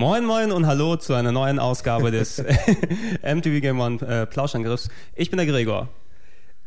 Moin Moin und Hallo zu einer neuen Ausgabe des MTV Game One äh, Plauschangriffs. Ich bin der Gregor.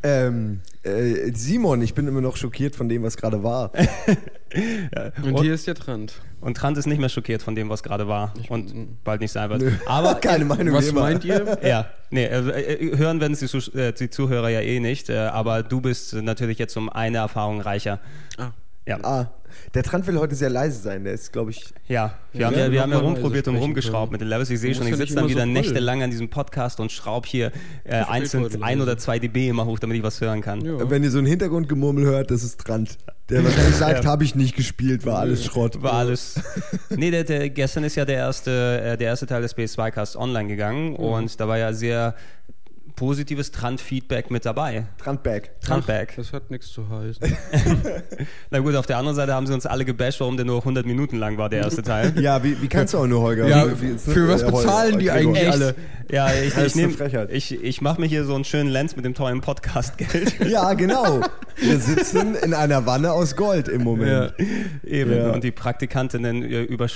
Ähm, äh, Simon, ich bin immer noch schockiert von dem, was gerade war. ja. und, hier ist der Trant. Und Trant ist nicht mehr schockiert von dem, was gerade war ich und bald nicht sein wird. Nö. Aber keine Meinung. Was meint ihr? Ja, nee, äh, äh, hören werden es die, äh, die, Zuhörer ja eh nicht. Äh, aber du bist natürlich jetzt um eine Erfahrung reicher. Ah. Ja. Ah, der Trend will heute sehr leise sein. Der ist, glaube ich. Ja, wir ja, haben ja, wir haben ja rumprobiert und rumgeschraubt mit den Levels. Ich sehe schon, ich sitze dann wieder so nächtelang an diesem Podcast und schraube hier äh, einzeln ein oder zwei dB immer hoch, damit ich was hören kann. Ja. Wenn ihr so ein Hintergrundgemurmel hört, das ist Trant. Der wahrscheinlich sagt, ja. habe ich nicht gespielt, war alles Schrott. War alles. nee, der, der, gestern ist ja der erste, äh, der erste Teil des PS2-Casts online gegangen mhm. und da war ja sehr positives Trant-Feedback mit dabei. Trantback. Trantback. Das hat nichts zu heißen. Na gut, auf der anderen Seite haben sie uns alle gebasht, warum der nur 100 Minuten lang war, der erste Teil. ja, wie, wie kannst du auch nur, Holger? Ja, wie, für was bezahlen die eigentlich alle? Ja, ich, ich, nehm, ich, ich mache mir hier so einen schönen Lens mit dem tollen Podcast-Geld. ja, genau. Wir sitzen in einer Wanne aus Gold im Moment. Ja, eben. Ja. Und die Praktikantinnen über...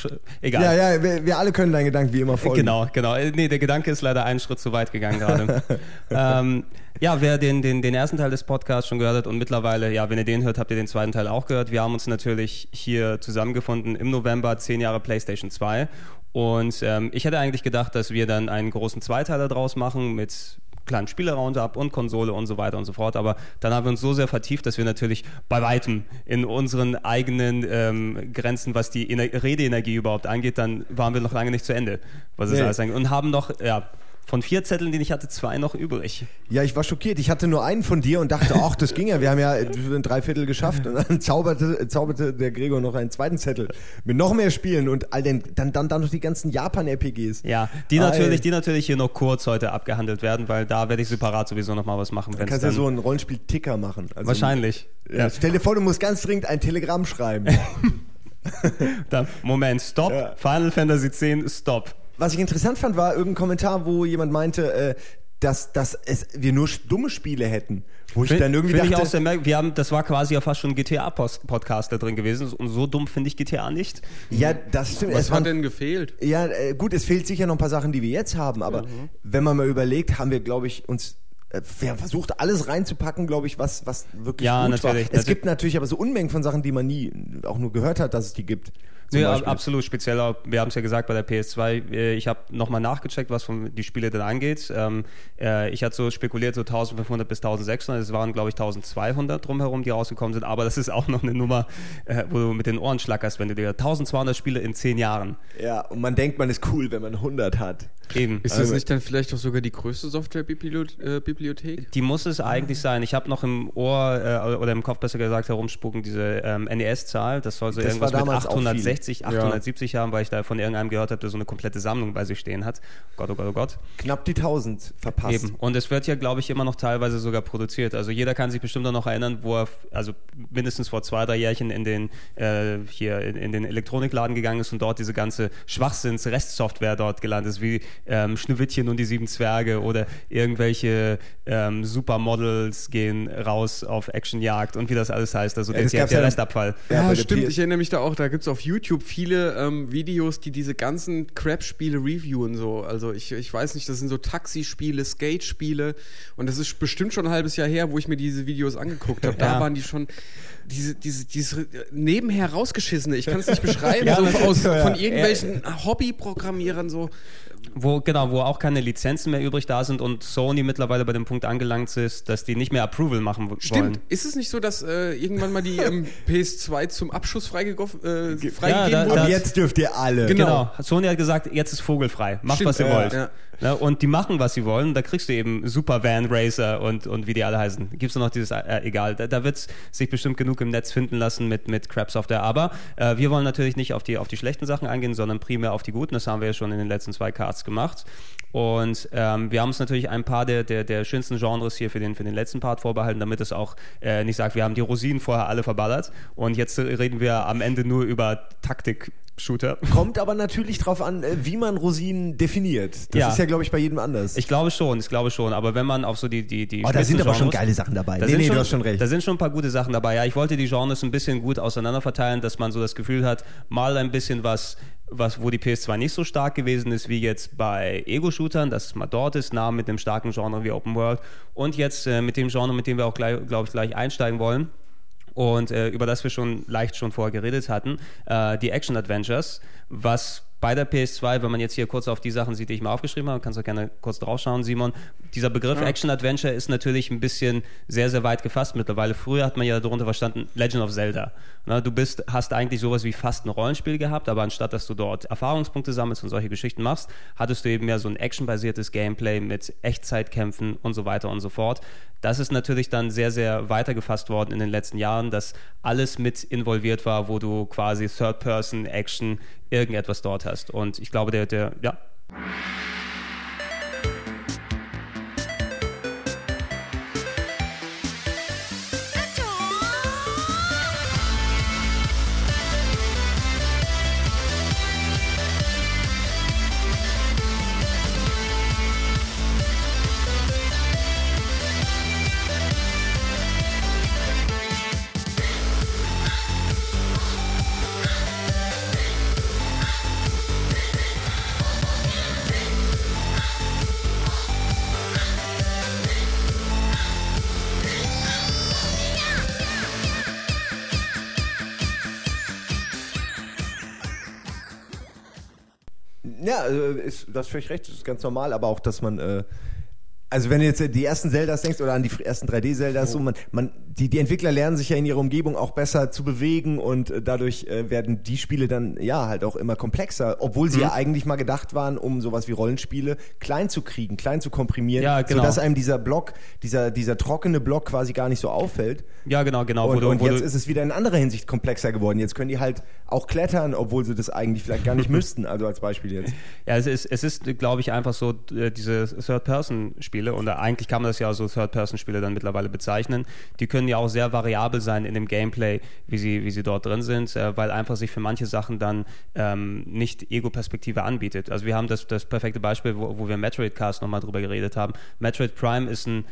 Egal. Ja, ja, wir, wir, alle können deinen Gedanken wie immer folgen. Genau, genau. Nee, der Gedanke ist leider einen Schritt zu weit gegangen gerade. Ähm, ja, wer den, den, den ersten Teil des Podcasts schon gehört hat und mittlerweile, ja, wenn ihr den hört, habt ihr den zweiten Teil auch gehört. Wir haben uns natürlich hier zusammengefunden im November, zehn Jahre PlayStation 2. Und ähm, ich hätte eigentlich gedacht, dass wir dann einen großen Zweiteiler draus machen mit kleinen Spiele-Roundup und Konsole und so weiter und so fort. Aber dann haben wir uns so sehr vertieft, dass wir natürlich bei weitem in unseren eigenen ähm, Grenzen, was die Ener Redeenergie überhaupt angeht, dann waren wir noch lange nicht zu Ende, was es nee. alles angeht. Und haben noch, ja, von vier Zetteln, die ich hatte, zwei noch übrig. Ja, ich war schockiert. Ich hatte nur einen von dir und dachte, ach, das ging ja. Wir haben ja ein Dreiviertel geschafft. Und dann zauberte, zauberte der Gregor noch einen zweiten Zettel mit noch mehr Spielen und all den, dann, dann, dann noch die ganzen Japan-RPGs. Ja, die natürlich, die natürlich hier noch kurz heute abgehandelt werden, weil da werde ich separat sowieso noch mal was machen. Du kannst ja so einen Rollenspiel-Ticker machen. Also wahrscheinlich. Ja. Stell dir vor, du musst ganz dringend ein Telegramm schreiben. dann, Moment, stopp. Ja. Final Fantasy X, stopp. Was ich interessant fand, war irgendein Kommentar, wo jemand meinte, äh, dass, dass es, wir nur dumme Spiele hätten. Wo ich find, dann irgendwie dachte, ich auch sehr wir haben, das war quasi ja fast schon ein GTA-Podcast da drin gewesen und so dumm finde ich GTA nicht. Ja, das stimmt. Was es hat denn gefehlt? Ja, äh, gut, es fehlt sicher noch ein paar Sachen, die wir jetzt haben, aber mhm. wenn man mal überlegt, haben wir, glaube ich, uns äh, wir haben versucht, alles reinzupacken, glaube ich, was, was wirklich ja, gut natürlich, war. Es gibt natürlich aber so Unmengen von Sachen, die man nie auch nur gehört hat, dass es die gibt. Nee, absolut, speziell, wir haben es ja gesagt bei der PS2, äh, ich habe nochmal nachgecheckt, was von die Spiele denn angeht. Ähm, äh, ich hatte so spekuliert, so 1500 bis 1600, es waren glaube ich 1200 drumherum, die rausgekommen sind, aber das ist auch noch eine Nummer, äh, wo du mit den Ohren schlackerst, wenn du dir 1200 Spiele in 10 Jahren. Ja, und man denkt, man ist cool, wenn man 100 hat. Eben. Ist das also, nicht dann vielleicht auch sogar die größte Softwarebibliothek? Die muss es eigentlich sein. Ich habe noch im Ohr oder im Kopf besser gesagt herumspucken, diese ähm, NES-Zahl, das soll so das irgendwas mit 860 860, 870 ja. haben, weil ich da von irgendeinem gehört habe, der so eine komplette Sammlung bei sich stehen hat. Gott, oh Gott, oh Gott. Knapp die 1000 verpasst. Eben. Und es wird ja, glaube ich, immer noch teilweise sogar produziert. Also jeder kann sich bestimmt noch erinnern, wo er, also mindestens vor zwei, drei Jährchen in den, äh, hier in, in, den Elektronikladen gegangen ist und dort diese ganze Schwachsinns-Restsoftware dort gelandet ist, wie ähm, Schneewittchen und die sieben Zwerge oder irgendwelche ähm, Supermodels gehen raus auf Actionjagd und wie das alles heißt. Also ja, der, der Restabfall. Ja, ja stimmt. Ich erinnere mich da auch, da gibt es auf YouTube YouTube viele ähm, Videos, die diese ganzen Crap-Spiele reviewen. So. Also ich, ich weiß nicht, das sind so Taxispiele, Skate-Spiele. Und das ist bestimmt schon ein halbes Jahr her, wo ich mir diese Videos angeguckt habe. Da ja. waren die schon diese, diese, dieses nebenher rausgeschissene, ich kann es nicht beschreiben, ja, so aus, von irgendwelchen ja. Hobbyprogrammierern so. Wo, genau, wo auch keine Lizenzen mehr übrig da sind und Sony mittlerweile bei dem Punkt angelangt ist, dass die nicht mehr Approval machen wollen. Stimmt. Ist es nicht so, dass äh, irgendwann mal die ähm, PS2 zum Abschuss freigegeben äh, freigegeben ja, da, wurde? jetzt dürft ihr alle. Genau. genau. Sony hat gesagt, jetzt ist vogelfrei. Macht, Stimmt. was ihr wollt. Ja, und die machen, was sie wollen. Da kriegst du eben Super Van Racer und, und wie die alle heißen. Gibt es noch dieses, äh, egal. Da, da wird es sich bestimmt genug im Netz finden lassen mit, mit Crap Software. Aber äh, wir wollen natürlich nicht auf die, auf die schlechten Sachen eingehen, sondern primär auf die guten. Das haben wir ja schon in den letzten zwei Cards gemacht. Und ähm, wir haben uns natürlich ein paar der, der, der schönsten Genres hier für den, für den letzten Part vorbehalten, damit es auch äh, nicht sagt, wir haben die Rosinen vorher alle verballert und jetzt reden wir am Ende nur über Taktik Shooter. Kommt aber natürlich drauf an, äh, wie man Rosinen definiert. Das Ja. ist ja, glaube ich, bei jedem anders. Ich glaube schon, ich glaube schon. Aber wenn man auf so die die die oh, da sind aber schon geile Sachen dabei. Da Nee, sind nee, schon, du hast schon recht. Da sind schon ein paar gute Sachen dabei. Ja, ich wollte die Genres ein bisschen gut auseinander verteilen, dass man so das Gefühl hat, mal ein bisschen was, was wo die PS2 nicht so stark gewesen ist, wie jetzt bei Ego-Shootern, dass es mal dort ist, nah mit einem starken Genre wie Open World. Und jetzt äh, mit dem Genre, mit dem wir auch, glaube ich, gleich einsteigen wollen und äh, über das wir schon leicht schon vorher geredet hatten, äh, die Action Adventures, was bei der PS2, wenn man jetzt hier kurz auf die Sachen sieht, die ich mal aufgeschrieben habe, kannst du gerne kurz draufschauen, Simon. Dieser Begriff Action Adventure ist natürlich ein bisschen sehr, sehr weit gefasst mittlerweile. Früher hat man ja darunter verstanden Legend of Zelda. Na, du bist, hast eigentlich sowas wie fast ein Rollenspiel gehabt, aber anstatt dass du dort Erfahrungspunkte sammelst und solche Geschichten machst, hattest du eben mehr so ein actionbasiertes Gameplay mit Echtzeitkämpfen und so weiter und so fort. Das ist natürlich dann sehr, sehr weitergefasst worden in den letzten Jahren, dass alles mit involviert war, wo du quasi Third-Person-Action irgendetwas dort hast. Und ich glaube, der, der, ja, Ja, also ist, das völlig recht, das ist ganz normal, aber auch, dass man, äh, also wenn du jetzt die ersten Zeldas denkst oder an die ersten 3D-Zeldas, so, man, man, die, die Entwickler lernen sich ja in ihrer Umgebung auch besser zu bewegen und äh, dadurch äh, werden die Spiele dann ja halt auch immer komplexer, obwohl Mhm. sie ja eigentlich mal gedacht waren, um sowas wie Rollenspiele klein zu kriegen, klein zu komprimieren, Ja, genau. sodass einem dieser Block, dieser, dieser trockene Block quasi gar nicht so auffällt. ja genau, genau. Und, du, und jetzt ist es wieder in anderer Hinsicht komplexer geworden. Jetzt können die halt auch klettern, obwohl sie das eigentlich vielleicht gar nicht müssten. Also als Beispiel jetzt. Ja, es ist, es ist glaube ich, einfach so, äh, diese Third-Person-Spiele, und eigentlich kann man das ja so Third-Person-Spiele dann mittlerweile bezeichnen, die können ja auch sehr variabel sein in dem Gameplay, wie sie, wie sie dort drin sind, äh, weil einfach sich für manche Sachen dann ähm, nicht Ego-Perspektive anbietet. Also wir haben das, das perfekte Beispiel, wo, wo wir Metroid Cast nochmal drüber geredet haben. Metroid Prime ist ein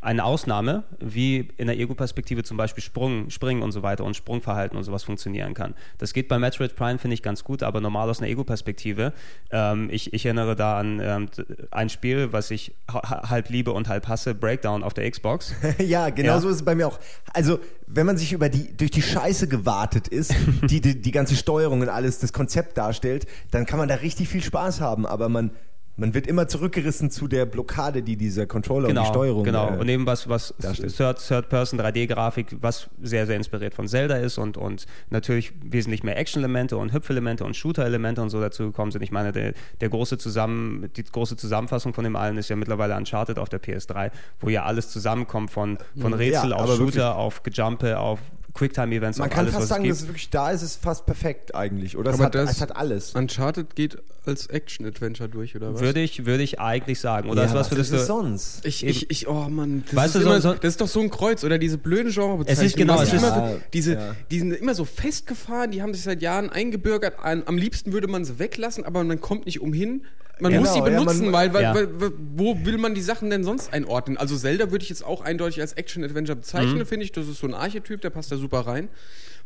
eine Ausnahme, wie in der Ego-Perspektive zum Beispiel Sprung, Springen und so weiter und Sprungverhalten und sowas funktionieren kann. Das geht bei Metroid Prime, finde ich, ganz gut, aber normal aus einer Ego-Perspektive. Ähm, ich, ich erinnere da an ähm, ein Spiel, was ich ha halb liebe und halb hasse, Breakdown auf der Xbox. ja, genau Ja. so ist es bei mir auch. Also, wenn man sich über die, durch die Scheiße gewartet ist, die, die die ganze Steuerung und alles, das Konzept darstellt, dann kann man da richtig viel Spaß haben, aber man, man wird immer zurückgerissen zu der Blockade, die dieser Controller und die Steuerung Genau, äh, und eben was, was darstellt. Third, Third-Person 3D-Grafik, was sehr, sehr inspiriert von Zelda ist und, und natürlich wesentlich mehr Action-Elemente und Hüpfelemente und Shooter-Elemente und so dazu gekommen sind. Ich meine, der, der große Zusammen, die große Zusammenfassung von dem allen ist ja mittlerweile Uncharted auf der PS3, wo ja alles zusammenkommt von, von Rätsel Ja, auf Shooter, wirklich. auf Gejumpe, auf Quicktime-Events, Man kann alles, fast was sagen, es dass es wirklich da ist, ist fast perfekt eigentlich. Oder es, Aber hat, das- es hat alles. Uncharted geht als Action-Adventure durch, oder was? Würde ich, würde ich eigentlich sagen. Oder ja, ist was was würdest du, sonst? Ich, ich, ich, oh Mann, das, Weißt ist du, immer, so- das ist doch so ein Kreuz oder diese blöden genre Es ist genau, es ist- immer Ja, so, diese, ja. Die sind immer so festgefahren, die haben sich seit Jahren eingebürgert. Am am liebsten würde man sie weglassen, aber man kommt nicht umhin. Man Genau, muss sie ja, man- benutzen, weil, weil, Ja. weil, wo will man die Sachen denn sonst einordnen? Also Zelda würde ich jetzt auch eindeutig als Action-Adventure bezeichnen, Mhm. finde ich. Das ist so ein Archetyp, der passt da super rein.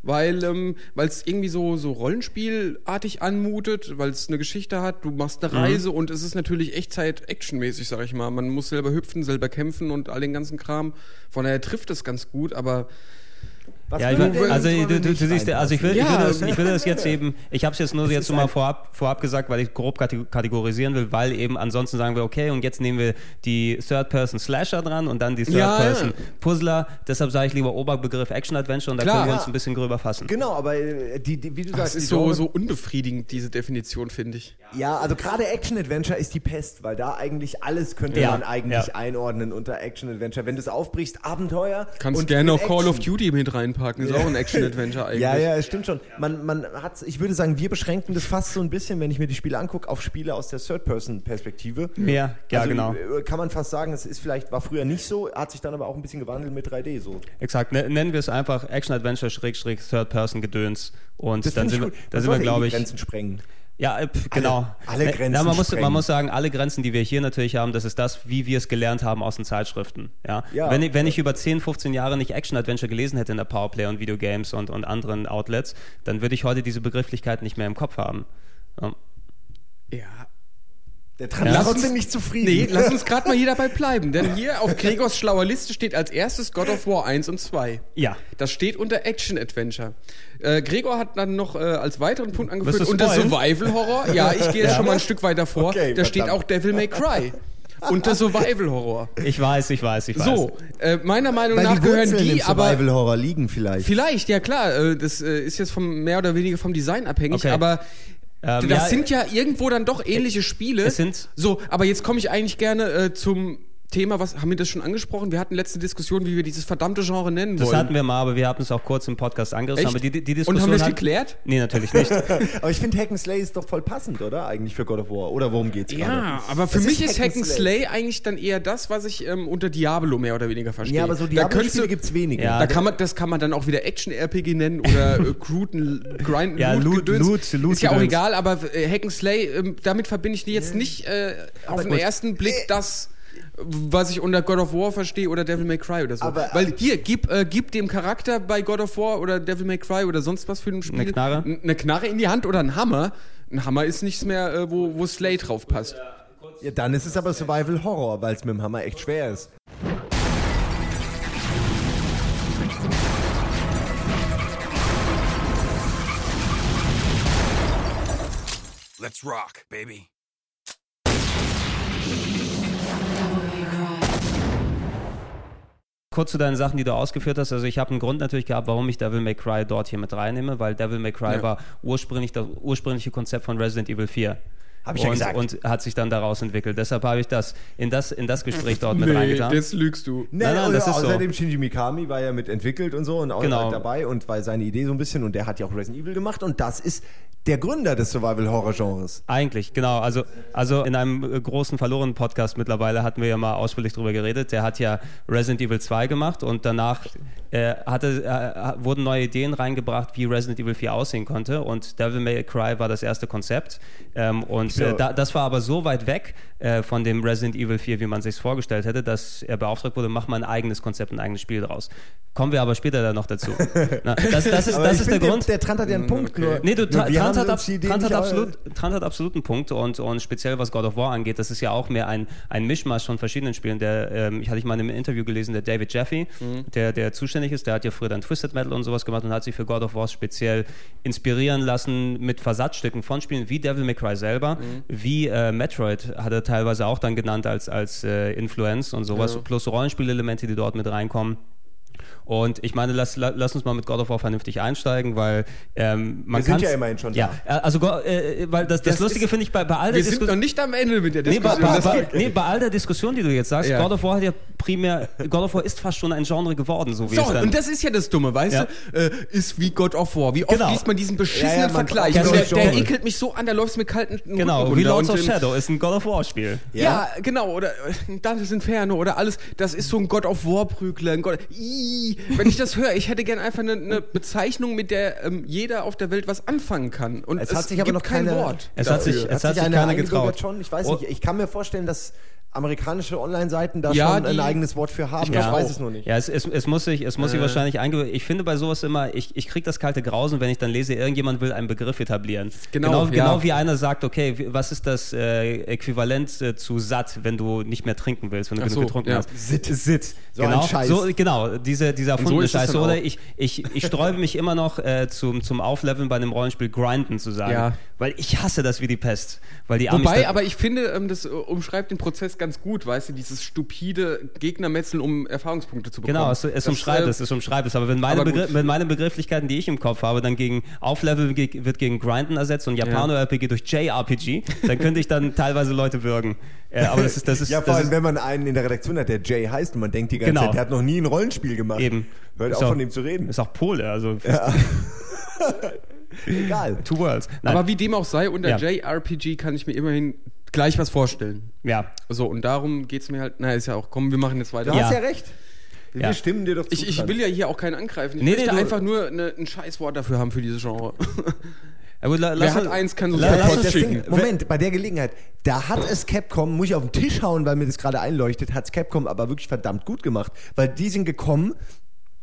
Weil ähm, es irgendwie so, so Rollenspielartig anmutet, weil es eine Geschichte hat, du machst Mhm. eine Reise und es ist natürlich Echtzeit-Actionmäßig, sag ich mal. Man muss selber hüpfen, selber kämpfen und all den ganzen Kram. Von daher trifft es ganz gut, aber Was Ja, ich, denn also so du, du, du siehst, also ich will, ich, Ja. will das, ich will das jetzt eben, ich habe es jetzt nur Es jetzt ist mal vorab, vorab gesagt, weil ich grob kate- kategorisieren will, weil eben ansonsten sagen wir, okay, und jetzt nehmen wir die Third-Person-Slasher dran und dann die Ja, Third-Person-Puzzler. Deshalb sage ich lieber Oberbegriff Action-Adventure und da Klar. können wir uns ein bisschen gröber fassen. Genau, aber äh, die, die, wie du das sagst, ist die so, so unbefriedigend, diese Definition, finde ich. Ja, also gerade Action-Adventure ist die Pest, weil da eigentlich alles könnte Ja, man eigentlich ja. einordnen unter Action-Adventure. Wenn du es aufbrichst, Abenteuer. Kannst und gerne auch Call of Action. Duty mit reinpacken. Parken ist auch ein Action-Adventure eigentlich. Ja, ja, es stimmt schon. Man, man hat, ich würde sagen, wir beschränken das fast so ein bisschen, wenn ich mir die Spiele angucke, auf Spiele aus der Third-Person-Perspektive. Ja, ja, also, genau. äh, Kann man fast sagen, es ist vielleicht, war früher nicht so, hat sich dann aber auch ein bisschen gewandelt mit 3D so. Exakt, Ne- nennen wir es einfach Action-Adventure, Schrägstrich, Third-Person-Gedöns. Und Das dann sind wir, gut. da Man sind wir, eh glaube ich. Grenzen sprengen. Ja, äh, genau. alle Ne, Grenzen na, man, muss, man muss sagen, alle Grenzen, die wir hier natürlich haben, das ist das, wie wir es gelernt haben aus den Zeitschriften. Ja? Ja. Wenn, ich, wenn ich über 10, 15 Jahre nicht Action-Adventure gelesen hätte in der Powerplay und Videogames und, und anderen Outlets, dann würde ich heute diese Begrifflichkeit nicht mehr im Kopf haben. Ja. Ja. Der Trant Ja. trotzdem uns- nicht zufrieden. Nee, lass uns gerade mal hier dabei bleiben, denn hier auf Gregors schlauer Liste steht als erstes God of War 1 und 2. ja. Das steht unter Action Adventure. Äh, Gregor hat dann noch äh, als weiteren Punkt angeführt unter? Survival Horror. Ja, ich gehe jetzt schon mal ein Stück weiter vor. Okay, da steht auch Devil May Cry. Unter Survival Horror. Ich weiß, ich weiß, ich weiß. So, äh, meiner Meinung Weil nach die gehören die im aber Survival-Horror liegen vielleicht. Vielleicht, ja klar, äh, das äh, ist jetzt vom mehr oder weniger vom Design abhängig, Okay. aber Ähm, das ja, sind ja irgendwo dann doch ähnliche Spiele. es sind- so, aber jetzt komme ich eigentlich gerne äh, zum Thema, was haben wir das schon angesprochen? Wir hatten letzte Diskussion, wie wir dieses verdammte Genre nennen Das wollen. hatten wir mal, aber wir haben es auch kurz im Podcast angerissen. Echt? Aber die, die, die Und Diskussion haben wir es geklärt? Nee, natürlich nicht. Aber ich finde Hack and Slay ist doch voll passend, oder? Eigentlich für God of War. Oder worum geht's gerade? Ja, aber für Das mich ist Hack Hack Slay eigentlich dann eher das, was ich ähm, unter Diablo mehr oder weniger verstehe. Ja, aber so Diablo-Spiele du, gibt's wenige. Ja, da kann man, das kann man dann auch wieder Action-RPG nennen oder äh, Cruden, Grind, Ja, Loot- Gedöns. Loot- Loot- Ist ja auch egal, aber äh, Hack and Slay, ähm, damit verbinde ich jetzt nicht äh, auf den ersten Blick das, was ich unter God of War verstehe oder Devil May Cry oder so. Aber- Weil hier, gib, äh, gib dem Charakter bei God of War oder Devil May Cry oder sonst was für ein Spiel Eine Knarre? n- eine Knarre in die Hand oder ein Hammer. Ein Hammer ist nichts mehr, äh, wo, wo Slay drauf passt. Ja, dann ist es aber Survival-Horror, weil es mit dem Hammer echt schwer ist. Let's rock, baby. Kurz zu deinen Sachen, die du ausgeführt hast. Also ich habe einen Grund natürlich gehabt, warum ich Devil May Cry dort hier mit reinnehme, weil Devil May Cry Ja. war ursprünglich das ursprüngliche Konzept von Resident Evil 4. Hab ich ja und, gesagt. Und hat sich dann daraus entwickelt. Deshalb habe ich das in das, in das Gespräch dort mit reingetan. jetzt lügst du. Nein, nein, und das ist so. außerdem Shinji Mikami war ja mit entwickelt und so und auch Genau. dabei und war seine Idee so ein bisschen und der hat ja auch Resident Evil gemacht und das ist der Gründer des Survival-Horror-Genres. Eigentlich, genau. Also, also in einem äh, großen verlorenen Podcast mittlerweile hatten wir ja mal ausführlich drüber geredet. Der hat ja Resident Evil 2 gemacht und danach äh, hatte, äh, wurden neue Ideen reingebracht, wie Resident Evil 4 aussehen konnte. Und Devil May Cry war das erste Konzept. Ähm, und Ja. äh, da, das war aber so weit weg äh, von dem Resident Evil 4, wie man sich vorgestellt hätte, dass er beauftragt wurde, mach mal ein eigenes Konzept, ein eigenes Spiel draus. Kommen wir aber später dann noch dazu. Na, das, das ist, das ist der find, Grund. Der, der Trant hat ja einen Punkt. okay. Nur, Nee, du, Tra wir Trant, haben hat, ab, Trant, hat absolut, Trant hat absolut einen Punkt und, und speziell was God of War angeht, das ist ja auch mehr ein, ein Mischmasch von verschiedenen Spielen. Der, ähm, ich hatte ich mal in einem Interview gelesen, der David Jaffe, der, der zuständig ist, der hat ja früher dann Twisted Metal und sowas gemacht und hat sich für God of War speziell inspirieren lassen mit Versatzstücken von Spielen wie Devil May Cry selber, wie äh, Metroid hat er teilweise auch dann genannt als, als äh, Influence und sowas, Ja. plus Rollenspielelemente, die dort mit reinkommen. Und ich meine, lass, la- lass uns mal mit God of War vernünftig einsteigen, weil ähm, man Wir sind ja immerhin schon Ja, äh, also äh, weil das, das, Das Lustige finde ich bei, bei all der Wir sind noch Diskussion. nicht am Ende mit der Nee bei, Diskussion. bei, Das bei, geht- nee, bei all der Diskussion, die du jetzt sagst, Ja. God of War hat ja primär, God of War ist fast schon ein Genre geworden, so wie So, es dann. und das ist ja das Dumme, weißt Ja. du? Äh, ist wie God of War. Wie oft Genau. liest man diesen beschissenen Ja, ja, man Vergleich? Also der, der ekelt mich so an, da läuft es mit kalten genau, wie. Lords of Shadow ist ein God of War Spiel. Ja, genau, oder äh, Dante's Inferno oder alles, das ist so ein God of War Prügler, ein wenn ich das höre, ich hätte gern einfach eine, eine Bezeichnung, mit der ähm, jeder auf der Welt was anfangen kann. Und Es hat sich aber gibt noch kein keine, Wort. Es hat sich- dafür. es hat sich eine keiner eingebürgert getraut. Schon. Ich weiß Oh. nicht. Ich kann mir vorstellen, dass amerikanische Online-Seiten da Ja, schon ein eigenes Wort für haben. Ich Ich, glaub weiß es nur nicht. Ja, es, es, es muss sich, es muss sich Äh. wahrscheinlich einge... Ich finde bei sowas immer, ich, ich kriege das kalte Grausen, wenn ich dann lese, irgendjemand will einen Begriff etablieren. Genau, genau, ja. genau wie einer sagt, okay, was ist das äh, Äquivalent äh, zu satt, wenn du nicht mehr trinken willst, wenn du Ach genug so, getrunken ja. hast? Sit. Sit. So genau, ein Scheiß. So, genau, diese, dieser erfundene es Scheiß. Oder ich, ich, ich sträube mich immer noch äh, zum, zum Aufleveln bei einem Rollenspiel Grinden zu sagen. Ja. Weil ich hasse das wie die Pest. Weil die Wobei, aber ich finde, ähm, das äh, umschreibt den Prozess ganz gut, weißt du, dieses stupide Gegnermetzeln, um Erfahrungspunkte zu bekommen. Genau, es, es umschreibt äh, es, es umschreibt es. Aber wenn meine, aber. Begr wenn meine Begrifflichkeiten, die ich im Kopf habe, dann gegen Auflevel ge wird gegen Grinden ersetzt und Japano-RPG durch JRPG, dann könnte ich dann teilweise Leute würgen. Äh, aber das ist, das ist, Ja, vor das allem, ist wenn man einen in der Redaktion hat, der Jay heißt und man denkt die ganze Genau. Zeit, der hat noch nie ein Rollenspiel gemacht. eben. Hört Ist auf auch- von ihm zu reden. Ist auch Pole, also Egal. Two Worlds. Nein, Aber wie dem auch sei, unter Ja. JRPG kann ich mir immerhin gleich was vorstellen. ja. So, und darum geht es mir halt, na, ist ja auch, komm, wir machen jetzt weiter. Du Ja. hast ja recht. Wir Ja. stimmen dir doch zu. Ich, ich will ja hier auch keinen angreifen. Ich Nee, möchte nee, einfach nur eine, ein Scheißwort dafür haben für dieses Genre. Gut, la, Wer lass hat eins, kann uns la- lass schicken. Ding, Moment, bei der Gelegenheit, da hat es Capcom, muss ich auf den Tisch hauen, weil mir das gerade einleuchtet, hat es Capcom aber wirklich verdammt gut gemacht. Weil die sind gekommen,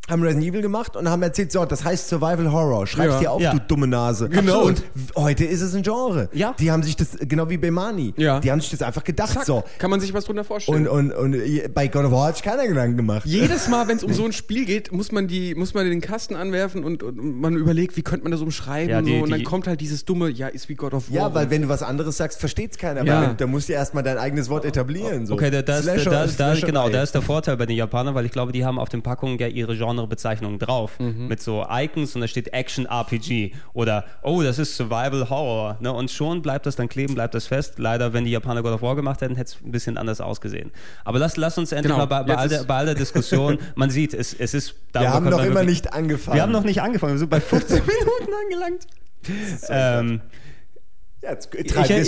haben Resident Evil gemacht und haben erzählt, so, das heißt Survival Horror. Schreib's Ja. dir auf, Ja. du dumme Nase. Genau. Und heute ist es ein Genre. Ja. Die haben sich das, genau wie Bemani, Ja. die haben sich das einfach gedacht, Zack, so. Kann man sich was drunter vorstellen. Und, und, und bei God of War hat sich keiner Gedanken gemacht. Jedes Mal, wenn es um so ein Spiel geht, muss man, die, muss man den Kasten anwerfen und, und man überlegt, wie könnte man das umschreiben Ja, und die- so. Und dann kommt halt dieses dumme, ja, ist wie God of War. Ja, weil wenn du was anderes sagst, versteht's keiner. Ja. Weil da musst du erstmal dein eigenes Wort etablieren. So. Okay, da, da, ist, da, Slasher da, da, genau, da ist der Vorteil bei den Japanern, weil ich glaube, die haben auf den Packungen ja ihre Genrebezeichnungen drauf. Mhm. Mit so Icons und da steht Action RPG oder oh, das ist Survival Horror. Ne? Und schon bleibt das dann kleben, bleibt das fest. Leider, wenn die Japaner God of War gemacht hätten, hätte es ein bisschen anders ausgesehen. Aber lass, lass uns endlich Genau, mal bei, bei, all der, bei all der Diskussion, man sieht, es, es ist. Wir haben noch immer wirklich- nicht angefangen. Wir haben noch nicht angefangen, wir sind bei 15 Minuten angelangt. Ähm, Ja, jetzt ich,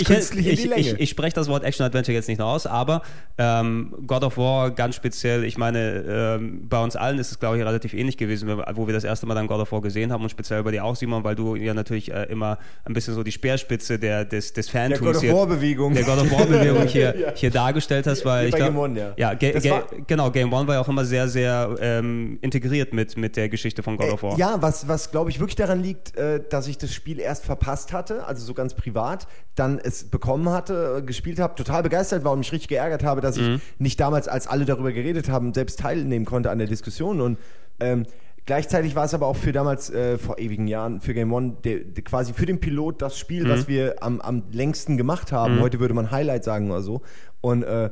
ich, in ich, die Länge. ich, ich spreche das Wort Action Adventure jetzt nicht noch aus, aber ähm, God of War ganz speziell, ich meine, ähm, bei uns allen ist es, glaube ich, relativ ähnlich gewesen, wo wir das erste Mal dann God of War gesehen haben und speziell bei dir auch, Simon, weil du ja natürlich äh, immer ein bisschen so die Speerspitze der, des, des der Fantums God of hier, War Bewegung. der God of War Bewegung hier, Ja. hier dargestellt hast, weil ich glaub- Game One, ja. ja Ga Ga genau, Game One war ja auch immer sehr, sehr ähm, integriert mit, mit der Geschichte von God of War. Äh, Ja, was, was glaube ich wirklich daran liegt, äh, dass ich das Spiel erst verpasst hatte, also so ganz privat, dann es bekommen hatte, gespielt habe, total begeistert war und mich richtig geärgert habe, dass Mhm. ich nicht damals, als alle darüber geredet haben, selbst teilnehmen konnte an der Diskussion und ähm, Gleichzeitig war es aber auch für damals, äh, vor ewigen Jahren, für Game One, der, der quasi für den Pilot das Spiel, Mhm. was wir am, am längsten gemacht haben. Heute würde man Highlight sagen oder so. Und äh,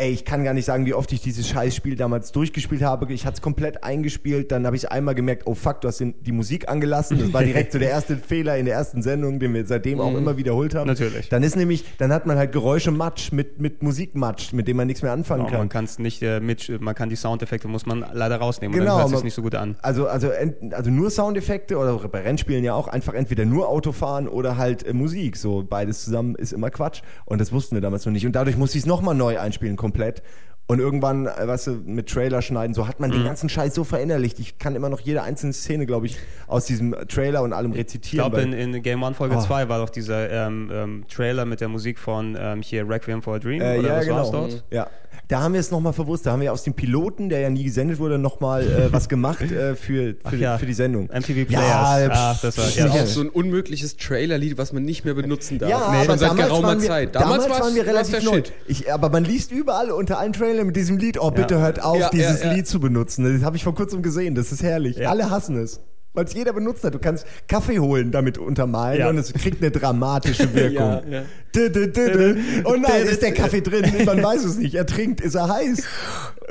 Ey, ich kann gar nicht sagen, wie oft ich dieses Scheißspiel damals durchgespielt habe. Ich hatte es komplett eingespielt, dann habe ich einmal gemerkt, oh fuck, du hast den, die Musik angelassen. Das war direkt so der erste Fehler in der ersten Sendung, den wir seitdem auch immer wiederholt haben. Natürlich. Dann ist nämlich, dann hat man halt Geräusche Matsch mit, mit Musikmatsch, mit dem man nichts mehr anfangen Genau, kann. man kann es nicht äh, mit, man kann die Soundeffekte muss man leider rausnehmen und Genau, dann hört es nicht so gut an. Also, also, ent, also nur Soundeffekte oder bei Rennspielen ja auch einfach entweder nur Autofahren oder halt äh, Musik. So beides zusammen ist immer Quatsch. Und das wussten wir damals noch nicht. Und dadurch musste ich es nochmal neu einspielen, komplett. Und irgendwann, äh, weißt du, mit Trailer schneiden, so hat man Mhm. den ganzen Scheiß so verinnerlicht. Ich kann immer noch jede einzelne Szene, glaube ich, aus diesem Trailer und allem Ich rezitieren. glaube, weil- in, in Game One Folge Oh. 2 war doch dieser ähm, ähm, Trailer mit der Musik von ähm, hier Requiem for a Dream. Äh, oder ja, was war's genau. dort? Ja. Da haben wir es nochmal verwusst. Da haben wir aus dem Piloten, der ja nie gesendet wurde, nochmal äh, was gemacht äh, für, Ach für, ja. für die Sendung. MTV Players. Ja, Ach, das war, ja. Auch so ein unmögliches Trailerlied, was man nicht mehr benutzen darf. Ja, Schon aber seit damals geraumer waren wir, Zeit. Damals, war's- waren wir war's relativ neu. Shit. Ich, aber man liest überall unter allen Trailern mit diesem Lied, oh bitte hört auf, dieses. Lied zu benutzen. Das habe ich vor kurzem gesehen, das ist herrlich. Alle hassen es. Weil es jeder benutzt hat. Du kannst Kaffee holen, damit untermalen Ja. und es kriegt eine dramatische Wirkung. Ja, ja. Dü, dü, dü. Und nein, ist der Kaffee drin? Man weiß es nicht. Er trinkt, ist er heiß?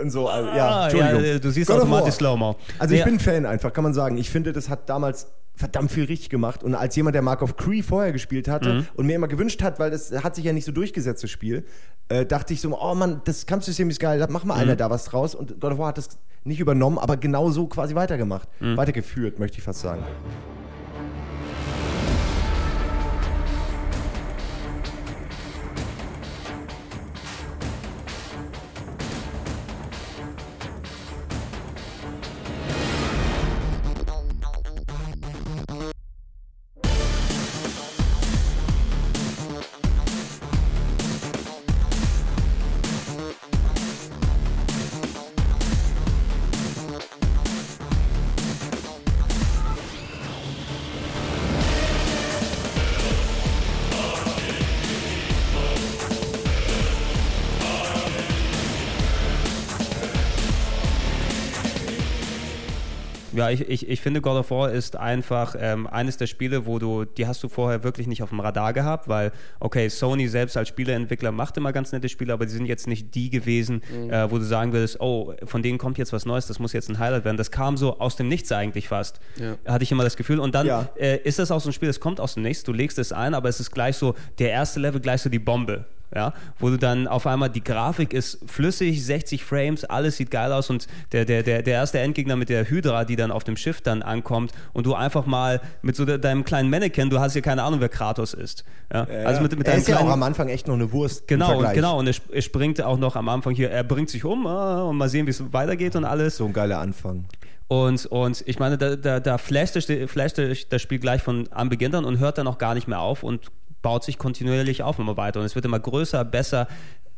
Und so, also, ja, Ah, Entschuldigung. du siehst God automatisch. Slow-Mo. Also ich bin Fan einfach, kann man sagen. Ich finde, das hat damals verdammt viel richtig gemacht. Und als jemand, der Mark of Cree vorher gespielt hatte Mhm. und mir immer gewünscht hat, weil das hat sich ja nicht so durchgesetzt, das Spiel, äh, dachte ich so, oh Mann, das Kampfsystem ist geil, da mach mal Mhm. einer da was draus. Und God of War hat das nicht übernommen, aber genau so quasi weitergemacht. Mhm. Weitergeführt, möchte ich fast sagen. Ja, ich, ich, ich finde God of War ist einfach ähm, eines der Spiele, wo du, die hast du vorher wirklich nicht auf dem Radar gehabt, weil, okay, Sony selbst als Spieleentwickler macht immer ganz nette Spiele, aber die sind jetzt nicht die gewesen, Mhm. äh, wo du sagen würdest, oh, von denen kommt jetzt was Neues, das muss jetzt ein Highlight werden. Das kam so aus dem Nichts eigentlich fast, Ja. hatte ich immer das Gefühl. Und dann Ja. äh, ist das auch so ein Spiel, das kommt aus dem Nichts, du legst es ein, aber es ist gleich so, der erste Level gleich so die Bombe. Ja, wo du dann auf einmal die Grafik ist flüssig, 60 Frames, alles sieht geil aus und der, der, der, der erste Endgegner mit der Hydra, die dann auf dem Schiff dann ankommt und du einfach mal mit so de- deinem kleinen Mannequin, du hast ja keine Ahnung, wer Kratos ist. Ja, also mit, mit er ist ja auch am Anfang echt noch eine Wurst. Genau, und genau. Und er, er springt auch noch am Anfang hier, er bringt sich um ah, und mal sehen, wie es weitergeht und alles. So ein geiler Anfang. Und, und ich meine, da, da, da flasht, das, flasht das Spiel gleich von am Beginn an und hört dann auch gar nicht mehr auf und baut sich kontinuierlich auf immer weiter. Und es wird immer größer, besser,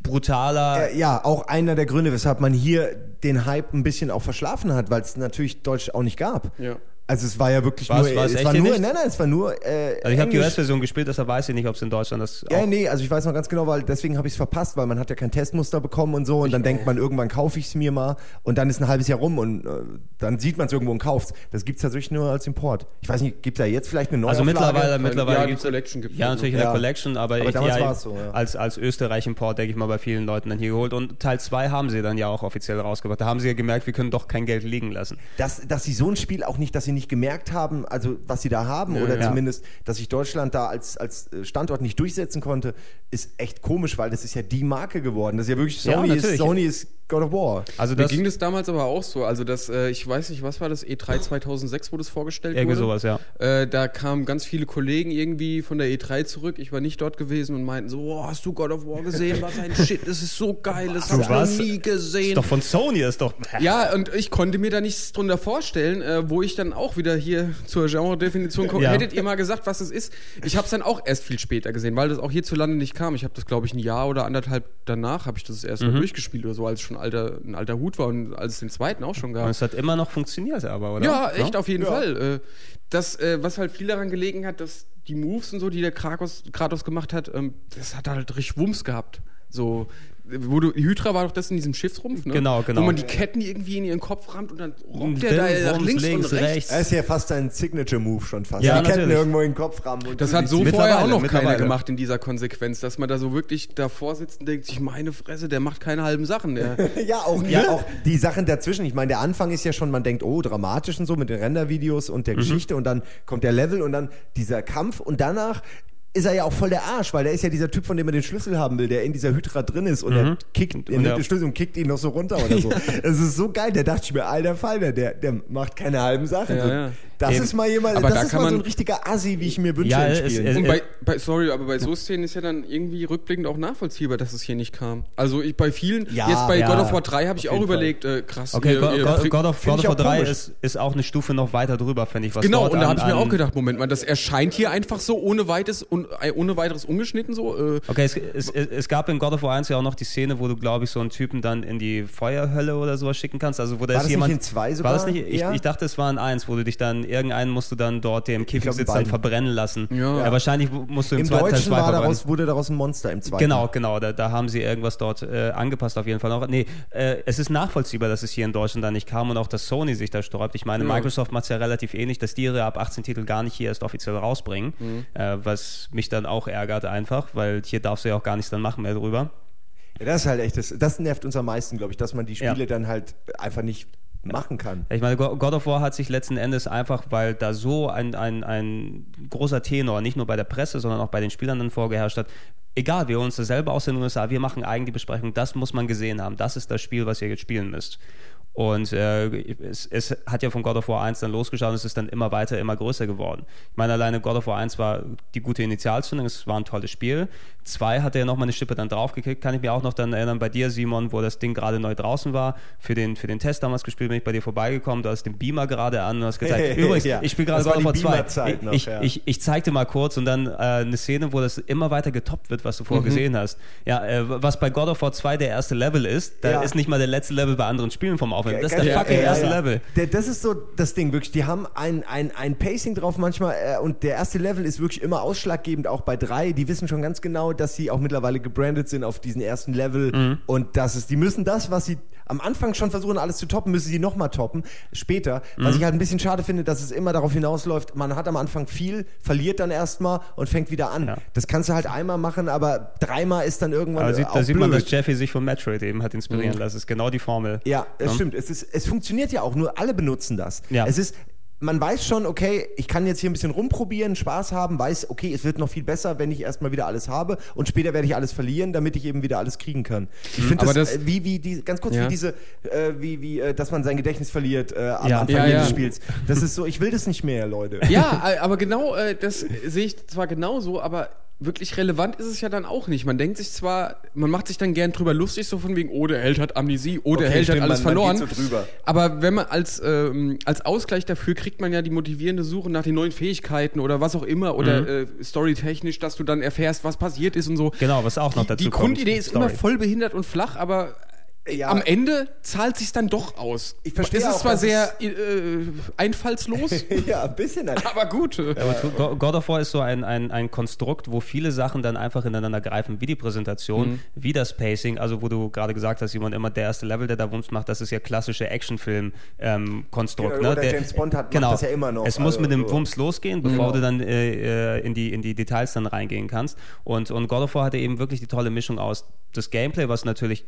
brutaler. Äh, ja, auch einer der Gründe, weshalb man hier den Hype ein bisschen auch verschlafen hat, weil es natürlich Deutsch auch nicht gab. Ja. Also es war ja wirklich War's- nur, war's es war nur, nicht? nein, nein, es war nur. Äh, also ich habe die. US-Version gespielt, deshalb weiß ich nicht, ob es in Deutschland das Ja, auch nee, also ich weiß noch ganz genau, weil deswegen habe ich es verpasst, weil man hat ja kein Testmuster bekommen und so und dann denkt man, irgendwann kaufe ich es mir mal und dann ist ein halbes Jahr rum und äh, dann sieht man es irgendwo und kauft Das gibt es tatsächlich nur als Import. Ich weiß nicht, gibt es da jetzt vielleicht eine neue Also mittlerweile, Ja, mittlerweile die gibt's Collection gibt's ja natürlich in Ja. der Collection, aber, Aber ich, damals ja, war's so, ja. als als Österreich-Import denke ich mal bei vielen Leuten dann hier geholt und Teil 2 haben sie dann ja auch offiziell rausgebracht. Da haben sie ja gemerkt, wir können doch kein Geld liegen lassen. dass, dass sie so ein Spiel auch nicht, dass sie nicht gemerkt haben, also was sie da haben, oder ja. zumindest, dass sich Deutschland da als, als Standort nicht durchsetzen konnte, ist echt komisch, weil das ist ja die Marke geworden. Das ist ja wirklich Ja, Sony, ist, natürlich. Sony ist God of War. Also Mir das ging das damals aber auch so. Also das, äh, ich weiß nicht, was war das? E3 2006, wo das vorgestellt irgendwie wurde? sowas, ja. Äh, da kamen ganz viele Kollegen irgendwie von der E3 zurück. Ich war nicht dort gewesen und meinten so, oh, hast du God of War gesehen? Was ein Shit, das ist so geil, das habe ich noch nie gesehen. Ist doch von Sony, ist doch. Ja, und ich konnte mir da nichts drunter vorstellen, äh, wo ich dann auch wieder hier zur Genre-Definition komme. Ja. Hättet ihr mal gesagt, was es ist? Ich habe es dann auch erst viel später gesehen, weil das auch hierzulande nicht kam. Ich habe das, glaube ich, ein Jahr oder anderthalb danach habe ich das erst Mhm. mal durchgespielt oder so, als schon alter, ein alter Hut war und als es den zweiten auch schon Und gab. es hat immer noch funktioniert, aber, oder? Ja, echt, auf jeden Ja. Fall. Äh, Das, äh, was halt viel daran gelegen hat, dass die Moves und so, die der Kratos, Kratos gemacht hat, ähm, das hat halt richtig Wumms gehabt. So, wo du, Hydra war doch das in diesem Schiffsrumpf, ne? Genau, genau. Wo man die Ketten irgendwie in ihren Kopf rammt und dann robbt der da nach Wumms links, und rechts. rechts. Das ist ja fast ein Signature-Move schon fast. Ja, die Ketten natürlich. irgendwo in den Kopf rammen. Und Das hat so vorher auch noch keiner gemacht in dieser Konsequenz, dass man da so wirklich davor sitzt und denkt sich, meine Fresse, der macht keine halben Sachen. Der, Ja, auch, ja, auch die Sachen dazwischen. Ich meine, der Anfang ist ja schon, man denkt, oh, dramatisch und so mit den Rendervideos und Mhm. der Geschichte und dann kommt der Level und dann dieser Kampf und danach ist er ja auch voll der Arsch, weil der ist ja dieser Typ, von dem man den Schlüssel haben will, der in dieser Hydra drin ist und er kickt, er Mhm. Und nimmt der- den Schlüssel und kickt ihn noch so runter oder so. Das ist so geil, der dachte ich mir, alter Falter, der, der macht keine halben Sachen. Ja, ja. Das Eben. ist mal jemand, Aber das da ist kann mal so ein richtiger Assi, wie ich mir wünsche Ja, in es- Spielen. es- Und bei, bei, sorry, aber bei so Szenen ist ja dann irgendwie rückblickend auch nachvollziehbar, dass es hier nicht kam. Also ich, bei vielen, Ja, jetzt bei ja, God of War 3 habe ich auch überlegt, äh, krass. Okay, ihr- God, ihr God, God of, God of War 3 komisch. ist, ist auch eine Stufe noch weiter drüber, finde ich. Was Genau, und da habe ich mir auch gedacht, Moment mal, das erscheint hier einfach so ohne, weites, un, äh, ohne weiteres ungeschnitten so. Äh, Okay, es, es, es gab in God of War 1 ja auch noch die Szene, wo du, glaube ich, so einen Typen dann in die Feuerhölle oder sowas schicken kannst. Also wo da War ist das nicht jemand. in zwei War sogar das nicht? Ich, ich dachte, es war in 1, wo du dich dann, irgendeinen musst du dann dort, der im Käfig glaub, in sitzt, dann verbrennen lassen. Ja. wahrscheinlich musst du im, Im zweiten Teil Deutschen zwei war daraus, wurde daraus ein Monster im zweiten. Genau, genau. Da, da haben sie irgendwas dort äh, angepasst auf jeden Fall noch. Nee, äh, es ist nachvollziehbar, dass es hier in Deutschland da nicht kam und auch, dass Sony sich da sträubt. Ich meine, Ja. Microsoft macht es ja relativ ähnlich, dass die ihre ab 18 Titel gar nicht hier erst offiziell rausbringen, Mhm. äh, was mich dann auch ärgert einfach, weil hier darfst du ja auch gar nichts dann machen mehr drüber. Ja, das ist halt echt, das, das nervt uns am meisten, glaube ich, dass man die Spiele Ja. dann halt einfach nicht machen kann. Ich meine, Go- God of War hat sich letzten Endes einfach, weil da so ein, ein, ein großer Tenor, nicht nur bei der Presse, sondern auch bei den Spielern dann vorgeherrscht hat, egal, wir holen uns das selber aus den USA, wir machen eigen die Besprechung, das muss man gesehen haben, das ist das Spiel, was ihr jetzt spielen müsst. Und äh, es, es hat ja von God of War 1 dann losgeschaut und es ist dann immer weiter, immer größer geworden. Ich meine, alleine God of War 1 war die gute Initialzündung, es war ein tolles Spiel. Zwei hat er nochmal eine Schippe dann draufgekriegt, kann ich mir auch noch dann erinnern, bei dir, Simon, wo das Ding gerade neu draußen war, für den, für den Test damals gespielt, bin ich bei dir vorbeigekommen, du hast den Beamer gerade an und hast gezeigt, übrigens, Ja, ich spiele gerade God of War 2. Beamer-Zeit Ich, noch, ich, ja. ich, ich zeig dir mal kurz und dann äh, eine Szene, wo das immer weiter getoppt wird, was du vorher Mhm. gesehen hast. Ja, äh, was bei God of War 2 der erste Level ist, da Ja. ist nicht mal der letzte Level bei anderen Spielen vom können. Das ist der fucking ja, erste ja. Level. Das ist so das Ding, wirklich. Die haben ein, ein, ein Pacing drauf manchmal äh, und der erste Level ist wirklich immer ausschlaggebend, auch bei drei. Die wissen schon ganz genau, dass sie auch mittlerweile gebrandet sind auf diesen ersten Level Mhm. und das ist, die müssen das, was sie am Anfang schon versuchen, alles zu toppen, müssen sie nochmal toppen. Später. Was Mhm. ich halt ein bisschen schade finde, dass es immer darauf hinausläuft, man hat am Anfang viel, verliert dann erstmal und fängt wieder an. Ja. Das kannst du halt einmal machen, aber dreimal ist dann irgendwann Aber sieht, auch da sieht man, blöd. dass Jeffy sich von Metroid eben hat inspirieren lassen. Das ist genau die Formel. Ja, es Ja. stimmt. Es, ist, es funktioniert ja auch, nur alle benutzen das. Ja. Es ist, man weiß schon, okay, ich kann jetzt hier ein bisschen rumprobieren, Spaß haben, weiß, okay, es wird noch viel besser, wenn ich erstmal wieder alles habe und später werde ich alles verlieren, damit ich eben wieder alles kriegen kann. Ich finde Aber das, das- äh, wie, wie, die, ganz kurz, Ja. wie diese, äh, wie, wie, äh, dass man sein Gedächtnis verliert äh, am Ja. Anfang Ja, jedes. Spiels. Das ist so, ich will das nicht mehr, Leute. Ja, äh, aber genau, äh, das sehe ich zwar genauso, aber wirklich relevant ist es ja dann auch nicht. Man denkt sich zwar, man macht sich dann gern drüber lustig, so von wegen, oh, der Held hat Amnesie, oh, der Okay, Held stimmt, hat alles man- man verloren. geht so. Aber wenn man als, ähm, als Ausgleich dafür kriegt man ja die motivierende Suche nach den neuen Fähigkeiten oder was auch immer oder äh, storytechnisch, dass du dann erfährst, was passiert ist und so. Genau, was auch noch die, dazu Die kommt. Grundidee ist Story. immer voll behindert und flach, aber Ja. am Ende zahlt sich dann doch aus. Ich verstehe Es ist auch, zwar sehr äh, einfallslos, ja, ein bisschen. Halt. aber gut. Aber tu- Go- God of War ist so ein, ein, ein Konstrukt, wo viele Sachen dann einfach ineinander greifen, wie die Präsentation, Mhm. wie das Pacing, also wo du gerade gesagt hast, Simon, immer der erste Level, der da Wumms macht, das ist ja klassische Actionfilm-Konstrukt. Ja, ne? oder James Bond hat- macht genau. das ja immer noch, Es muss also mit dem so. Wumms losgehen, bevor Genau. du dann äh, äh, in, die, in die Details dann reingehen kannst. Und, und God of War hatte eben wirklich die tolle Mischung aus das Gameplay, was natürlich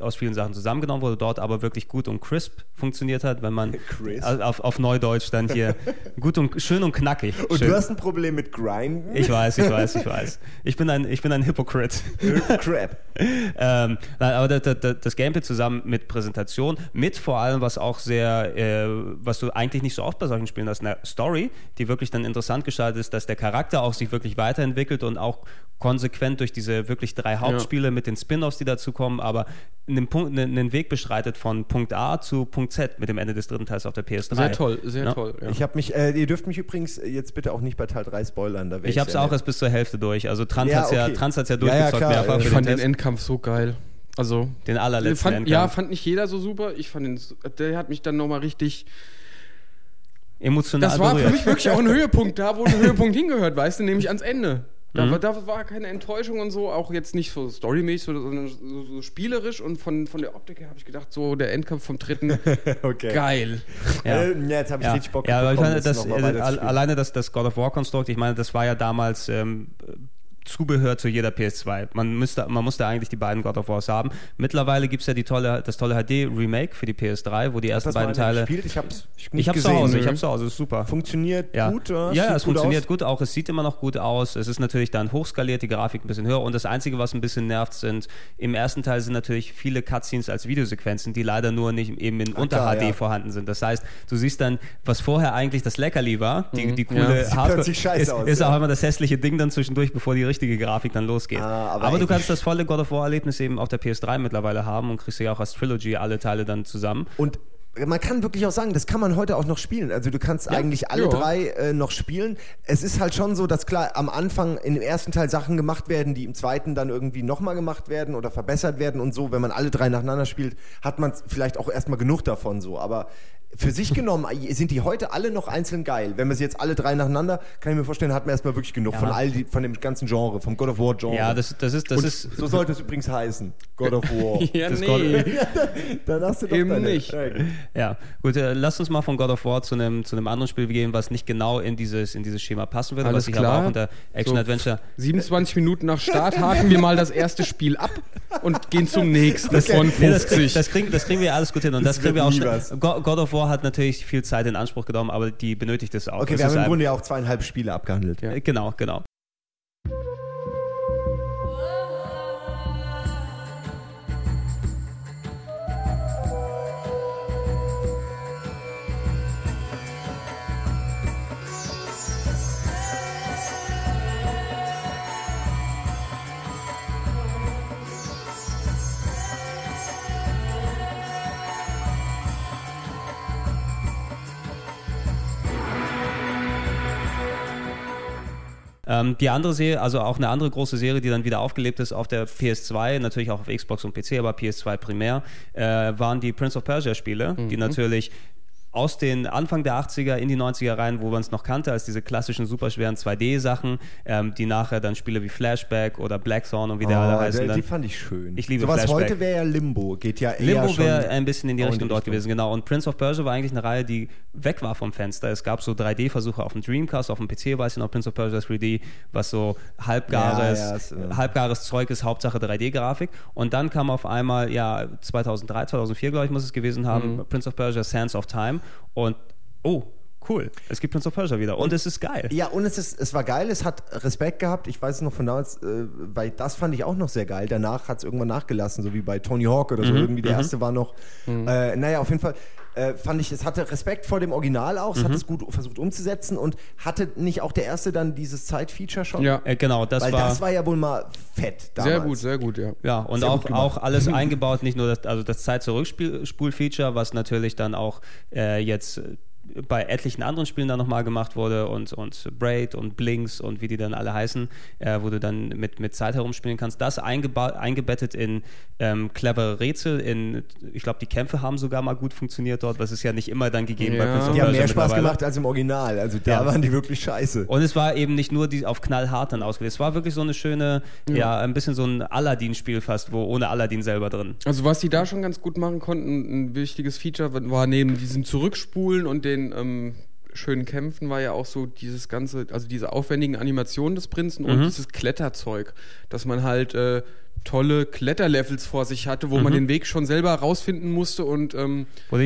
aus vielen Sachen zusammengenommen wurde, dort aber wirklich gut und crisp funktioniert hat, wenn man Crisp. auf, auf Neudeutsch dann hier gut und schön und knackig. Und schön. du hast ein Problem mit Grinden? Ich weiß, ich weiß, ich weiß. Ich bin ein, ich bin ein Hypocrite. Crap. ähm, nein, aber das, das, das Gameplay zusammen mit Präsentation, mit vor allem, was auch sehr, äh, was du eigentlich nicht so oft bei solchen Spielen hast, eine Story, die wirklich dann interessant gestaltet ist, dass der Charakter auch sich wirklich weiterentwickelt und auch konsequent durch diese wirklich drei Hauptspiele mit den Spin-offs, die dazu kommen, aber einen, Punkt, einen, einen Weg beschreitet von Punkt A zu Punkt Z mit dem Ende des dritten Teils auf der PS3. Sehr toll, sehr Ja. toll. Ja. Ich habe mich, äh, ihr dürft mich übrigens jetzt bitte auch nicht bei Teil 3 spoilern. Da Ich habe es sehr auch erst bis zur Hälfte durch. Also Trans Ja, hat's ja, okay. Trans hat's ja Ja, ja, durchgezockt klar. mehrfach ich für fand den den. Endkampf so geil. Also, Den allerletzten fand, ja, Endkampf. fand nicht jeder so super. Ich fand den, der hat mich dann nochmal richtig. Emotional Das war für berührt. mich wirklich auch ein Höhepunkt da, wo ein Höhepunkt hingehört, weißt du, nämlich ans Ende. Da, Mhm. war, da war keine Enttäuschung und so, auch jetzt nicht so storymäßig, sondern so, so spielerisch und von, von der Optik her habe ich gedacht, so der Endkampf vom dritten, Okay. geil. Ja. Äh, ja, jetzt habe ich Ja, richtig Bock ja aber ich meine, das äh, alleine das, das God of War Konstrukt, ich meine, das war ja damals ähm, Zubehör zu jeder PS2. Man, müsste, man musste eigentlich die beiden God of Wars haben. Mittlerweile gibt es ja die tolle, das tolle HD-Remake für die PS3, wo die ersten beiden Teile. gespielt? Ich hab's nicht Ich hab's zu gesehen. Hause, ich Mhm. hab's zu Hause, ist super. Funktioniert Ja, gut, ja, Sieht es gut funktioniert aus? gut auch. Es sieht immer noch gut aus. Es ist natürlich dann hochskaliert, die Grafik ein bisschen höher. Und das Einzige, was ein bisschen nervt, sind im ersten Teil sind natürlich viele Cutscenes als Videosequenzen, die leider nur nicht eben in unter klar, HD ja. vorhanden sind. Das heißt, du siehst dann, was vorher eigentlich das Leckerli war, die, die coole Ja. Hardcore, ist, aus, ist ja. auch immer das hässliche Ding dann zwischendurch, bevor die richtige Grafik dann losgeht. Ah, aber aber du kannst das volle God of War Erlebnis eben auf der PS3 mittlerweile haben und kriegst ja auch als Trilogy alle Teile dann zusammen. Und man kann wirklich auch sagen, das kann man heute auch noch spielen. Also du kannst eigentlich alle Ja. drei äh, noch spielen. Es ist halt schon so, dass klar am Anfang in dem ersten Teil Sachen gemacht werden, die im zweiten dann irgendwie nochmal gemacht werden oder verbessert werden und so. Wenn man alle drei nacheinander spielt, hat man vielleicht auch erstmal genug davon so. Aber für sich genommen äh, sind die heute alle noch einzeln geil. Wenn man sie jetzt alle drei nacheinander, kann ich mir vorstellen, hat man erstmal wirklich genug Ja. von all die, von dem ganzen Genre, vom God of War Genre. Ja, das, das ist, das und ist, so sollte es übrigens heißen. God of War. Ja, Das nee. Dann hast du doch Eben deine- nicht. Ja, gut. Ja, gut, äh, lasst uns mal von God of War zu einem zu einem anderen Spiel gehen, was nicht genau in dieses in dieses Schema passen würde, Alles was ich klar. aber auch unter Action So. Adventure 27 Minuten nach Start haken wir mal das erste Spiel ab und gehen zum nächsten Okay. von Nee, das, 50. das, kriegen, das kriegen wir alles gut hin und das, Das kriegen wir auch. Go- God of War hat natürlich viel Zeit in Anspruch genommen, aber die benötigt es auch. Okay, Es wir haben im Grunde ja auch zweieinhalb Spiele abgehandelt. Ja. Äh, Genau, genau. Ähm, die andere Serie, also auch eine andere große Serie, die dann wieder aufgelebt ist auf der PS2, natürlich auch auf Xbox und PC, aber PS2 primär, äh, waren die Prince of Persia Spiele, die natürlich aus den Anfang der 80er in die 90er rein, wo man es noch kannte, als diese klassischen superschweren 2D-Sachen, ähm, die nachher dann Spiele wie Flashback oder Blackthorn und wie der alle Oh, heißen. der, Dann, die fand ich schön. Ich liebe Sowas Flashback. heute wäre ja Limbo. Geht ja eher Limbo wäre ein bisschen in die Richtung dort gewesen, genau. Und Prince of Persia war eigentlich eine Reihe, die weg war vom Fenster. Es gab so 3D-Versuche auf dem Dreamcast, auf dem PC weiß ich noch, Prince of Persia 3D, was so halbgares, Ja, ja, äh, halbgares Zeug ist, Hauptsache 3D-Grafik. Und dann kam auf einmal, ja, 2003, 2004, glaube ich, muss es gewesen haben, Mhm. Prince of Persia Sands of Time. Und, oh, cool, es gibt Prince of Persia wieder. Und es ist geil. Ja, und es, ist, es war geil, es hat Respekt gehabt. Ich weiß es noch von damals, äh, weil das fand ich auch noch sehr geil. Danach hat es irgendwann nachgelassen, so wie bei Tony Hawk oder so. Irgendwie der erste war noch. Äh, naja, auf jeden Fall äh, fand ich, es hatte Respekt vor dem Original auch. Es hat es gut versucht umzusetzen und hatte nicht auch der erste dann dieses Zeitfeature schon? Ja. Äh, genau, das Weil war... das war ja wohl mal fett damals. Sehr gut, sehr gut, ja. Ja, und Sehr auch, auch alles eingebaut, nicht nur das, also das Zeit-Zurückspul-Feature, was natürlich dann auch äh, jetzt äh, bei etlichen anderen Spielen dann nochmal gemacht wurde und, und Braid und Blinks und wie die dann alle heißen, äh, wo du dann mit, mit Zeit herumspielen kannst. Das eingebettet in ähm, clevere Rätsel, in, ich glaube, die Kämpfe haben sogar mal gut funktioniert dort, was es ja nicht immer dann gegeben Ja. Of Die haben mehr Spaß gemacht als im Original. Also da Ja. waren die wirklich scheiße. Und es war eben nicht nur die auf knallhart dann ausgelegt. Es war wirklich so eine schöne, ja, ein bisschen so ein Aladdin-Spiel fast, wo ohne Aladdin selber drin. Also was die da schon ganz gut machen konnten, ein wichtiges Feature war neben diesem Zurückspulen und den ähm, schönen Kämpfen war ja auch so dieses ganze, also diese aufwendigen Animationen des Prinzen Mhm. und dieses Kletterzeug, dass man halt äh, tolle Kletterlevels vor sich hatte, wo man den Weg schon selber rausfinden musste und ähm, wenn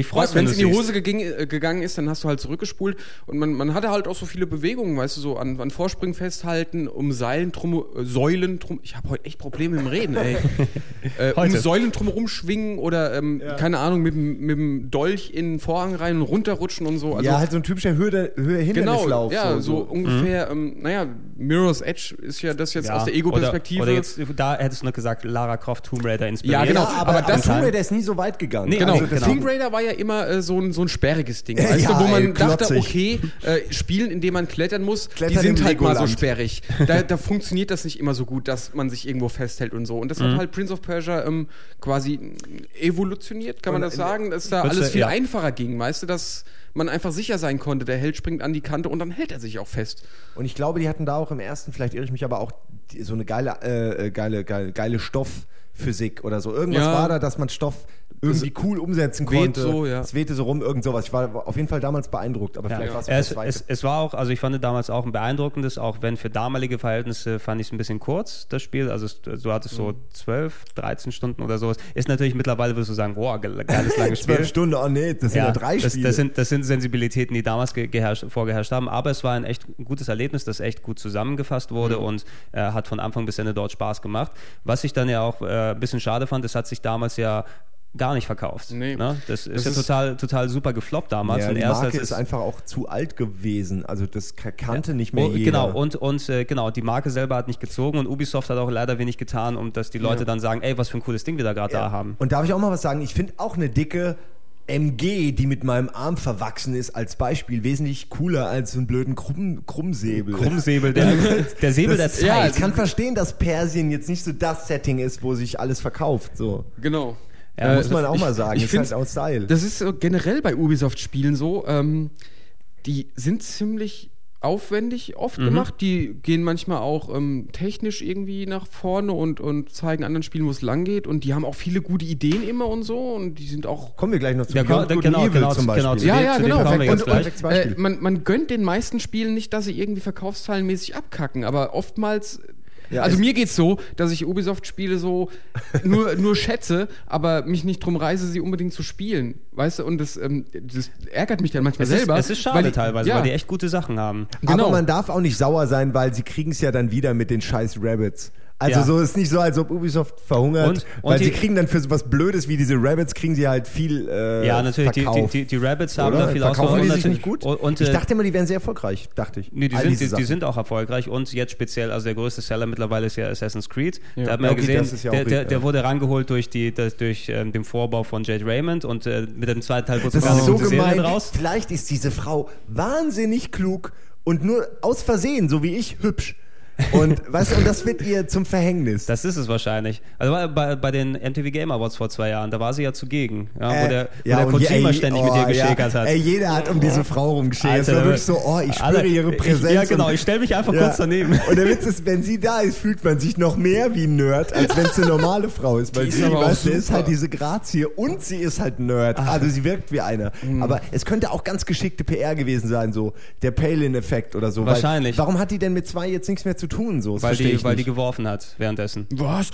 es in die. Hose geging, äh, gegangen ist, dann hast du halt zurückgespult und man, man hatte halt auch so viele Bewegungen, weißt du, so an, an Vorspringen festhalten, um Seilen drum, äh, Säulen drum, ich habe heute echt Probleme im Reden, ey. äh, um. Säulen drumherum schwingen oder, ähm, keine Ahnung, mit, dem- mit dem Dolch in den Vorhang rein und runterrutschen und so. Also, ja, halt so ein typischer Höhe, Höhe Genau, Hindernislauf. ja, so, ungefähr, Mhm. ähm, naja, Mirror's Edge ist ja das jetzt aus der Ego-Perspektive. Oder, oder jetzt, da hättest du noch gesagt, Lara Croft Tomb Raider inspiriert. Ja, genau, Ja, aber, aber das- Tomb Raider ist nie so weit gegangen. Nee, Genau, Also, genau. Tomb Raider war ja immer äh, so, ein, so ein sperriges Ding, Ja, weißt du, wo man ey, dachte, okay, äh, Spielen, in dem man klettern muss, Klettern die sind halt mal so Legoland. sperrig. Da, da funktioniert das nicht immer so gut, dass man sich irgendwo festhält und so. Und das Mhm. hat halt Prince of Persia ähm, quasi evolutioniert, kann man das sagen, dass da alles du- viel ja. einfacher ging, weißt du, dass man einfach sicher sein konnte, der Held springt an die Kante und dann hält er sich auch fest. Und ich glaube, die hatten da auch im ersten, vielleicht irre ich mich, aber auch so eine geile, äh, äh, geile, geile, geile Stoffphysik oder so. Irgendwas Ja. war da, dass man Stoff irgendwie cool umsetzen konnte. so, ja. Es wehte so rum, irgend sowas. Ich war auf jeden Fall damals beeindruckt, aber Ja. vielleicht war es auch Es, es, war auch, also ich fand damals auch ein beeindruckendes, auch wenn für damalige Verhältnisse fand ich es ein bisschen kurz, das Spiel. Also es, du hattest so Mhm. 12, 13 Stunden oder so. Ist natürlich mittlerweile, würdest du sagen, boah, ge- geiles langes Spiel. Zwölf Stunden, oh nee, das sind ja, drei das, Spiele. das, sind, das sind Sensibilitäten, die damals ge geherrscht, vorgeherrscht haben. Aber es war ein echt gutes Erlebnis, das echt gut zusammengefasst wurde Mhm. und äh, hat von Anfang bis Ende dort Spaß gemacht. Was ich dann ja auch äh, ein bisschen schade fand, es hat sich damals ja gar nicht verkauft. Nee. Ne? Das ist Das ja ist- total, total super gefloppt damals. ja, und die erst Marke als ist einfach auch zu alt gewesen. Also das ka- kannte nicht mehr Oh, jeder. Genau, und, und äh, genau, die Marke selber hat nicht gezogen und Ubisoft hat auch leider wenig getan, um dass die Leute dann sagen, ey, was für ein cooles Ding wir da gerade da haben. Und darf ich auch mal was sagen? Ich finde auch eine dicke MG, die mit meinem Arm verwachsen ist, als Beispiel wesentlich cooler als so einen blöden Krumm, Krummsäbel. Krummsäbel, der, der Säbel der Das, Zeit. ja, ich kann verstehen, dass Persien jetzt nicht so das Setting ist, wo sich alles verkauft. So. Genau. Ja, Muss man auch mal sagen. Ich ist find's- halt auch Style. Das ist so generell bei Ubisoft-Spielen so. Ähm, die sind ziemlich aufwendig oft gemacht. Die gehen manchmal auch ähm, technisch irgendwie nach vorne und, und zeigen anderen Spielen, wo es lang geht. Und die haben auch viele gute Ideen immer und so. Und die sind auch. Kommen wir gleich noch zu Ja, Beyond genau, Good genau, Evil genau, zum Beispiel. genau, zu Ja, dem- ja, genau. Und- und-. Äh, man, man gönnt den meisten Spielen nicht, dass sie irgendwie verkaufszahlenmäßig abkacken, aber oftmals. Ja, also es- mir geht's so, dass ich Ubisoft-Spiele so nur, nur schätze, aber mich nicht drum reiße, sie unbedingt zu spielen. Weißt du, und das, ähm, das ärgert mich dann manchmal es, ist, selber. es ist schade weil die- teilweise, ja, weil die echt gute Sachen haben. genau. Aber man darf auch nicht sauer sein, weil sie kriegen es ja dann wieder mit den scheiß Rabbits. Also Ja. so ist nicht so, als ob Ubisoft verhungert, Und- und weil die- sie kriegen dann für so was Blödes wie diese Rabbits kriegen sie halt viel äh, Ja, natürlich, die, die, verkauft. die, die Rabbits haben Oder? da viel Verkaufen die sich nicht gut? Und, und, ich äh, dachte immer, die wären sehr erfolgreich, dachte ich. Nee, die All sind, die, sind auch erfolgreich und jetzt speziell, also der größte Seller mittlerweile ist ja Assassin's Creed. Da hat man ja Okay, gesehen, das ist ja der, der, der ja. wurde rangeholt durch, die, das, durch ähm, den Vorbau von Jade Raymond und äh, mit dem zweiten Teil wurde Das sogar eine ist so gute Serie gemein. draus. Vielleicht ist diese Frau wahnsinnig klug und nur aus Versehen, so wie ich, hübsch. Und, weißt und das wird ihr zum Verhängnis. Das ist es wahrscheinlich. Also bei- bei, den MTV Game Awards vor zwei Jahren, da war sie ja zugegen, ja, wo der, wo der und Kojima ey, ständig mit ihr oh, geschäkert ja. hat. Ey, jeder hat um diese Frau rumgeschäkert. Es war Alter, wirklich so, oh, ich spüre alle- ihre ich- Präsenz. ja, genau, ich stelle mich einfach Ja. kurz daneben. Und der Witz ist, wenn sie da ist, fühlt man sich noch mehr wie ein Nerd, als wenn es eine normale Frau ist. Weil Die ist sie, auch weißt ist halt diese Grazie und sie ist halt ein Nerd. Also sie wirkt wie einer. Mhm. Aber es könnte auch ganz geschickte PR gewesen sein, so der Palin-Effekt oder so. Wahrscheinlich. Weil, warum hat die denn mit zwei jetzt nichts mehr zu tun? So, das weil die, ich weil die geworfen hat währenddessen. Was?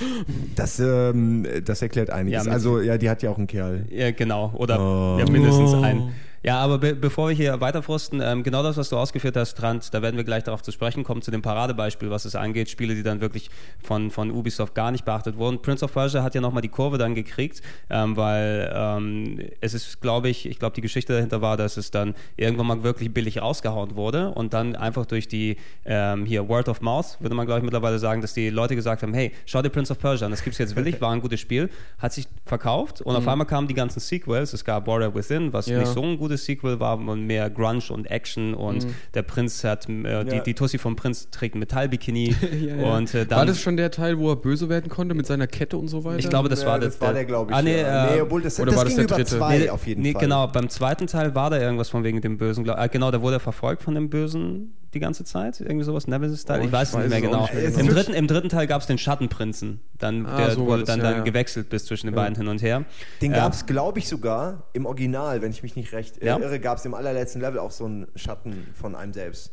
das, ähm, das erklärt einiges. Ja, also ja, die hat ja auch einen Kerl. Ja, genau. Oder Oh. ja, mindestens ein. Ja, aber be bevor wir hier weiterfrusten, ähm, genau das, was du ausgeführt hast, Trant, da werden wir gleich darauf zu sprechen kommen, zu dem Paradebeispiel, was es angeht. Spiele, die dann wirklich von, von Ubisoft gar nicht beachtet wurden. Prince of Persia hat ja nochmal die Kurve dann gekriegt, ähm, weil ähm, es ist, glaube ich, ich glaube, die Geschichte dahinter war, dass es dann irgendwann mal wirklich billig rausgehauen wurde und dann einfach durch die, ähm, hier, Word of Mouth, würde man, glaube ich, mittlerweile sagen, dass die Leute gesagt haben, hey, schau dir Prince of Persia an, das gibt's jetzt billig, war ein gutes Spiel, hat sich verkauft und auf einmal kamen die ganzen Sequels, es gab Warrior Within, was Ja. nicht so ein gutes Sequel war und mehr Grunge und Action und der Prinz hat, äh, die, Ja. die Tussi vom Prinz trägt ein Metallbikini Ja, ja. und äh, dann... war das schon der Teil, wo er böse werden konnte mit seiner Kette und so weiter? ich glaube, das war das war der, glaube ich. Ah, nee, ja. äh, nee, obwohl das, oder das war das ging der über dritte? zwei Nee, auf jeden nee, Fall. genau. Beim zweiten Teil war da irgendwas von wegen dem Bösen. glaub- Äh, genau, da wurde er verfolgt von dem Bösen die ganze Zeit. Irgendwie sowas, Nemesis-Style. Oh, ich ich weiß es nicht mehr genau. nicht mehr genau. Im, Es dritten, Im dritten Teil gab es den Schattenprinzen. Dann, Ah, der so wurde das, dann, ja, dann ja. gewechselt bis zwischen den beiden hin und her. Den Ja. gab es, glaube ich, sogar im Original, wenn ich mich nicht recht Ja. irre, gab es im allerletzten Level auch so einen Schatten von einem selbst.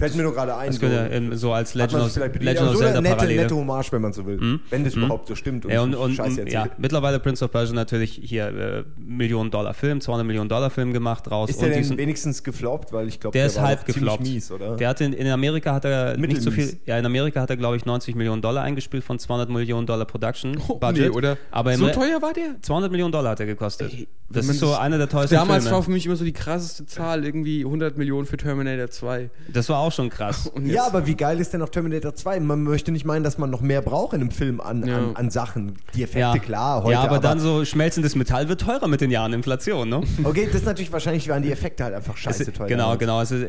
Fällt mir nur gerade ein. Das so, könnte ähm, so als hat Legend of. Legend Aber of so eine Zelda nette, Parallele. nette Hommage, wenn man so will. Wenn das überhaupt so stimmt und, Ja, und, und, Scheiße ja, mittlerweile Prince of Persia natürlich hier äh, Millionen Dollar Film, 200 Millionen Dollar Film gemacht draus. Ist der und denn diesen- wenigstens gefloppt? Weil ich glaube, Der, der, ist war halb gefloppt. mies, oder? Der hatte in, in Amerika hat er nicht so viel. Mittelmies. Ja, in Amerika hat er glaube ich 90 Millionen Dollar eingespielt von 200 Millionen Dollar Production Oh, Budget. nee, oder? Aber so teuer war der? 200 Millionen Dollar hat er gekostet. Ey, das ist so einer der teuersten Damals Filme. war für mich immer so die krasseste Zahl, irgendwie 100 Millionen für Terminator 2. Das war auch schon krass. Und Ja, aber wie geil ist denn noch Terminator 2? Man möchte nicht meinen, dass man noch mehr braucht in einem Film an, Ja. an, an Sachen. Die Effekte, Ja. klar, heute. ja, aber, dann so schmelzendes Metall wird teurer mit den Jahren Inflation, ne? Okay, das ist natürlich wahrscheinlich, waren die Effekte halt einfach scheiße Es- teuer. genau, genau. Es, ist-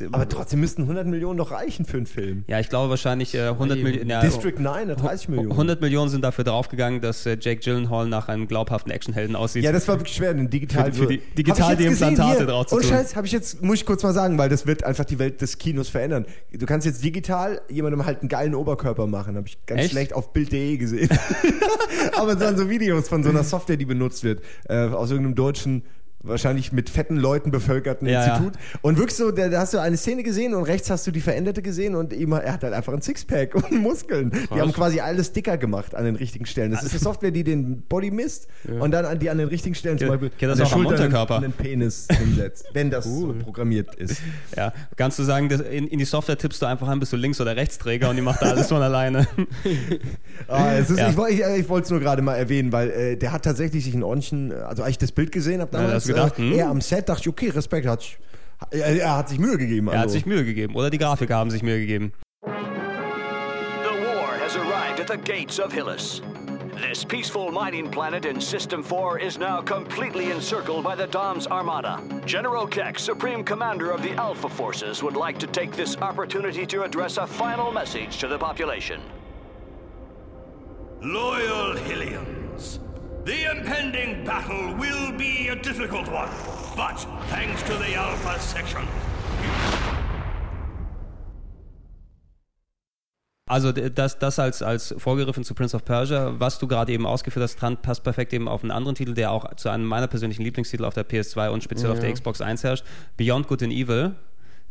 es, Aber trotzdem müssten 100 Millionen doch reichen für einen Film. ja, ich glaube wahrscheinlich äh, 100 Ey, Millionen. Ja, District 9, 30 Millionen. 100 Millionen sind dafür draufgegangen, dass äh, Jake Gyllenhaal nach einem glaubhaften Actionhelden aussieht. Ja, das war wirklich schwer, den digital Für- für die- digital die Implantate drauf zu Und tun. Scheiß, habe ich jetzt, muss ich kurz mal sagen, weil das wird einfach die Welt des Kinos verändern. Du kannst jetzt digital jemandem halt einen geilen Oberkörper machen, habe ich ganz Echt? schlecht auf Bild.de gesehen. Aber es waren so Videos von so einer Software, die benutzt wird, äh, aus irgendeinem deutschen wahrscheinlich mit fetten Leuten bevölkerten Ja, Institut. Und wirklich so, da, da hast du eine Szene gesehen und rechts hast du die Veränderte gesehen und ihm, er hat halt einfach ein Sixpack und Muskeln. Die haben quasi alles dicker gemacht an den richtigen Stellen. Das ist eine Software, die den Body misst und dann an die an den richtigen Stellen zum Beispiel geht das an der Schulter einen, einen Penis hinsetzt, wenn das so programmiert ist. Ja, kannst du sagen, in, in die Software tippst du einfach an, bist du Links- oder Rechtsträger und die macht da alles von alleine. Ah, ist, Ja. Ich, ich, ich wollte es nur gerade mal erwähnen, weil äh, der hat tatsächlich sich ein ordentlichen, also als ich das Bild gesehen habe Ja, damals, gedacht, äh, hm? er am Set, dachte ich, okay, Respekt, hat sich, er, er hat sich Mühe gegeben. Er hat also. sich Mühe gegeben. Oder die Grafiker haben sich Mühe gegeben. The war has arrived at the gates of Hillis. This peaceful mining planet in System 4 is now completely encircled by the Dom's Armada. General Keck, Supreme Commander of the Alpha Forces, would like to take this opportunity to address a final message to the population. Loyal Hillians, the impending battle will be a difficult one, but thanks to the Alpha Section, Also das, das als, als vorgegriffen zu Prince of Persia, was du gerade eben ausgeführt hast, Trant, passt perfekt eben auf einen anderen Titel, der auch zu einem meiner persönlichen Lieblingstitel auf der PS2 und speziell auf der Xbox 1 herrscht, Beyond Good and Evil,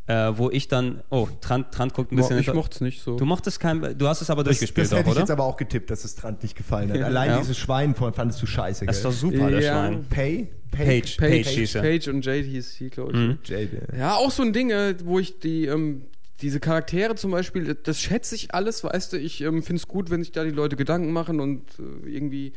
äh, wo ich dann, oh, Trant, Trant guckt ein bisschen... ich mochte es nicht so. Du mochtest kein, du hast es aber das, durchgespielt das auch, hätte ich oder? jetzt aber auch getippt, dass es Trant nicht gefallen hat. Allein Ja. dieses Schwein von- fandest du scheiße, das ist doch gell? super, Ja. Schwein. Pay? Page, Page, Page, hieß er. Page und Jade hieß sie, glaube ich. Mhm. Jade, ja. Ja, auch so ein Ding, äh, wo ich die, ähm, diese Charaktere zum Beispiel, das schätze ich alles, weißt du, ich ähm, finde es gut, wenn sich da die Leute Gedanken machen und äh, irgendwie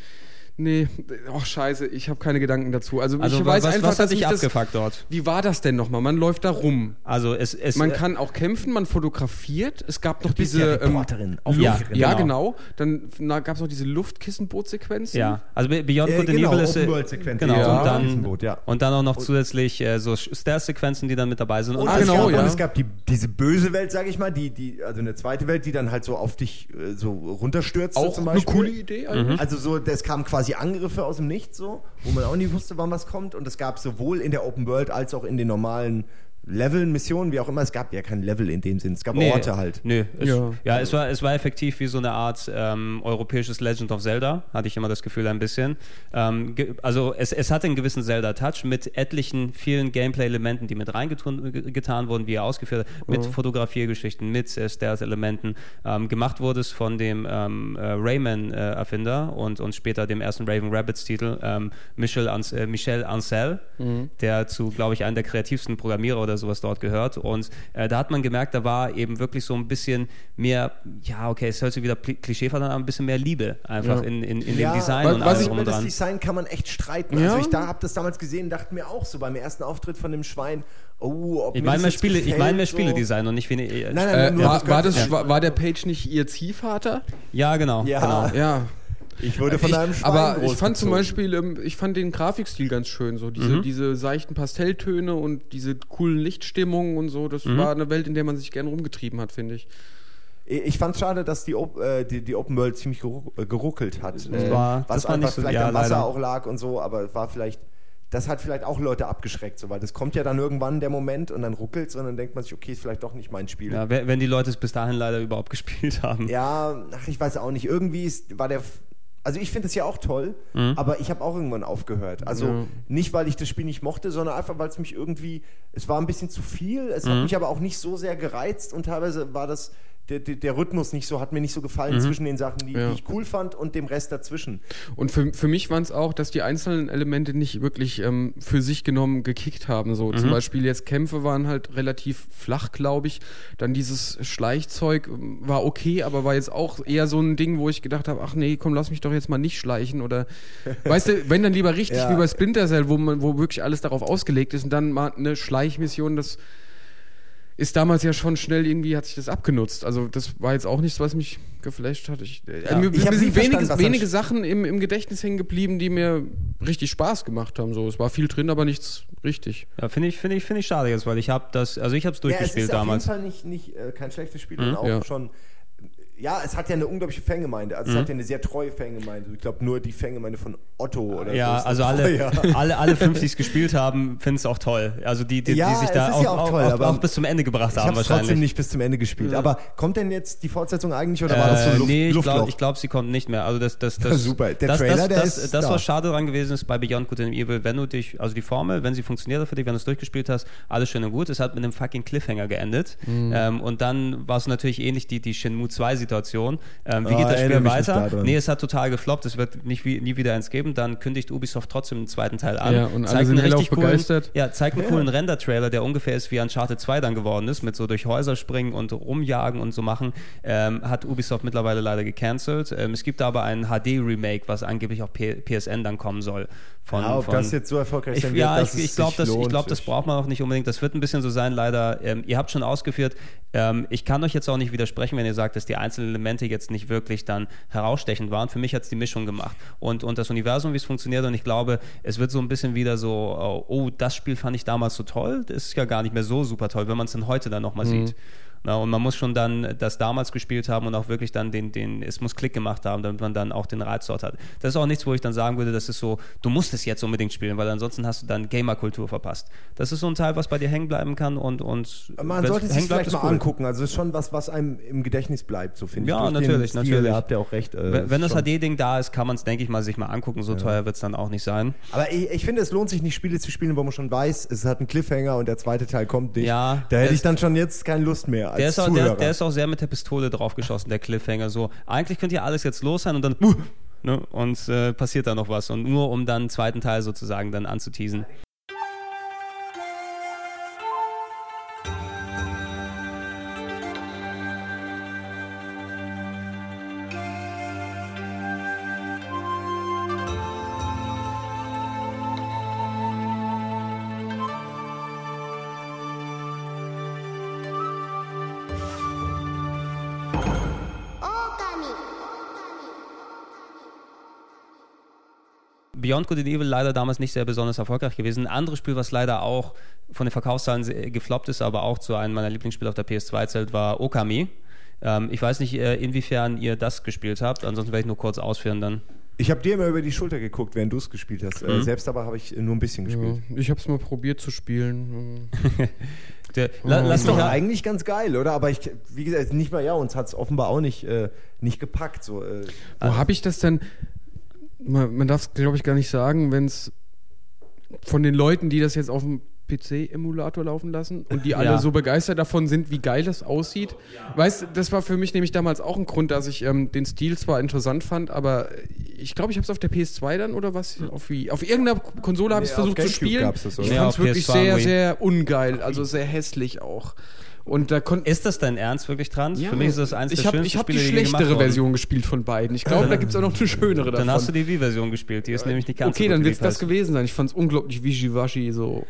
Nee, oh scheiße, ich habe keine Gedanken dazu. Also, Also ich weiß was, einfach, was hat dich das, abgefuckt dort? Wie war das denn nochmal? Man läuft da rum. Also es, es Man äh, kann auch kämpfen, man fotografiert. Es gab noch diese ja ähm, Reporterin, Luft, Aufregerin. ja, genau. genau. Dann gab es noch diese Luftkissenbootsequenzen. ja, also Be- Beyond Äh, Good and genau, Evil ist äh, Open-World-Sequenz. genau Ja. und dann ja. und dann auch noch zusätzlich äh, so Stealth-Sequenzen, die dann mit dabei sind. Und Ah, es genau, gab, ja. Und es gab die, diese böse Welt, sag ich mal, die, die, also eine zweite Welt, die dann halt so auf dich äh, so runterstürzte Auch zum eine Beispiel. coole Idee eigentlich. Also so, es kamen quasi Angriffe aus dem Nichts so, wo man auch nicht wusste, wann was kommt. Und es gab sowohl in der Open World als auch in den normalen Leveln, Missionen, wie auch immer. Es gab ja kein Level in dem Sinn. Es gab Orte halt. Nö, es, ja. Ja. es, war, es war effektiv wie so eine Art ähm, europäisches Legend of Zelda, hatte ich immer das Gefühl ein bisschen. Ähm, ge- also es, es hatte einen gewissen Zelda-Touch mit etlichen, vielen Gameplay-Elementen, die mit reingetan wurden, wie er ausgeführt hat, mit Fotografiergeschichten, mit äh, Stealth-Elementen. Ähm, gemacht wurde es von dem ähm, äh, Rayman-Erfinder und, und später dem ersten Raven Rabbits-Titel, ähm, Michel, Ans äh, Michel Ancel, der zu, glaube ich, einem der kreativsten Programmierer oder sowas dort gehört. Und äh, da hat man gemerkt, da war eben wirklich so ein bisschen mehr, ja, okay, es hört sich wieder klischeevoll an, aber ein bisschen mehr Liebe einfach Ja. in, in, in Ja, dem Design wa- und was alles ich- drum Über und das. Design kann man echt streiten. Ja. Also ich da habe das damals gesehen, dachte mir auch so beim ersten Auftritt von dem Schwein, oh, ob Ich mir meine das mehr jetzt Spiele, ich gefällt, meine mehr so. Spieledesign und nicht eine, äh, Nein, nein, Äh, nur war, war, das das, war, war der Page nicht ihr Ziehvater? Ja, genau. Ja. genau. Ja. Ich wurde von ich, einem Schwein aber ich fand zum. Beispiel, ähm, ich fand den Grafikstil ganz schön, so diese, Mhm. diese seichten Pastelltöne und diese coolen Lichtstimmungen und so. Mhm. Das war eine Welt, in der man sich gern rumgetrieben hat, finde ich. Ich fand es schade, dass die, äh, die, die Open World ziemlich geruck äh, geruckelt hat. Äh, war- was das war einfach nicht so- vielleicht ja, am Wasser leider. auch lag und so, aber es war vielleicht, das hat vielleicht auch Leute abgeschreckt, so, weil das kommt ja dann irgendwann der Moment und dann ruckelt und dann denkt man sich, okay, ist vielleicht doch nicht mein Spiel. Ja, wenn wenn die Leute es bis dahin leider überhaupt gespielt haben. Ja, ach, ich weiß auch nicht. Irgendwie ist, war der. Also ich finde es ja auch toll, aber ich habe auch irgendwann aufgehört. Also Ja. nicht, weil ich das Spiel nicht mochte, sondern einfach, weil es mich irgendwie, es war ein bisschen zu viel. Es hat mich aber auch nicht so sehr gereizt und teilweise war das der, der, der Rhythmus nicht so, hat mir nicht so gefallen zwischen den Sachen, die, Ja. die ich cool fand und dem Rest dazwischen. Und für, für mich waren es auch, dass die einzelnen Elemente nicht wirklich ähm, für sich genommen gekickt haben. So zum Beispiel jetzt Kämpfe waren halt relativ flach, glaube ich. Dann dieses Schleichzeug ähm, war okay, aber war jetzt auch eher so ein Ding, wo ich gedacht habe, ach nee, komm, lass mich doch jetzt mal nicht schleichen. Oder weißt du, wenn dann lieber richtig Ja. wie bei Splinter Cell, wo man, wo wirklich alles darauf ausgelegt ist und dann mal eine Schleichmission, das ist damals ja schon schnell irgendwie, hat sich das abgenutzt. Also das war jetzt auch nichts, was mich geflasht hat. Ich, äh, mir, Ich mir sind wenige, wenige Sachen im, im Gedächtnis hängen geblieben, die mir richtig Spaß gemacht haben. So, es war viel drin, aber nichts richtig. Ja, finde ich, finde ich, finde ich schade jetzt, weil ich habe das, also ich habe es Ja, es durchgespielt ist damals. auf jeden Fall nicht, nicht äh, kein schlechtes Spiel und auch ja. schon. Ja, es hat ja eine unglaubliche Fangemeinde. Also es hat ja eine sehr treue Fangemeinde. Ich glaube nur die Fangemeinde von Otto oder Ja, so. also alle, ja. alle, alle fünf, die es gespielt haben, finden es auch toll. Also die, die, Ja, die sich da auch, ja auch toll, auch, auch bis zum Ende gebracht Ich haben habe es wahrscheinlich. trotzdem nicht bis zum Ende gespielt. Aber kommt denn jetzt die Fortsetzung eigentlich oder war das so Äh, Luft, nee, ich glaube, glaub, sie kommt nicht mehr. Also das, das, das, Super. Der das, Trailer, das, der das, ist das da. was schade dran gewesen ist bei Beyond Good and Evil, wenn du dich, also die Formel, wenn sie funktioniert für dich, wenn du es durchgespielt hast, alles schön und gut. Es hat mit einem fucking Cliffhanger geendet. Mhm. Ähm, und dann war es natürlich ähnlich die, die Shenmue 2 Situation. Ähm, wie Ah, geht das Spiel weiter? Nee, es hat total gefloppt. Es wird nicht wie, nie wieder eins geben. Dann kündigt Ubisoft trotzdem einen zweiten Teil an. Ja, und alle Zeigt sind richtig coolen, begeistert. Ja, zeigt einen coolen Render-Trailer, der ungefähr ist wie Uncharted 2 dann geworden ist, mit so durch Häuser springen und rumjagen und so machen. Ähm, hat Ubisoft mittlerweile leider gecancelt. Ähm, es gibt aber ein HD-Remake, was angeblich auf P PSN dann kommen soll. Von, ja, ob von, das jetzt so erfolgreich ich, sein wird, ja, dass ich, ich glaube, das, ich glaub, das braucht man auch nicht unbedingt. Das wird ein bisschen so sein, leider. Ähm, ihr habt schon ausgeführt, ähm, ich kann euch jetzt auch nicht widersprechen, wenn ihr sagt, dass die einzelnen Elemente jetzt nicht wirklich dann herausstechend waren. Für mich hat es die Mischung gemacht. Und, und das Universum, wie es funktioniert. Und ich glaube, es wird so ein bisschen wieder so, oh, das Spiel fand ich damals so toll. Das ist ja gar nicht mehr so super toll, wenn man es dann heute dann nochmal sieht. Na, und man muss schon dann das damals gespielt haben und auch wirklich dann den, den, es muss Klick gemacht haben, damit man dann auch den Reiz dort hat. Das ist auch nichts, wo ich dann sagen würde, das ist so, du musst es jetzt unbedingt spielen, weil ansonsten hast du dann Gamer-Kultur verpasst. Das ist so ein Teil, was bei dir hängen bleiben kann und, und Man sollte es hängen sich bleibt, vielleicht mal cool. angucken. Also es ist schon was, was einem im Gedächtnis bleibt, so finde ich. Ja, natürlich, Stil, natürlich. Da habt ihr auch recht. äh, Wenn wenn das. HD-Ding da ist, kann man es, denke ich mal, sich mal angucken. So teuer wird es dann auch nicht sein. Aber ich, ich finde, es lohnt sich nicht, Spiele zu spielen, wo man schon weiß, es hat einen Cliffhanger und der zweite Teil kommt nicht. Ja, da hätte ich dann schon jetzt keine Lust mehr als Der ist, auch, Zuhörer. der, der ist auch sehr mit der Pistole draufgeschossen, der Cliffhanger. So, eigentlich könnte ja alles jetzt los sein und dann, ne, und äh, passiert da noch was. Und nur um dann einen zweiten Teil sozusagen dann anzuteasen. Beyond Good and Evil leider damals nicht sehr besonders erfolgreich gewesen. Ein anderes Spiel, was leider auch von den Verkaufszahlen gefloppt ist, aber auch zu einem meiner Lieblingsspiele auf der PS2 zählt, war Okami. Ähm, ich weiß nicht, äh, inwiefern ihr das gespielt habt, ansonsten werde ich nur kurz ausführen dann. Ich habe dir immer über die Schulter geguckt, während du es gespielt hast. Mhm. Äh, selbst aber habe ich nur ein bisschen gespielt. Ja, ich habe es mal probiert zu spielen. Der, la, lass doch ja- eigentlich ganz geil, oder? Aber ich, wie gesagt, nicht mal ja, uns hat es offenbar auch nicht, äh, nicht gepackt. So, äh, Wo habe ich das denn? Man, man darf es, glaube ich, gar nicht sagen, wenn es von den Leuten, die das jetzt auf dem PC-Emulator laufen lassen und die alle Ja. so begeistert davon sind, wie geil das aussieht. Weißt du, das war für mich nämlich damals auch ein Grund, dass ich ähm, den Stil zwar interessant fand, aber ich glaube, ich habe es auf der PS2 dann oder was? Auf, wie, auf irgendeiner Konsole habe ich es Nee, versucht zu spielen. gab's das, oder? ich Ja, fand es wirklich PS2 sehr, sehr ungeil, also sehr hässlich auch. Und da Ist das dein Ernst wirklich dran? ja, Für mich ist das eins ich der hab, schönsten Ich habe die Spiele, die schlechtere wurden. Version gespielt von beiden. Ich glaube, da gibt es auch noch eine schönere davon. Dann hast du die Wii-Version gespielt, die ist nämlich nicht ganz okay, so dann wird es das die gewesen sein. Ich fand es unglaublich wischiwaschi so.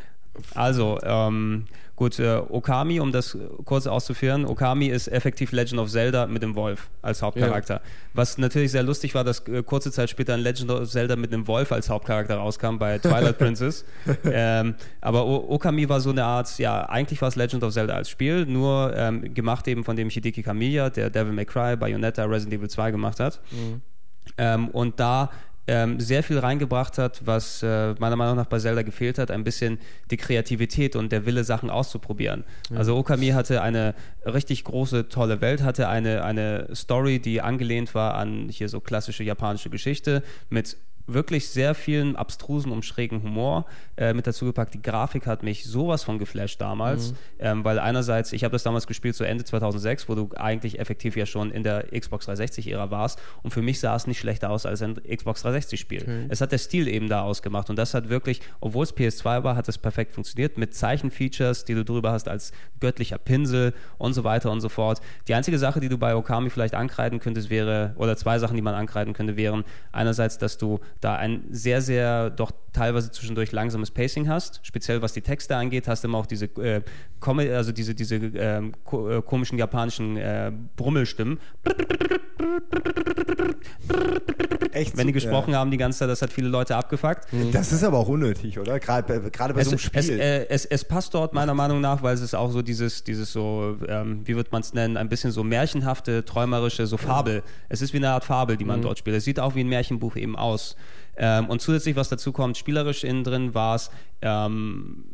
Also, ähm, gut, äh, Okami, um das kurz auszuführen, Okami ist effektiv Legend of Zelda mit dem Wolf als Hauptcharakter. Was natürlich sehr lustig war, dass äh, kurze Zeit später ein Legend of Zelda mit einem Wolf als Hauptcharakter rauskam bei Twilight Princess. ähm, aber o Okami war so eine Art, ja, eigentlich war es Legend of Zelda als Spiel, nur ähm, gemacht eben von dem Hideki Kamiya, der Devil May Cry, Bayonetta, Resident Evil 2 gemacht hat. Ähm, und da ähm, sehr viel reingebracht hat, was äh, meiner Meinung nach bei Zelda gefehlt hat, ein bisschen die Kreativität und der Wille, Sachen auszuprobieren. Also Okami hatte eine richtig große, tolle Welt, hatte eine, eine Story, die angelehnt war an hier so klassische japanische Geschichte mit wirklich sehr vielen abstrusen und schrägen Humor äh, mit dazu gepackt. Die Grafik hat mich sowas von geflasht damals, ähm, weil einerseits, ich habe das damals gespielt so Ende 2006, wo du eigentlich effektiv ja schon in der Xbox 360-Ära warst und für mich sah es nicht schlechter aus als ein Xbox 360-Spiel. Es hat der Stil eben da ausgemacht und das hat wirklich, obwohl es PS2 war, hat es perfekt funktioniert mit Zeichenfeatures, die du drüber hast als göttlicher Pinsel und so weiter und so fort. Die einzige Sache, die du bei Okami vielleicht ankreiden könntest, wäre, oder zwei Sachen, die man ankreiden könnte, wären einerseits, dass du da ein sehr, sehr doch teilweise zwischendurch langsames Pacing hast, speziell was die Texte angeht, hast du immer auch diese, äh, Comedy, also diese, diese ähm, ko äh, komischen japanischen äh, Brummelstimmen. echt Wenn die gesprochen haben die ganze Zeit, das hat viele Leute abgefuckt. Ja. Das ist aber auch unnötig, oder? Gerade bei, gerade bei so einem Es, Spiel. es, äh, es, es passt dort meiner Meinung nach, weil es ist auch so dieses, dieses so, ähm, wie wird man es nennen, ein bisschen so märchenhafte, träumerische, so Fabel. Es ist wie eine Art Fabel, die man dort spielt. Es sieht auch wie ein Märchenbuch eben aus. Ähm, und zusätzlich, was dazu kommt, spielerisch innen drin war es, ähm,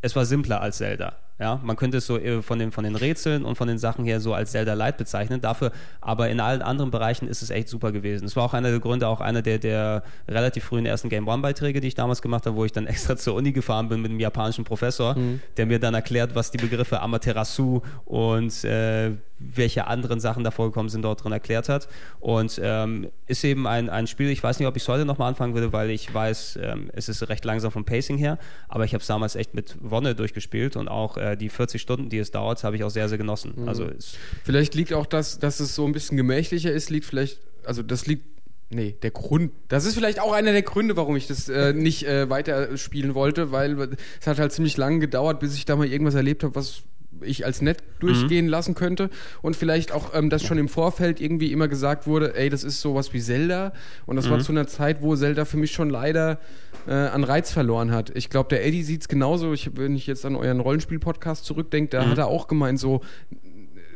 es war simpler als Zelda. Ja, man könnte es so äh, von den, von den Rätseln und von den Sachen her so als Zelda Light bezeichnen. Dafür, aber in allen anderen Bereichen ist es echt super gewesen. Es war auch einer der Gründe, auch einer der, der relativ frühen ersten Game One-Beiträge, die ich damals gemacht habe, wo ich dann extra zur Uni gefahren bin mit einem japanischen Professor, der mir dann erklärt, was die Begriffe Amaterasu und äh, welche anderen Sachen da vorgekommen sind, dort drin erklärt hat. Und ähm, ist eben ein, ein Spiel, ich weiß nicht, ob ich es heute nochmal anfangen würde, weil ich weiß, ähm, es ist recht langsam vom Pacing her, aber ich habe es damals echt mit Wonne durchgespielt und auch äh, die 40 Stunden, die es dauert, habe ich auch sehr, sehr genossen. Also es, Vielleicht liegt auch das, dass es so ein bisschen gemächlicher ist, liegt vielleicht, also das liegt, nee, der Grund, das ist vielleicht auch einer der Gründe, warum ich das äh, nicht äh, weiter spielen wollte, weil es hat halt ziemlich lange gedauert, bis ich da mal irgendwas erlebt habe, was ich als nett durchgehen lassen könnte. Und vielleicht auch, ähm, dass schon im Vorfeld irgendwie immer gesagt wurde, ey, das ist sowas wie Zelda. Und das war zu einer Zeit, wo Zelda für mich schon leider äh, an Reiz verloren hat. Ich glaube, der Eddie sieht es genauso, ich, wenn ich jetzt an euren Rollenspiel-Podcast zurückdenke, da hat er auch gemeint, so,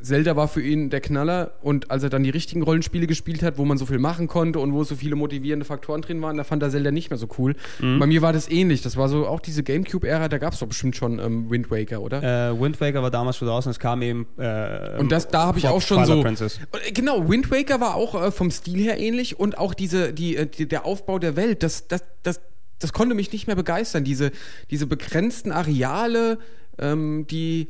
Zelda war für ihn der Knaller und als er dann die richtigen Rollenspiele gespielt hat, wo man so viel machen konnte und wo so viele motivierende Faktoren drin waren, da fand er Zelda nicht mehr so cool. Bei mir war das ähnlich. Das war so auch diese Gamecube-Ära, da gab es doch bestimmt schon ähm, Wind Waker, oder? äh, Wind Waker war damals schon draußen, es kam eben. Äh, Und das, da habe ich auch schon Twilight so. Princess. Äh, Genau, Wind Waker war auch äh, vom Stil her ähnlich und auch diese, die, äh, die, der Aufbau der Welt, das, das, das, das konnte mich nicht mehr begeistern. Diese, diese begrenzten Areale, ähm, die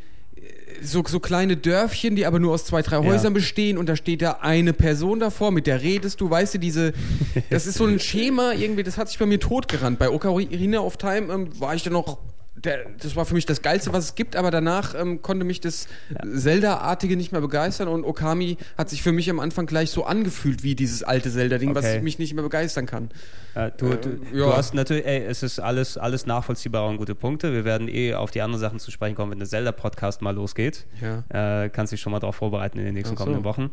so, so kleine Dörfchen, die aber nur aus zwei, drei Häusern bestehen und da steht da eine Person davor, mit der redest du, weißt du, diese, das ist so ein Schema irgendwie, das hat sich bei mir totgerannt. Bei Ocarina of Time ähm, war ich dann noch der, das war für mich das Geilste, was es gibt, aber danach ähm, konnte mich das Zelda-artige nicht mehr begeistern und Okami hat sich für mich am Anfang gleich so angefühlt wie dieses alte Zelda-Ding, was Okay. mich nicht mehr begeistern kann. Äh, du, du, ja. du hast natürlich, ey, es ist alles, alles nachvollziehbar und gute Punkte. Wir werden eh auf die anderen Sachen zu sprechen kommen, wenn der Zelda-Podcast mal losgeht. Ja. Äh, kannst dich schon mal darauf vorbereiten in den nächsten so. kommenden Wochen.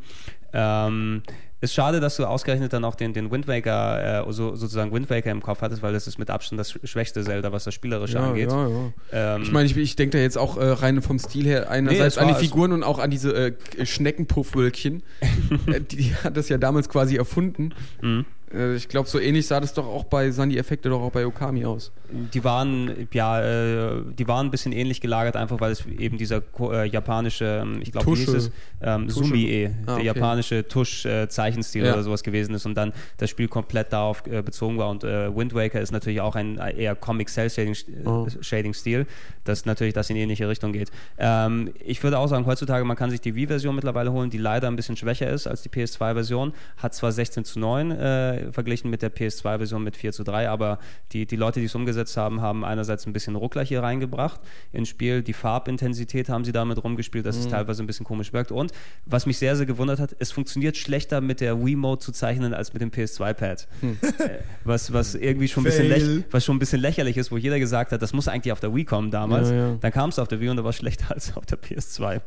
Ähm, ist schade, dass du ausgerechnet dann auch den, den Wind Waker, äh, so, sozusagen Wind Waker im Kopf hattest, weil das ist mit Abstand das schwächste Zelda, was das Spielerische angeht. Ja, ja. Ähm, Ich meine, ich, ich denke da jetzt auch äh, rein vom Stil her einerseits es an die Figuren und auch an diese äh, Schneckenpuffwölkchen. äh, die, die hat das ja damals quasi erfunden. Mhm. Äh, ich glaube, so ähnlich sah das doch auch bei Sandy Effekte doch auch bei Okami aus. Die waren, ja, äh, die waren ein bisschen ähnlich gelagert, einfach weil es eben dieser äh, japanische, ähm, ich glaube, wie hieß es? Ähm. Sumi-e, Ah, der okay. japanische Tusch-Zeichenstil Ja. oder sowas gewesen ist und dann das Spiel komplett darauf äh, bezogen war. Und äh, Wind Waker ist natürlich auch ein äh, eher Comic-Cell-Shading-Stil, Oh. Das natürlich das in ähnliche Richtung geht. Ähm, ich würde auch sagen, heutzutage, man kann sich die Wii-Version mittlerweile holen, die leider ein bisschen schwächer ist als die PS2-Version, hat zwar 16 zu 9 äh, verglichen mit der PS2-Version mit 4 zu 3, aber die, die Leute, die es umgesetzt haben, haben einerseits ein bisschen Ruckler hier reingebracht ins Spiel, die Farbintensität haben sie damit rumgespielt, dass es teilweise ein bisschen komisch wirkt und was mich sehr, sehr gewundert hat, es funktioniert schlechter mit der Wii-Mode zu zeichnen als mit dem PS2-Pad. Äh, was, was irgendwie schon ein, bisschen läch- was schon ein bisschen lächerlich ist, wo jeder gesagt hat, das muss eigentlich auf der Wii kommen damals. Ja, ja. Dann kam es auf der Wii und da war es schlechter als auf der PS2.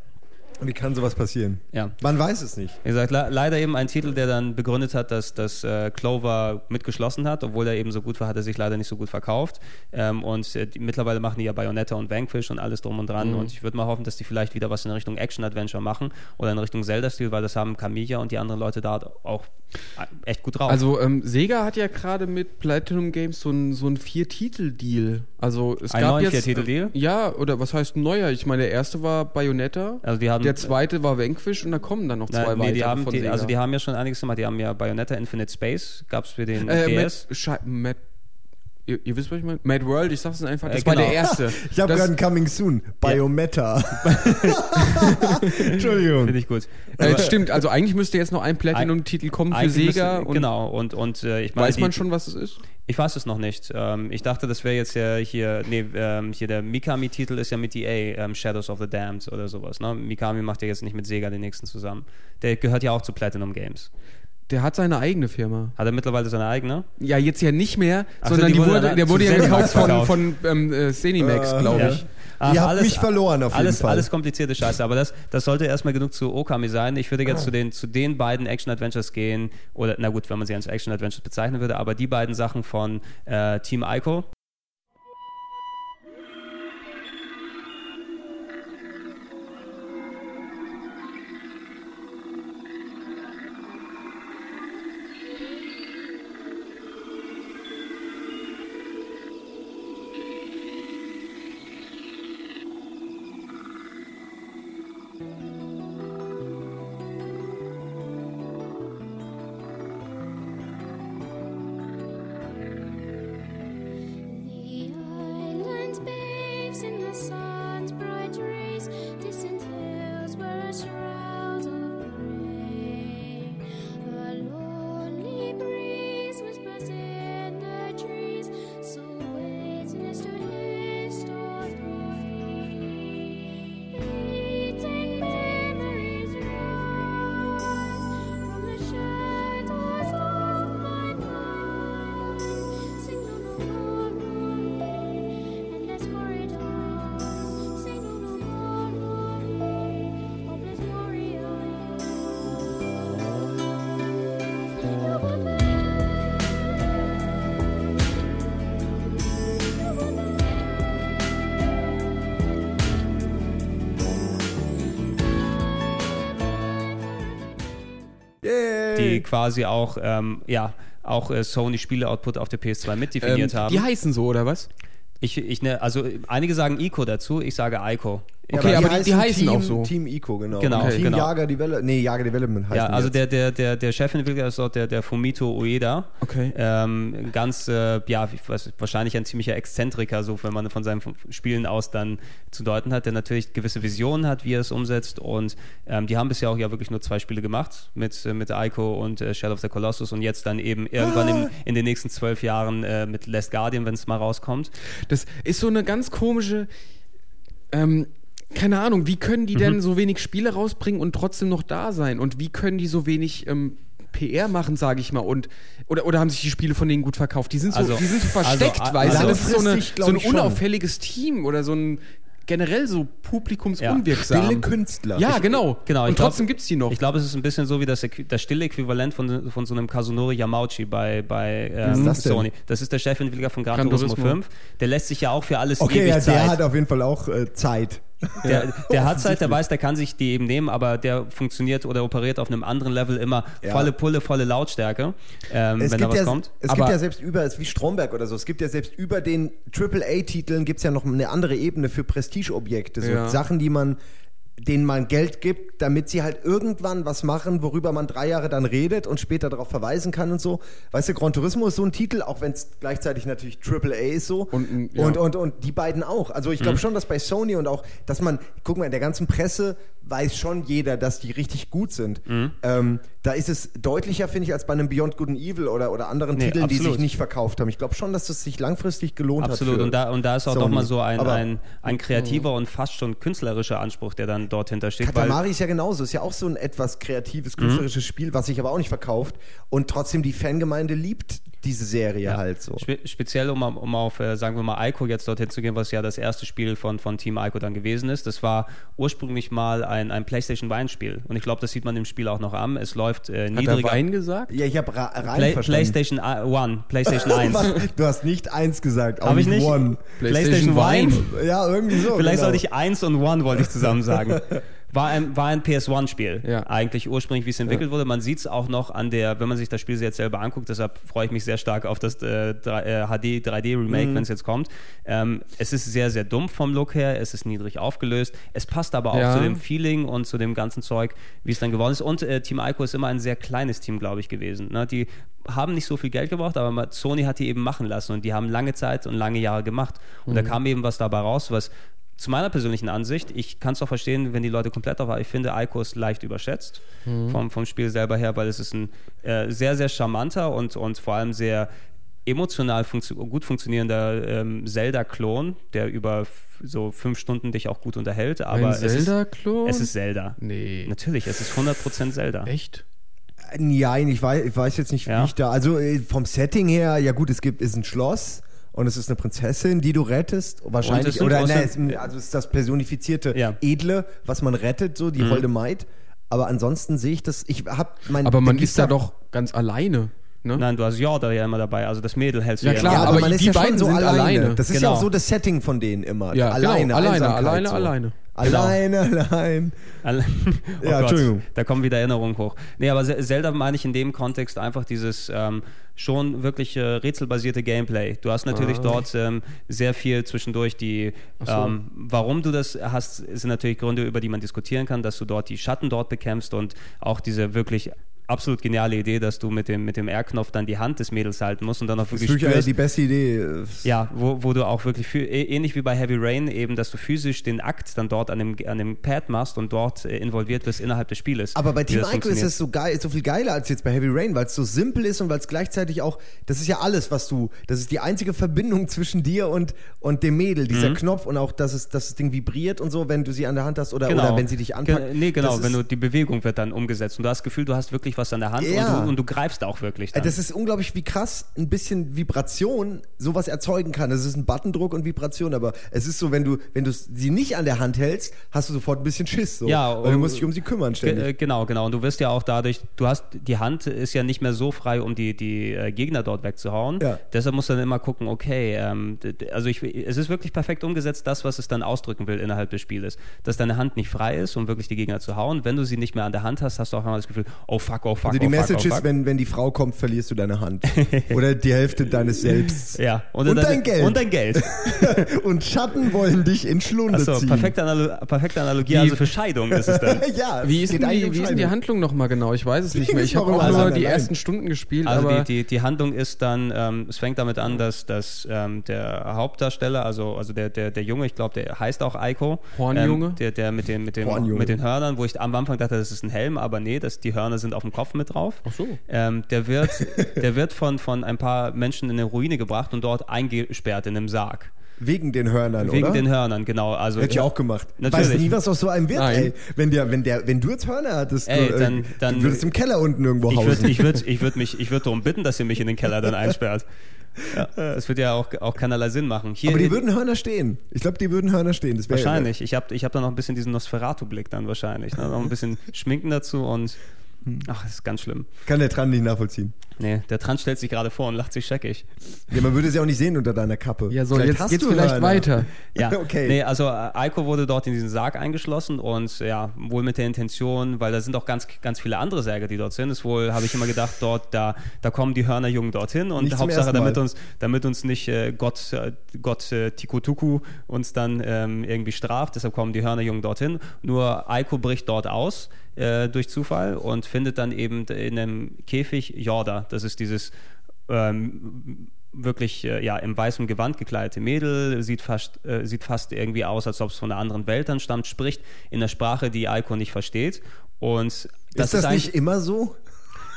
Wie kann sowas passieren? Ja. Man weiß es nicht. Wie gesagt, le leider eben ein Titel, der dann begründet hat, dass, dass äh, Clover mitgeschlossen hat, obwohl er eben so gut war, hat er sich leider nicht so gut verkauft. Ähm, und äh, die, mittlerweile machen die ja Bayonetta und Vanquish und alles drum und dran. Und ich würde mal hoffen, dass die vielleicht wieder was in Richtung Action-Adventure machen oder in Richtung Zelda-Stil, weil das haben Camilla und die anderen Leute da auch echt gut drauf. Also ähm, Sega hat ja gerade mit Platinum Games so ein, so ein Vier-Titel-Deal. Also es Einen gab neuen jetzt, Vier-Titel-Deal? Ja, oder was heißt ein neuer? Ich meine, der erste war Bayonetta, Also die haben- der zweite war Vanquish und da kommen dann noch zwei Na, nee, weitere die haben, von die, Sega. also die haben ja schon einiges gemacht. Die haben ja Bayonetta Infinite Space, gab es für den äh, DS. Schei- Mad, ihr, ihr wisst, was ich meine? Mad World, ich sag's einfach, das Äh, war genau. der erste. Ich habe gerade ein Coming Soon. Biometa. Entschuldigung. Finde ich gut. Äh, stimmt, also eigentlich müsste jetzt noch ein Platinum-Titel kommen für Sega. müsste- und genau, und, und äh, ich meine, Weiß man die- schon, was es ist? Ich weiß es noch nicht. Ähm, ich dachte, das wäre jetzt ja hier, nee, ähm, hier der Mikami-Titel ist ja mit EA, ähm, Shadows of the Damned oder sowas. Ne? Mikami macht ja jetzt nicht mit Sega den nächsten zusammen. Der gehört ja auch zu Platinum Games. Der hat seine eigene Firma. Hat er mittlerweile seine eigene? Ja, jetzt ja nicht mehr, Ach so, sondern die die wurde der wurde ja gekauft von, von ähm, äh, Cinemax, Äh, glaube Ja. ich. Ach, Ihr habt mich verloren auf jeden alles, Fall. Alles komplizierte Scheiße, aber das, das sollte erstmal genug zu Okami sein. Ich würde Ah. jetzt zu, den, zu den beiden Action-Adventures gehen, oder na gut, wenn man sie als Action-Adventures bezeichnen würde, aber die beiden Sachen von äh, Team Ico, quasi auch, ähm, ja, auch äh, Sony Spiele-Output auf der PS2 mitdefiniert Ähm, haben. die heißen so, oder was? Ich, ich, ne, also einige sagen Ico dazu, ich sage Ico. Okay, aber die- die heißen Team, auch so. Team Ico, genau. Genau, Und Team genau. Jager Development. Nee, Jager Development heißt Ja, also der, der, der, der Chefentwickler ist dort der, der Fumito Ueda. Okay. Ähm, ganz, äh, ja, ich weiß, wahrscheinlich ein ziemlicher Exzentriker, so wenn man von seinen Spielen aus dann zu deuten hat, der natürlich gewisse Visionen hat, wie er es umsetzt. Und ähm, die haben bisher auch ja wirklich nur zwei Spiele gemacht mit, äh, mit Ico und äh, Shadow of the Colossus und jetzt dann eben irgendwann Ah. in, in den nächsten zwölf Jahren äh, mit Last Guardian, wenn es mal rauskommt. Das ist so eine ganz komische. Ähm, keine Ahnung, wie können die Mhm. denn so wenig Spiele rausbringen und trotzdem noch da sein? Und wie können die so wenig ähm, PR machen, sage ich mal? Und, oder, oder haben sich die Spiele von denen gut verkauft? Die sind so, Also- die sind so versteckt, also- weißt du? also Das ist so, eine, so ein unauffälliges Team oder so ein generell so publikumsunwirksam. Stille Künstler. Ja, genau. Genau, Und trotzdem gibt's die noch. Ich glaube, es ist ein bisschen so wie das, das stille Äquivalent von, von so einem Kazunori Yamauchi bei, bei ähm, das denn? Sony. Das ist der Chefentwickler von Gran, Gran Turismo, Turismo. 5. Der lässt sich ja auch für alles Okay, ewig ja, Zeit. der hat auf jeden Fall auch äh, Zeit. Der, der hat Zeit, der weiß, der kann sich die eben nehmen, aber der funktioniert oder operiert auf einem anderen Level immer Ja. volle Pulle, volle Lautstärke, ähm, Es, wenn da gibt was ja, kommt. es Aber- gibt ja selbst über, es ist wie Stromberg oder so, es gibt ja selbst über den AAA-Titeln gibt es ja noch eine andere Ebene für Prestigeobjekte. So Ja. Sachen, die man denen man Geld gibt, damit sie halt irgendwann was machen, worüber man drei Jahre dann redet und später darauf verweisen kann und so. Weißt du, Gran Turismo ist so ein Titel, auch wenn es gleichzeitig natürlich AAA ist so. Und, ja. und, und, und die beiden auch. Also ich glaube schon, dass bei Sony und auch, dass man, guck mal, in der ganzen Presse weiß schon jeder, dass die richtig gut sind. Ähm, da ist es deutlicher, finde ich, als bei einem Beyond Good and Evil oder, oder anderen Nee, Titeln, die absolut. sich nicht verkauft haben. Ich glaube schon, dass es sich langfristig gelohnt Absolut, hat. für und da, und da ist auch Sony. nochmal so ein, Aber ein, ein kreativer und fast schon künstlerischer Anspruch, der dann dort hintersteht. Katamari ist ja genauso, ist ja auch so ein etwas kreatives, Mhm. künstlerisches Spiel, was sich aber auch nicht verkauft. Und trotzdem die Fangemeinde liebt diese Serie Ja. halt so. Spe speziell, um, um auf, äh, sagen wir mal, Ico jetzt dorthin zu gehen, was ja das erste Spiel von, von Team Ico dann gewesen ist. Das war ursprünglich mal ein, ein PlayStation Wine-Spiel. Und ich glaube, das sieht man im Spiel auch noch an. Es läuft äh, Hat er niedriger. Wein gesagt? Ja, ich habe ra rein Play verstanden. PlayStation I- One, PlayStation 1. Was? Du hast nicht eins gesagt, auch Habe ich nicht? One. PlayStation Wine. Ja, irgendwie so. Vielleicht genau. sollte ich 1 und One, wollte ich zusammen sagen. War ein, war ein PS1-Spiel, Ja. eigentlich ursprünglich, wie es entwickelt wurde. Man sieht es auch noch an der, wenn man sich das Spiel jetzt selber anguckt, deshalb freue ich mich sehr stark auf das äh, 3, äh, HD 3D-Remake, Mhm. wenn es jetzt kommt. Ähm, es ist sehr, sehr dumpf vom Look her, es ist niedrig aufgelöst, es passt aber auch Ja. zu dem Feeling und zu dem ganzen Zeug, wie es dann geworden ist. Und äh, Team Ico ist immer ein sehr kleines Team, glaube ich, gewesen. Ne? Die haben nicht so viel Geld gebraucht, aber Sony hat die eben machen lassen und die haben lange Zeit und lange Jahre gemacht. Und Mhm. da kam eben was dabei raus, was zu meiner persönlichen Ansicht, ich kann es auch verstehen, wenn die Leute komplett auf, ich finde Ico ist leicht überschätzt Mhm. vom, vom Spiel selber her, weil es ist ein äh, sehr, sehr charmanter und, und vor allem sehr emotional funktio gut funktionierender ähm, Zelda-Klon, der über so fünf Stunden dich auch gut unterhält. Aber Ein es ist- Zelda-Klon? Es ist Zelda. Nee. Natürlich, es ist 100% Zelda. Echt? Nein, ich weiß, ich weiß jetzt nicht, Ja. wie ich da. Also äh, vom Setting her, ja gut, es gibt ist ein Schloss und es ist eine Prinzessin, die du rettest, wahrscheinlich. sind Oder es, ist- also es ist das personifizierte Ja. Edle, was man rettet, so die holde Maid. Aber ansonsten sehe ich das. Ich habe mein. Aber man ist da doch ganz alleine. Ne? Nein, du hast Jorda ja immer dabei, also das Mädel hältst du Ja, ja, klar, immer. Ja, aber, aber man ist die ja schon beiden so sind alleine. alleine. Das ist ja Genau. auch so das Setting von denen immer. Ja, alleine, genau, alleine, Einsamkeit alleine, so. alleine. Alleine, allein. Alle- oh Ja, Entschuldigung. Da kommen wieder Erinnerungen hoch. Nee, aber Ze- Zelda meine ich in dem Kontext einfach dieses ähm, schon wirklich äh, rätselbasierte Gameplay. Du hast natürlich Ah. dort ähm, sehr viel zwischendurch die, so. ähm, warum du das hast, sind natürlich Gründe, über die man diskutieren kann, dass du dort die Schatten dort bekämpfst und auch diese wirklich absolut geniale Idee, dass du mit dem, mit dem R-Knopf dann die Hand des Mädels halten musst und dann auch Das ist wirklich wirklich spürst, die beste Idee. ja, wo, wo du auch wirklich, ähnlich wie bei Heavy Rain, eben, dass du physisch denAkt dann dort an dem, an dem Pad machst und dort äh, involviert bist innerhalb des Spieles. Aber bei Team das Ico ist es so geil, so viel geiler als jetzt bei Heavy Rain, weil es so simpel ist und weil es gleichzeitig auch, das ist ja alles, was du, das ist die einzige Verbindung zwischen dir und, und dem Mädel, dieser Knopf und auch, dass es, dass das Ding vibriert und so, wenn du sie an der Hand hast oder, oder wenn sie dich anpackt. Ge nee, genau, Das wenn du die Bewegung wird dann umgesetzt und du hast das Gefühl, du hast wirklich was an der Hand Ja. und, du, und du greifst auch wirklich. Dann. Das ist unglaublich, wie krass ein bisschen Vibration sowas erzeugen kann. Das ist ein Buttondruck und Vibration, aber es ist so, wenn du, wenn du sie nicht an der Hand hältst, hast du sofort ein bisschen Schiss. So. Ja, weil du und- musst dich um sie kümmern ständig. äh, genau, genau. Und du wirst ja auch dadurch, du hast, die Hand ist ja nicht mehr so frei, um die, die äh, Gegner dort wegzuhauen. Ja. Deshalb musst du dann immer gucken, okay, ähm, also ich, es ist wirklich perfekt umgesetzt, das, was es dann ausdrücken will innerhalb des Spieles. Dass deine Hand nicht frei ist, um wirklich die Gegner zu hauen. Wenn du sie nicht mehr an der Hand hast, hast du auch immer das Gefühl, oh fuck, oh fuck, Also die oh fuck, Message oh ist, fuck. wenn, wenn die Frau kommt, verlierst du deine Hand. Oder die Hälfte deines Selbst. ja, Und dann- dein Geld. Und dein Geld. Und Schatten wollen dich in Schlunde Achso, ziehen. perfekte, Analog perfekte Analogie, also für Scheidung ist es dann. ja, Wie ist, denn die, um wie ist denn die. Handlung nochmal genau? Ich weiß es nicht mehr. Ich habe auch nur die ersten Stunden gespielt, Also aber die, die, die Handlung ist dann, ähm, es fängt damit an, dass, dass ähm, der Hauptdarsteller, also, also der, der, der Junge, ich glaube, der heißt auch Eiko. Hornjunge? Ähm, der, der mit, dem, mit, dem, Hornjunge. mit den Hörnern, wo ich am Anfang dachte, das ist ein Helm, aber nee, das, die Hörner sind auf dem Kopf mit drauf. Ach so. Ähm, der wird, der wird von, von ein paar Menschen in eine Ruine gebracht und dort eingesperrt in einem Sarg. Wegen den Hörnern, Wegen oder? den Hörnern, genau. Also, Hätte ich auch gemacht. Natürlich. Weißt nie, was aus so einem wird, Nein. ey. Wenn, der, wenn, der, wenn du jetzt Hörner hattest, Ey, du, äh, dann- dann- du würdest im Keller unten irgendwo Ich hausen. würde ich würd, ich würd mich, ich würd darum bitten, dass ihr mich in den Keller dann einsperrt. Ja, das wird ja auch, auch keinerlei Sinn machen. Hier Aber die würden Hörner stehen. Ich glaube, die würden Hörner stehen. Wahrscheinlich. Ich habe ich hab da noch ein bisschen diesen Nosferatu-Blick dann wahrscheinlich. Ne? Noch ein bisschen Schminken dazu und ach, das ist ganz schlimm. Kann der Tran nicht nachvollziehen. Nee, der Trans stellt sich gerade vor und lacht sich scheckig. Ja, man würde sie auch nicht sehen unter deiner Kappe. Ja, so, Vielleicht jetzt hast geht's du vielleicht Hörner. weiter. Ja, Okay. Nee, also äh, Eiko wurde dort in diesen Sarg eingeschlossen und ja, wohl mit der Intention, weil da sind auch ganz, ganz viele andere Särge, die dort sind, ist wohl, habe ich immer gedacht, dort, da, da kommen die Hörnerjungen dorthin und Nicht Hauptsache, damit uns, damit uns nicht äh, Gott, äh, Gott äh, Tikutuku uns dann ähm, irgendwie straft, deshalb kommen die Hörnerjungen dorthin. Nur Eiko bricht dort aus äh, durch Zufall und findet dann eben in einem Käfig Jorda. Das ist dieses ähm, wirklich äh, ja, im weißen Gewand gekleidete Mädel, sieht fast, äh, sieht fast irgendwie aus, als ob es von einer anderen Welt dann stammt, spricht in der Sprache, die Aiko nicht versteht. Und das ist das eigentlich- nicht immer so?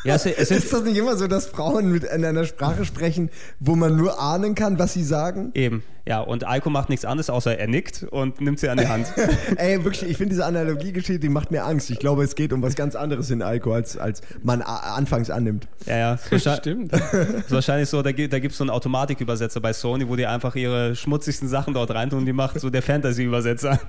Ja, es, es sind Ist das nicht immer so, dass Frauen mit in einer Sprache sprechen, wo man nur ahnen kann, was sie sagen? eben, ja, und Aiko macht nichts anderes, außer er nickt und nimmt sie an die Hand. Ey, wirklich, ich finde diese Analogiegeschichte, die macht mir Angst. Ich glaube, es geht um was ganz anderes in Alko, als, als man anfangs annimmt. Ja, ja. Stimmt. ist wahrscheinlich so, da gibt gibt's so einen Automatikübersetzer bei Sony, wo die einfach ihre schmutzigsten Sachen dort reintun und die macht so der Fantasy-Übersetzer.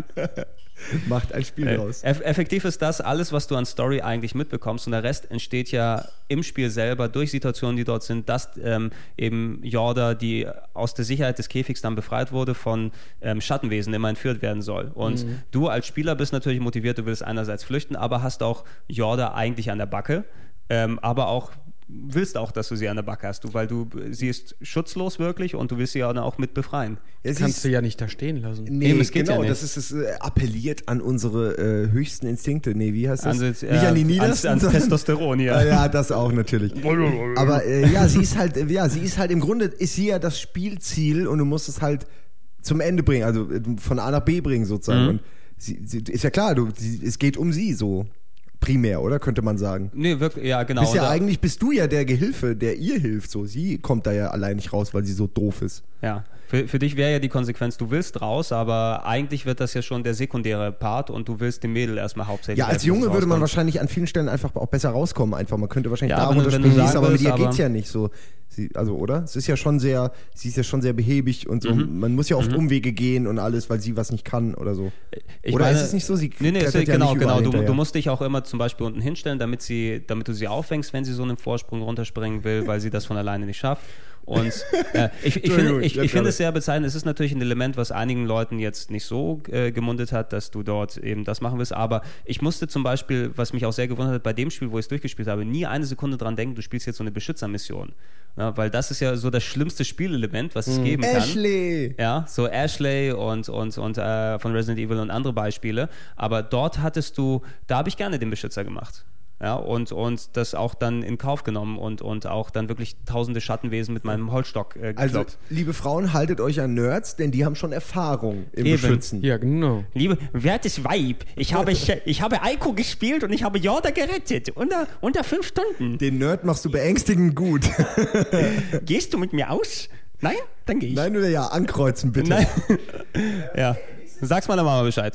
Macht ein Spiel Äh, draus. eff effektiv ist das alles, was du an Story eigentlich mitbekommst und der Rest entsteht ja im Spiel selber durch Situationen, die dort sind, dass ähm, eben Jorda, die aus der Sicherheit des Käfigs dann befreit wurde, von ähm, Schattenwesen immer entführt werden soll. Und du als Spieler bist natürlich motiviert, du willst einerseits flüchten, aber hast auch Jorda eigentlich an der Backe, ähm, aber auch willst auch, dass du sie an der Backe hast, du, weil du sie ist schutzlos wirklich und du willst sie ja auch mit befreien. Ja, sie Kannst ist- du ja nicht da stehen lassen. Nee, Eben, es geht genau, ja nicht. das ist es äh, appelliert an unsere äh, höchsten Instinkte. Nee, wie heißt das? An, Nicht an die niedersten. Sondern- Testosteron, ja. Ja, ja, das auch natürlich. Aber äh, ja, sie ist halt, äh, ja, sie ist halt im Grunde ist sie ja das Spielziel und du musst es halt zum Ende bringen, also äh, von A nach B bringen sozusagen. Mhm. Und sie, sie ist ja klar, du, sie, es geht um sie so primär, oder könnte man sagen? Nee, wirklich, ja, genau. Bist ja eigentlich bist du ja der Gehilfe, der ihr hilft. So, sie kommt da ja allein nicht raus, weil sie so doof ist. Ja, für, für dich wäre ja die Konsequenz, du willst raus, aber eigentlich wird das ja schon der sekundäre Part und du willst dem Mädel erstmal hauptsächlich. Ja, als Junge es würde man wahrscheinlich an vielen Stellen einfach auch besser rauskommen. Einfach, man könnte wahrscheinlich Ja, da runterspringen, aber mit ihr aber- geht's ja nicht so. Sie, also, oder? Es ist ja schon sehr, sie ist ja schon sehr behäbig und so. Mhm. Man muss ja oft Umwege gehen und alles, weil sie was nicht kann oder so. Ich oder meine- ist es nicht so? Sie nee, nee, ja genau, nicht genau. Du, du musst dich auch immer zum Beispiel unten hinstellen, damit, sie, damit du sie auffängst, wenn sie so einen Vorsprung runterspringen will, weil sie das von alleine nicht schafft. Und äh, ich, ich, finde, ich, ich gerade- es sehr bezeichnend. Es ist natürlich ein Element, was einigen Leuten jetzt nicht so äh, gemundet hat, dass du dort eben das machen willst. Aber ich musste zum Beispiel, was mich auch sehr gewundert hat, bei dem Spiel, wo ich es durchgespielt habe, nie eine Sekunde dran denken, du spielst jetzt so eine Beschützermission. Ja, weil das ist ja so das schlimmste Spielelement, was es geben kann. Ashley! Ja, so Ashley und, und, und äh, von Resident Evil und andere Beispiele. Aber dort hattest du, da habe ich gerne den Beschützer gemacht. Ja, und, und das auch dann in Kauf genommen und, und auch dann wirklich tausende Schattenwesen mit meinem Holzstock äh, Also, gekloppt. liebe Frauen, haltet euch an Nerds, denn die haben schon Erfahrung im Eben. Beschützen. Ja, genau. Liebe, wertes Weib, ich habe, ich habe Aiko gespielt und ich habe Jorda gerettet. Unter, unter fünf Stunden. Den Nerd machst du beängstigend gut. Gehst du mit mir aus? Nein? Dann gehe ich. Nein oder ja, ankreuzen bitte. Nein. ja. Sag's meiner Mama Bescheid.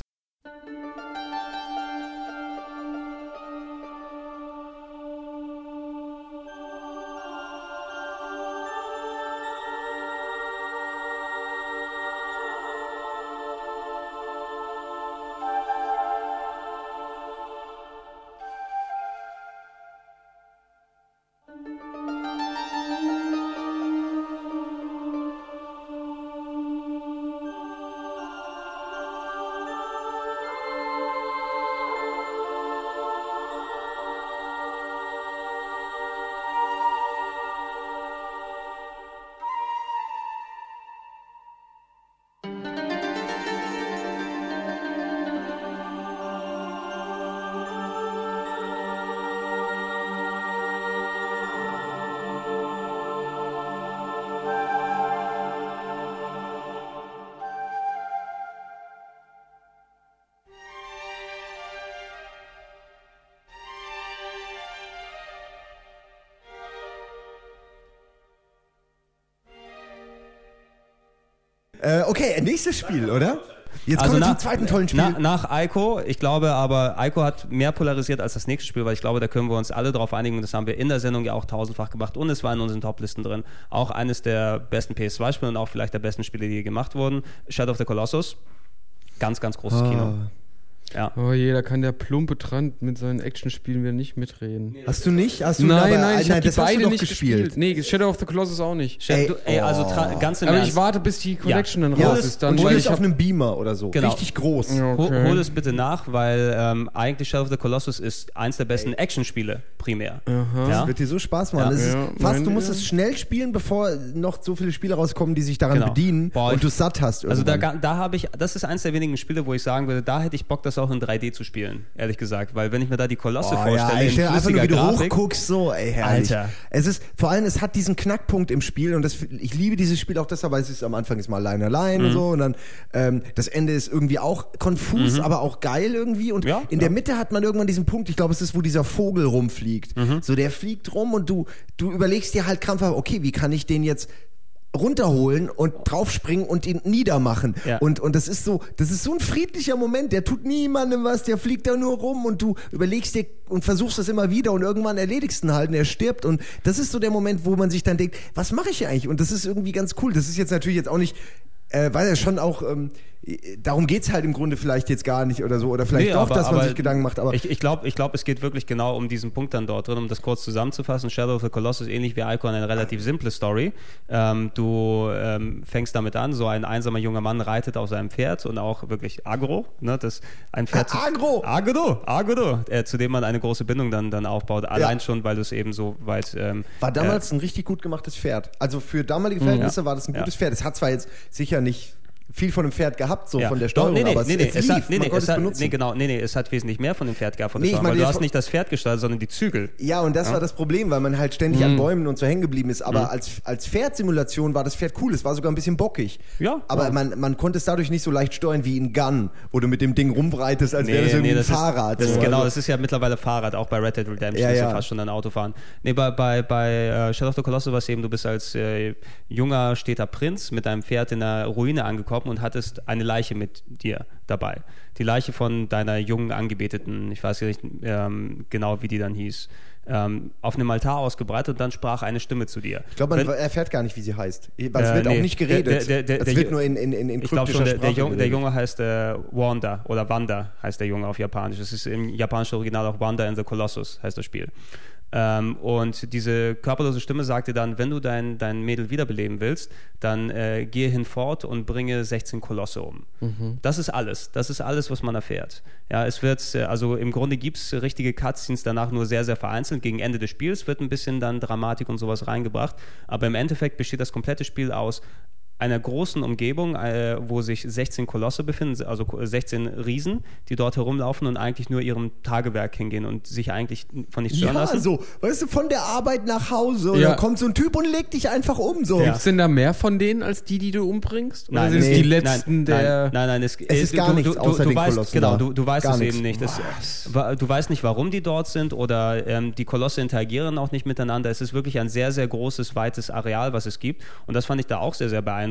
Äh, okay, nächstes Spiel, oder? Jetzt also kommen wir nach, zum zweiten tollen Spiel. Na, nach Ico, ich glaube aber, Ico hat mehr polarisiert als das nächste Spiel, weil ich glaube, da können wir uns alle darauf einigen. Das haben wir in der Sendung ja auch tausendfach gemacht und es war in unseren Toplisten drin. Auch eines der besten PS2-Spiele und auch vielleicht der besten Spiele, die je gemacht wurden. Shadow of the Colossus. Ganz, ganz großes Kino. Ja. Oh je, da kann der plumpe Trant mit seinen Actionspielen wieder nicht mitreden. Hast du nicht? Hast du nein, aber, nein, ich nein, die beide nicht gespielt. gespielt. Nee, Shadow of the Colossus auch nicht. Ey, du, ey also tra- ganz im Aber Ernst. ich warte, bis die Collection dann Ja, raus ist. Dann, und weil spiel ich auf einem Beamer oder so. Genau. Richtig groß. Ja, Hol, okay. hol es bitte nach, weil ähm, eigentlich Shadow of the Colossus ist eins der besten Actionspiele primär. Ja? Das wird dir so Spaß machen. Ja. Es ist Ja, fast, du musst es schnell spielen, bevor noch so viele Spiele rauskommen, die sich daran Genau. bedienen Boah, und ich- du es satt hast. Also da, irgendwann. da habe ich, das ist eins der wenigen Spiele, wo ich sagen würde, da hätte ich Bock, das auch in 3D zu spielen, ehrlich gesagt. Weil wenn ich mir da die Kolosse Boah, vorstelle, ja, ich in stell einfach nur, wie du Grafik, hochguckst, so, ey, herrlich. Alter. Es ist, vor allem, es hat diesen Knackpunkt im Spiel und das, ich liebe dieses Spiel auch deshalb, weil es ist am Anfang ist mal allein allein Mhm. und so und dann, ähm, das Ende ist irgendwie auch konfus, aber auch geil irgendwie und Mhm. Ja, in ja. der Mitte hat man irgendwann diesen Punkt, ich glaube, es ist, wo dieser Vogel rumfliegt. Mhm. So, der fliegt rum und du, du überlegst dir halt krampfhaft, okay, wie kann ich den jetzt runterholen und draufspringen und ihn niedermachen. Ja. Und, und das ist so, das ist so ein friedlicher Moment, der tut niemandem was, der fliegt da nur rum und du überlegst dir und versuchst das immer wieder und irgendwann erledigst ihn halt und er stirbt und das ist so der Moment, wo man sich dann denkt, was mache ich hier eigentlich? Und das ist irgendwie ganz cool. Das ist jetzt natürlich jetzt auch nicht, äh, weil er schon auch, ähm, darum geht's halt im Grunde vielleicht jetzt gar nicht oder so oder vielleicht Nee, doch, aber- dass man sich Gedanken macht, aber ich, ich glaube, ich glaub, es geht wirklich genau um diesen Punkt dann dort drin, um das kurz zusammenzufassen. Shadow of the Colossus, ähnlich wie Icon, eine relativ simple Story. Ähm, du ähm, fängst damit an, so ein einsamer junger Mann reitet auf seinem Pferd und auch wirklich agro, ne, das ein Pferd. Ah, agro! Agro, agro, äh, zu dem man eine große Bindung dann, dann aufbaut. Allein schon, weil du es eben so weit. Ähm, War damals ein richtig gut gemachtes Pferd. Also für damalige Verhältnisse war das ein Ja. gutes Pferd. Es hat zwar jetzt sicher nicht viel von dem Pferd gehabt, so Ja. von der Steuerung, nee, nee, aber es, nee, nee, es lief, hat, nee, nee, es es hat, nee, genau, nee, nee, es hat wesentlich mehr von dem Pferd gehabt, von der Nee, ich weil du hast nicht das Pferd gestaltet, sondern die Zügel. Ja, und das war das Problem, weil man halt ständig Mhm. an Bäumen und so hängen geblieben ist. Aber als, als Pferdsimulation war das Pferd cool. Es war sogar ein bisschen bockig. Ja, Aber ja. Man, man konnte es dadurch nicht so leicht steuern wie in Gun, wo du mit dem Ding rumreitest, als wäre das irgendwie ein Fahrrad. Ist, so. ist, genau, Also- das ist ja mittlerweile Fahrrad, auch bei Red Dead Redemption Ja, ist ja ja. fast schon ein Autofahren. Nee, bei, bei, bei äh, Shadow of the Colossus war es eben, du bist als äh, junger, steter Prinz mit deinem Pferd in einer Ruine angekommen und hattest eine Leiche mit dir dabei. Die Leiche von deiner jungen Angebeteten, ich weiß nicht ähm, genau, wie die dann hieß, ähm, auf einem Altar ausgebreitet und dann sprach eine Stimme zu dir. Ich glaube, man Wenn- erfährt gar nicht, wie sie heißt. Es Äh, wird auch nee. nicht geredet. Der- der- der- es wird nur in, in, in, in Ich glaube schon, der, der, Junge, der. Junge heißt äh, Wanda oder Wanda heißt der Junge auf Japanisch. Es ist im japanischen Original auch Wanda in the Colossus heißt das Spiel. Ähm, und diese körperlose Stimme sagte dann, wenn du dein, dein Mädel wiederbeleben willst, dann äh, gehe hinfort und bringe 16 Kolosse um. Das ist alles. Das ist alles, was man erfährt. Ja, es wird, äh, also im Grunde gibt es richtige Cutscenes danach nur sehr, sehr vereinzelt. Gegen Ende des Spiels wird ein bisschen dann Dramatik und sowas reingebracht. Aber im Endeffekt besteht das komplette Spiel aus einer großen Umgebung, äh, wo sich 16 Kolosse befinden, also 16 Riesen, die dort herumlaufen und eigentlich nur ihrem Tagewerk hingehen und sich eigentlich von nichts stören Ja, lassen. so, weißt du, von der Arbeit nach Hause und Ja. dann kommt so ein Typ und legt dich einfach um. So. Gibt's denn da mehr von denen als die, die du umbringst? Oder Nein, sind es nee, die letzten nein, der. Nein, nein, nein es, Es ist äh, gar du, nichts du, außer du, den weißt, Kolossen Genau, du, du weißt Gar es nichts. eben nicht. Es, du weißt nicht, warum die dort sind oder ähm, die Kolosse interagieren auch nicht miteinander. Es ist wirklich ein sehr, sehr großes, weites Areal, was es gibt. Und das fand ich da auch sehr, sehr beeindruckend.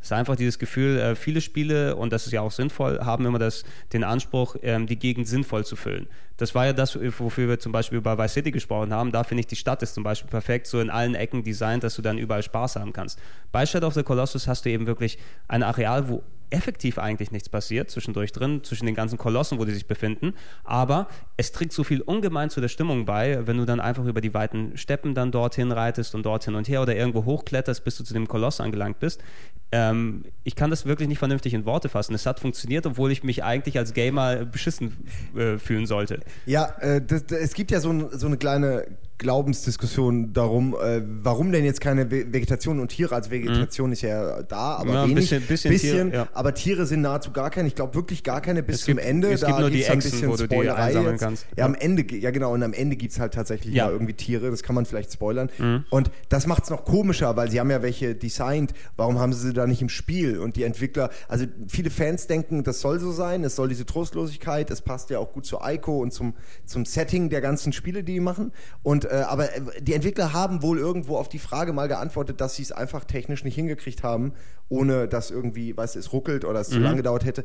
Es ist einfach dieses Gefühl, äh, viele Spiele, und das ist ja auch sinnvoll, haben immer das, den Anspruch, ähm, die Gegend sinnvoll zu füllen. Das war ja das, wofür wir zum Beispiel bei Vice City gesprochen haben. Da finde ich, die Stadt ist zum Beispiel perfekt, so in allen Ecken designt, dass du dann überall Spaß haben kannst. Bei Shadow of the Colossus hast du eben wirklich ein Areal, wo effektiv eigentlich nichts passiert zwischendurch drin, zwischen den ganzen Kolossen, wo die sich befinden. Aber es trägt so viel ungemein zu der Stimmung bei, wenn du dann einfach über die weiten Steppen dann dorthin reitest und dort hin und her oder irgendwo hochkletterst, bis du zu dem Koloss angelangt bist. Ähm, ich kann das wirklich nicht vernünftig in Worte fassen. Es hat funktioniert, obwohl ich mich eigentlich als Gamer beschissen äh, fühlen sollte. Ja, äh, das, das, es gibt ja so, ein, so eine kleine Glaubensdiskussion darum, äh, warum denn jetzt keine Ve- Vegetation und Tiere, also Vegetation ist ja da, aber Mhm. Ja, ein wenig, bisschen- bisschen Tiere, ja. aber Tiere sind nahezu gar keine, ich glaube wirklich gar keine bis Es zum gibt- Ende, es gibt nur die gibt's ein Echsen, bisschen wo du die Spoilerei einsammeln jetzt. kannst. Ja, am Ende, ja genau, und am Ende gibt es halt tatsächlich Ja. irgendwie Tiere, das kann man vielleicht spoilern Mhm. und das macht es noch komischer, weil sie haben ja welche designt, warum haben sie sie da nicht im Spiel und die Entwickler, also viele Fans denken, das soll so sein, es soll diese Trostlosigkeit, es passt ja auch gut zu Ico und zum, zum Setting der ganzen Spiele, die die machen und äh, aber äh, die Entwickler haben wohl irgendwo auf die Frage mal geantwortet, dass sie es einfach technisch nicht hingekriegt haben, ohne dass irgendwie, weißt du, es ruckelt oder es zu lange gedauert hätte.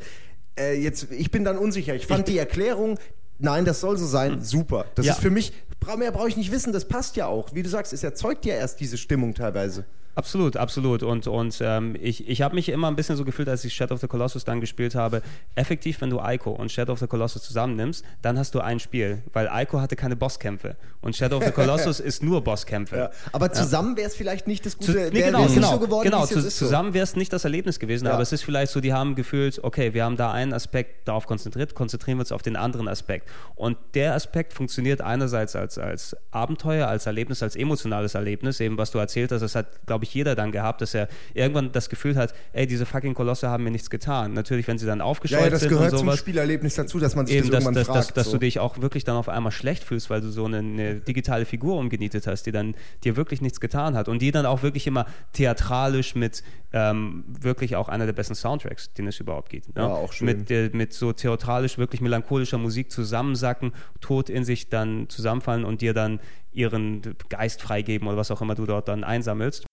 Äh, jetzt, ich bin dann unsicher. Ich fand die Erklärung, nein, das soll so sein, super. Das Ja. ist für mich, mehr brauche ich nicht wissen, das passt ja auch. Wie du sagst, es erzeugt ja erst diese Stimmung teilweise. Absolut, absolut. Und, und ähm, ich, ich habe mich immer ein bisschen so gefühlt, als ich Shadow of the Colossus dann gespielt habe. Effektiv, wenn du Ico und Shadow of the Colossus zusammennimmst, dann hast du ein Spiel. Weil Ico hatte keine Bosskämpfe. Und Shadow of the Colossus ist nur Bosskämpfe. Ja. Aber zusammen wäre es vielleicht nicht das Zu, Gute. nee, wär- genau, genau, so geworden, genau zu, zusammen wäre es nicht das Erlebnis gewesen, Ja. aber es ist vielleicht so, die haben gefühlt, okay, wir haben da einen Aspekt darauf konzentriert, konzentrieren wir uns auf den anderen Aspekt. Und der Aspekt funktioniert einerseits als, als Abenteuer, als Erlebnis, als emotionales Erlebnis, eben was du erzählt hast, das hat, glaube ich, jeder dann gehabt, dass er irgendwann das Gefühl hat, ey, diese fucking Kolosse haben mir nichts getan. Natürlich, wenn sie dann Ja, aufgescheuert ja, das sind gehört und zum sowas. Spielerlebnis dazu, dass man sich Eben, das dass, irgendwann dass, fragt. dass, dass so. du dich auch wirklich dann auf einmal schlecht fühlst, weil du so eine, eine digitale Figur umgenietet hast, die dann dir wirklich nichts getan hat und die dann auch wirklich immer theatralisch mit ähm, wirklich auch einer der besten Soundtracks, den es überhaupt gibt. Ne? Ja, auch schön. Mit, äh, mit so theatralisch, wirklich melancholischer Musik zusammensacken, tot in sich dann zusammenfallen und dir dann ihren Geist freigeben oder was auch immer du dort dann einsammelst.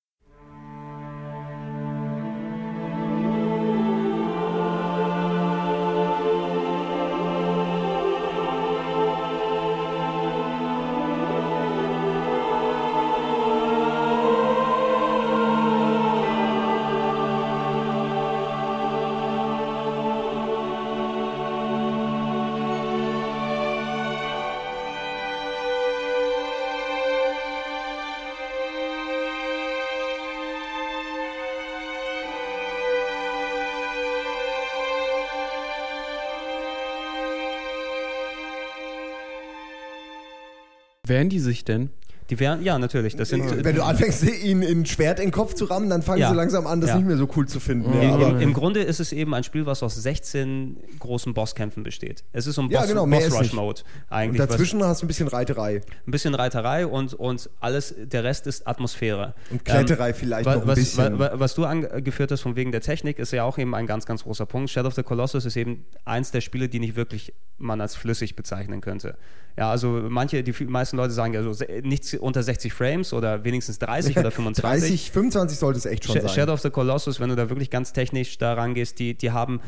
Wehren die sich denn? Die wären, ja, natürlich. Das sind, äh, Wenn du anfängst, ihnen ein Schwert in den Kopf zu rammen, dann fangen ja. sie langsam an, das ja. nicht mehr so cool zu finden. Ja, Im, im, Im Grunde ist es eben ein Spiel, was aus 16 großen Bosskämpfen besteht. Es ist so ein Boss, genau, Boss Rush Mode eigentlich. Und dazwischen was, hast du ein bisschen Reiterei. Ein bisschen Reiterei und, und alles, der Rest ist Atmosphäre. Und ähm, Kletterei ähm, vielleicht was, noch ein bisschen. Was, was du angeführt hast von wegen der Technik, ist ja auch eben ein ganz, ganz großer Punkt. Shadow of the Colossus ist eben eins der Spiele, die nicht wirklich man als flüssig bezeichnen könnte. Ja, also manche, die meisten Leute sagen ja so, nichts unter 60 Frames oder wenigstens 30 oder 25. 30, 25 sollte es echt schon Sh sein. Shadow of the Colossus, wenn du da wirklich ganz technisch da rangehst, die, die haben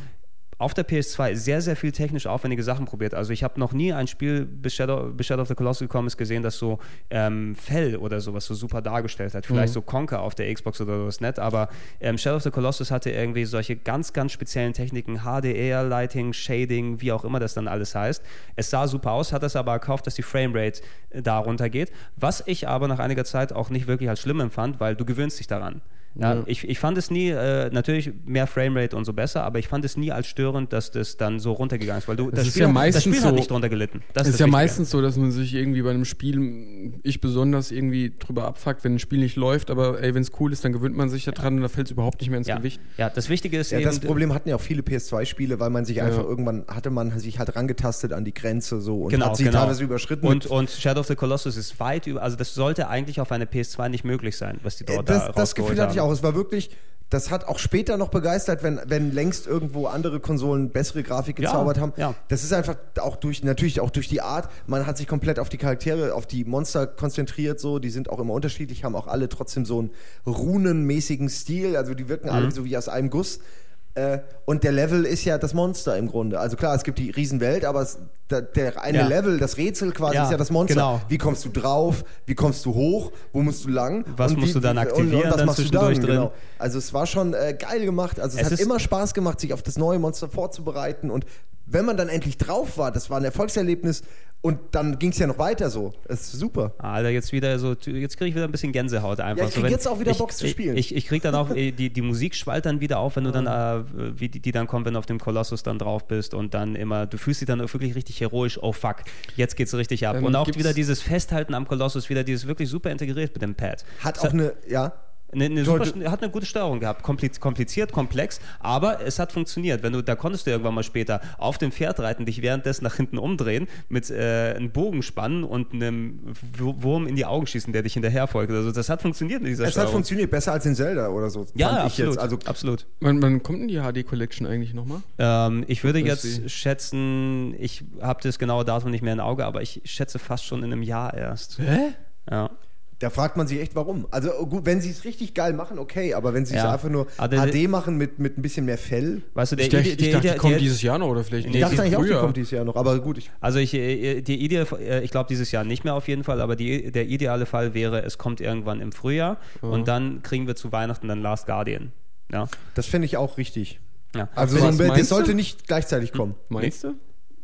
auf der PS2 sehr, sehr viel technisch aufwendige Sachen probiert. Also ich habe noch nie ein Spiel, bis Shadow, bis Shadow of the Colossus gekommen ist, gesehen, das so ähm, Fell oder sowas so super dargestellt hat. Vielleicht so Conker auf der Xbox oder sowas nicht, aber ähm, Shadow of the Colossus hatte irgendwie solche ganz, ganz speziellen Techniken, HDR, Lighting, Shading, wie auch immer das dann alles heißt. Es sah super aus, hat es aber erkauft, dass die Framerate äh, da runtergeht, was ich aber nach einiger Zeit auch nicht wirklich als schlimm empfand, weil du gewöhnst dich daran. Ja, Ich, ich fand es nie, äh, natürlich mehr Framerate und so besser, aber ich fand es nie als störend, dass das dann so runtergegangen ist, weil du, das, ist Spiel, ja hat- meistens das Spiel hat so- nicht drunter gelitten. Das Es ist das ja Wichtige. meistens so, dass man sich irgendwie bei einem Spiel, ich besonders irgendwie drüber abfuckt, wenn ein Spiel nicht läuft, aber ey, wenn es cool ist, dann gewöhnt man sich da dran und da fällt es überhaupt nicht mehr ins ja. Gewicht. ja, das Wichtige ist Ja, eben, das Problem hatten ja auch viele PS2-Spiele, weil man sich einfach irgendwann hatte man sich halt rangetastet an die Grenze so und genau, hat sie genau. teilweise überschritten. Und, und Shadow of the Colossus ist weit über, also das sollte eigentlich auf einer PS2 nicht möglich sein, was die Äh, dort da das, das rausgeholt Gefühl hatte ich. Auch. Es war wirklich, das hat auch später noch begeistert, wenn, wenn längst irgendwo andere Konsolen bessere Grafik Ja, gezaubert haben. ja. Das ist einfach auch durch, natürlich auch durch die Art. Man hat sich komplett auf die Charaktere, auf die Monster konzentriert, so. Die sind auch immer unterschiedlich, haben auch alle trotzdem so einen runenmäßigen Stil. Also die wirken Mhm. alle so wie aus einem Guss. Äh, und der Level ist ja das Monster im Grunde. Also klar, es gibt die Riesenwelt, aber es, der, der eine Ja. Level, das Rätsel quasi Ja, ist ja das Monster. genau. Wie kommst du drauf? Wie kommst du hoch? Wo musst du lang? Was Und musst wie, du dann und- aktivieren Und, was dann machst du dann? drin? Genau. Also es war schon äh, geil gemacht. Also es, Es hat immer Spaß gemacht, sich auf das neue Monster vorzubereiten. Und wenn man dann endlich drauf war, das war ein Erfolgserlebnis. Und dann ging es ja noch weiter so. Das ist super. Alter, jetzt wieder so, jetzt kriege ich wieder ein bisschen Gänsehaut einfach. Ja, ich so, krieg wenn- jetzt auch wieder ich- Bock zu ich- spielen. Ich, ich krieg dann auch, äh, die, die Musik schwallt dann wieder auf, wenn du dann, äh, wie die, die dann kommt, wenn du auf dem Kolossus dann drauf bist und dann immer, du fühlst dich dann wirklich richtig heroisch, oh fuck, jetzt geht's richtig ab. Ähm, und auch wieder dieses Festhalten am Kolossus, wieder dieses wirklich super integriert mit dem Pad. Hat Es auch eine, ja. Eine, eine super, hat eine gute Steuerung gehabt. Kompliz, kompliziert, komplex, aber es hat funktioniert. Wenn du, da konntest du irgendwann mal später auf dem Pferd reiten, dich währenddessen nach hinten umdrehen, mit äh, einem Bogen spannen und einem Wurm in die Augen schießen, der dich hinterher folgt. Also das hat funktioniert mit dieser Es hat Steuerung. funktioniert besser als in Zelda oder so. ja, fand ich absolut. Jetzt. Also absolut. Wann, wann kommt denn die HD Collection eigentlich nochmal? Ähm, ich würde Das jetzt sie- schätzen, ich habe das genaue Datum nicht mehr im Auge, aber ich schätze fast schon in einem Jahr erst. Hä? Ja. Da fragt man sich echt, warum. Also gut, wenn sie es richtig geil machen, okay, aber wenn sie es Ja. einfach nur Aber der- HD machen mit, mit ein bisschen mehr Fell. Weißt du, der Ich dachte, Ide- ich der dachte die Ide- kommt der- dieses Jahr noch oder vielleicht Ich dachte eigentlich auch, die früher. kommt dieses Jahr noch, aber gut. Ich, Also ich, äh, die Ide, äh, ich glaube dieses Jahr nicht mehr auf jeden Fall, aber die, der ideale Fall wäre, es kommt irgendwann im Frühjahr und dann kriegen wir zu Weihnachten dann Last Guardian. Ja. das fände ich auch richtig. ja. Also Was so ein- das meinst du? sollte nicht gleichzeitig kommen. Meinst du?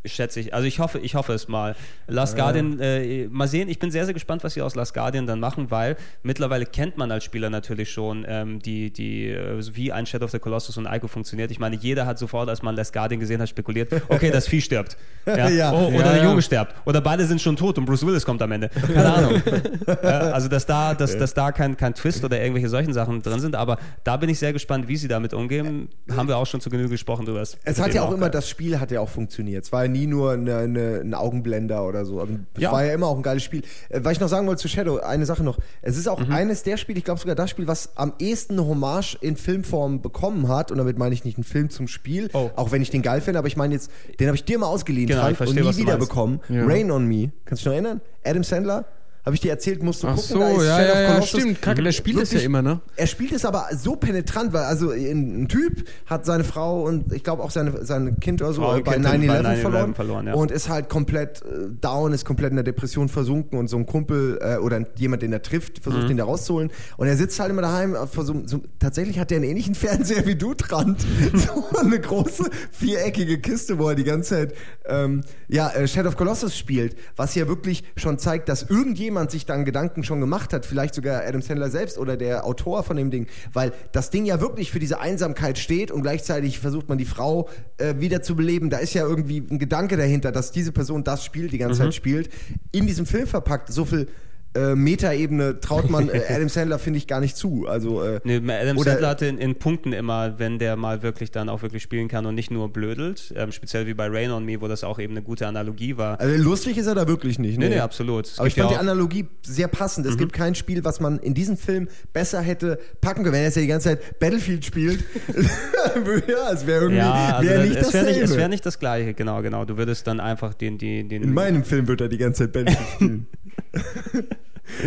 Schätze ich. Also ich hoffe, ich hoffe es mal. Last Guardian, äh, mal sehen, ich bin sehr, sehr gespannt, was sie aus Last Guardian dann machen, weil mittlerweile kennt man als Spieler natürlich schon, ähm, die, die, äh, wie ein Shadow of the Colossus und Ico funktioniert. Ich meine, jeder hat sofort, als man Last Guardian gesehen hat, spekuliert, okay, das Vieh stirbt. Ja. Ja. Oh, oder Ja, der ja. Junge stirbt. Oder beide sind schon tot und Bruce Willis kommt am Ende. Keine Ahnung. ja, also, dass da, dass, dass da kein, kein Twist oder irgendwelche solchen Sachen drin sind, aber da bin ich sehr gespannt, wie sie damit umgehen. Haben wir auch schon zu Genüge gesprochen drüber. Das Es hat ja eben auch immer, das Spiel hat ja auch funktioniert. Es war ja nie nur eine, eine, ein Augenblender oder so. Also, Es Ja. war ja immer auch ein geiles Spiel. Äh, was ich noch sagen wollte zu Shadow, eine Sache noch. Es ist Mhm. auch eines der Spiele, ich glaube sogar das Spiel, was am ehesten eine Hommage in Filmform bekommen hat. Und damit meine ich nicht einen Film zum Spiel, Oh. auch wenn ich den geil finde, aber ich meine jetzt, den habe ich dir mal ausgeliehen, Genau, und nie wieder bekommen. Ja. Rain on Me. Kannst du dich noch erinnern? Adam Sandler? Habe ich dir erzählt, musst du Ach gucken. so, da ist ja, Shadow of ja, ja, Colossus. stimmt. Kacke, der spielt es ja immer, ne? er spielt es aber so penetrant, weil also ein, Typ hat seine Frau und ich glaube auch seine, sein Kind oder so Frau und bei Kind 9-11 bei 9/11 verloren, verloren, ja. und ist halt komplett äh, down, ist komplett in der Depression versunken und so ein Kumpel äh, oder jemand, den er trifft, versucht Mhm. ihn da rauszuholen und er sitzt halt immer daheim äh, so, so tatsächlich hat er einen ähnlichen Fernseher wie du dran, so eine große viereckige Kiste, wo er die ganze Zeit ähm, ja äh, Shadow of Colossus spielt, was ja wirklich schon zeigt, dass irgendjemand sich dann Gedanken schon gemacht hat, vielleicht sogar Adam Sandler selbst oder der Autor von dem Ding, weil das Ding ja wirklich für diese Einsamkeit steht und gleichzeitig versucht man die Frau äh, wieder zu beleben. Da ist ja irgendwie ein Gedanke dahinter, dass diese Person das Spiel die ganze Zeit spielt, in diesem Film verpackt. So viel äh, Metaebene traut man äh, Adam Sandler, finde ich, gar nicht zu. Also, äh, Nee, Adam Oder- Sandler hatte in, in Punkten immer, wenn der mal wirklich dann auch wirklich spielen kann und nicht nur blödelt, ähm, speziell wie bei Rain on Me, wo das auch eben eine gute Analogie war. also lustig ist er da wirklich nicht. nee, nee, absolut. Es Aber ich fand ja die Mhm. Analogie sehr passend. Es gibt kein Spiel, was man in diesem Film besser hätte packen können. Wenn er jetzt ja die ganze Zeit Battlefield spielt, ja, es wäre irgendwie ja, also wär das- nicht es wäre nicht, dasselbe. es wär nicht das Gleiche, genau, genau. Du würdest dann einfach den, den, den in meinem Film wird er die ganze Zeit Battlefield spielen.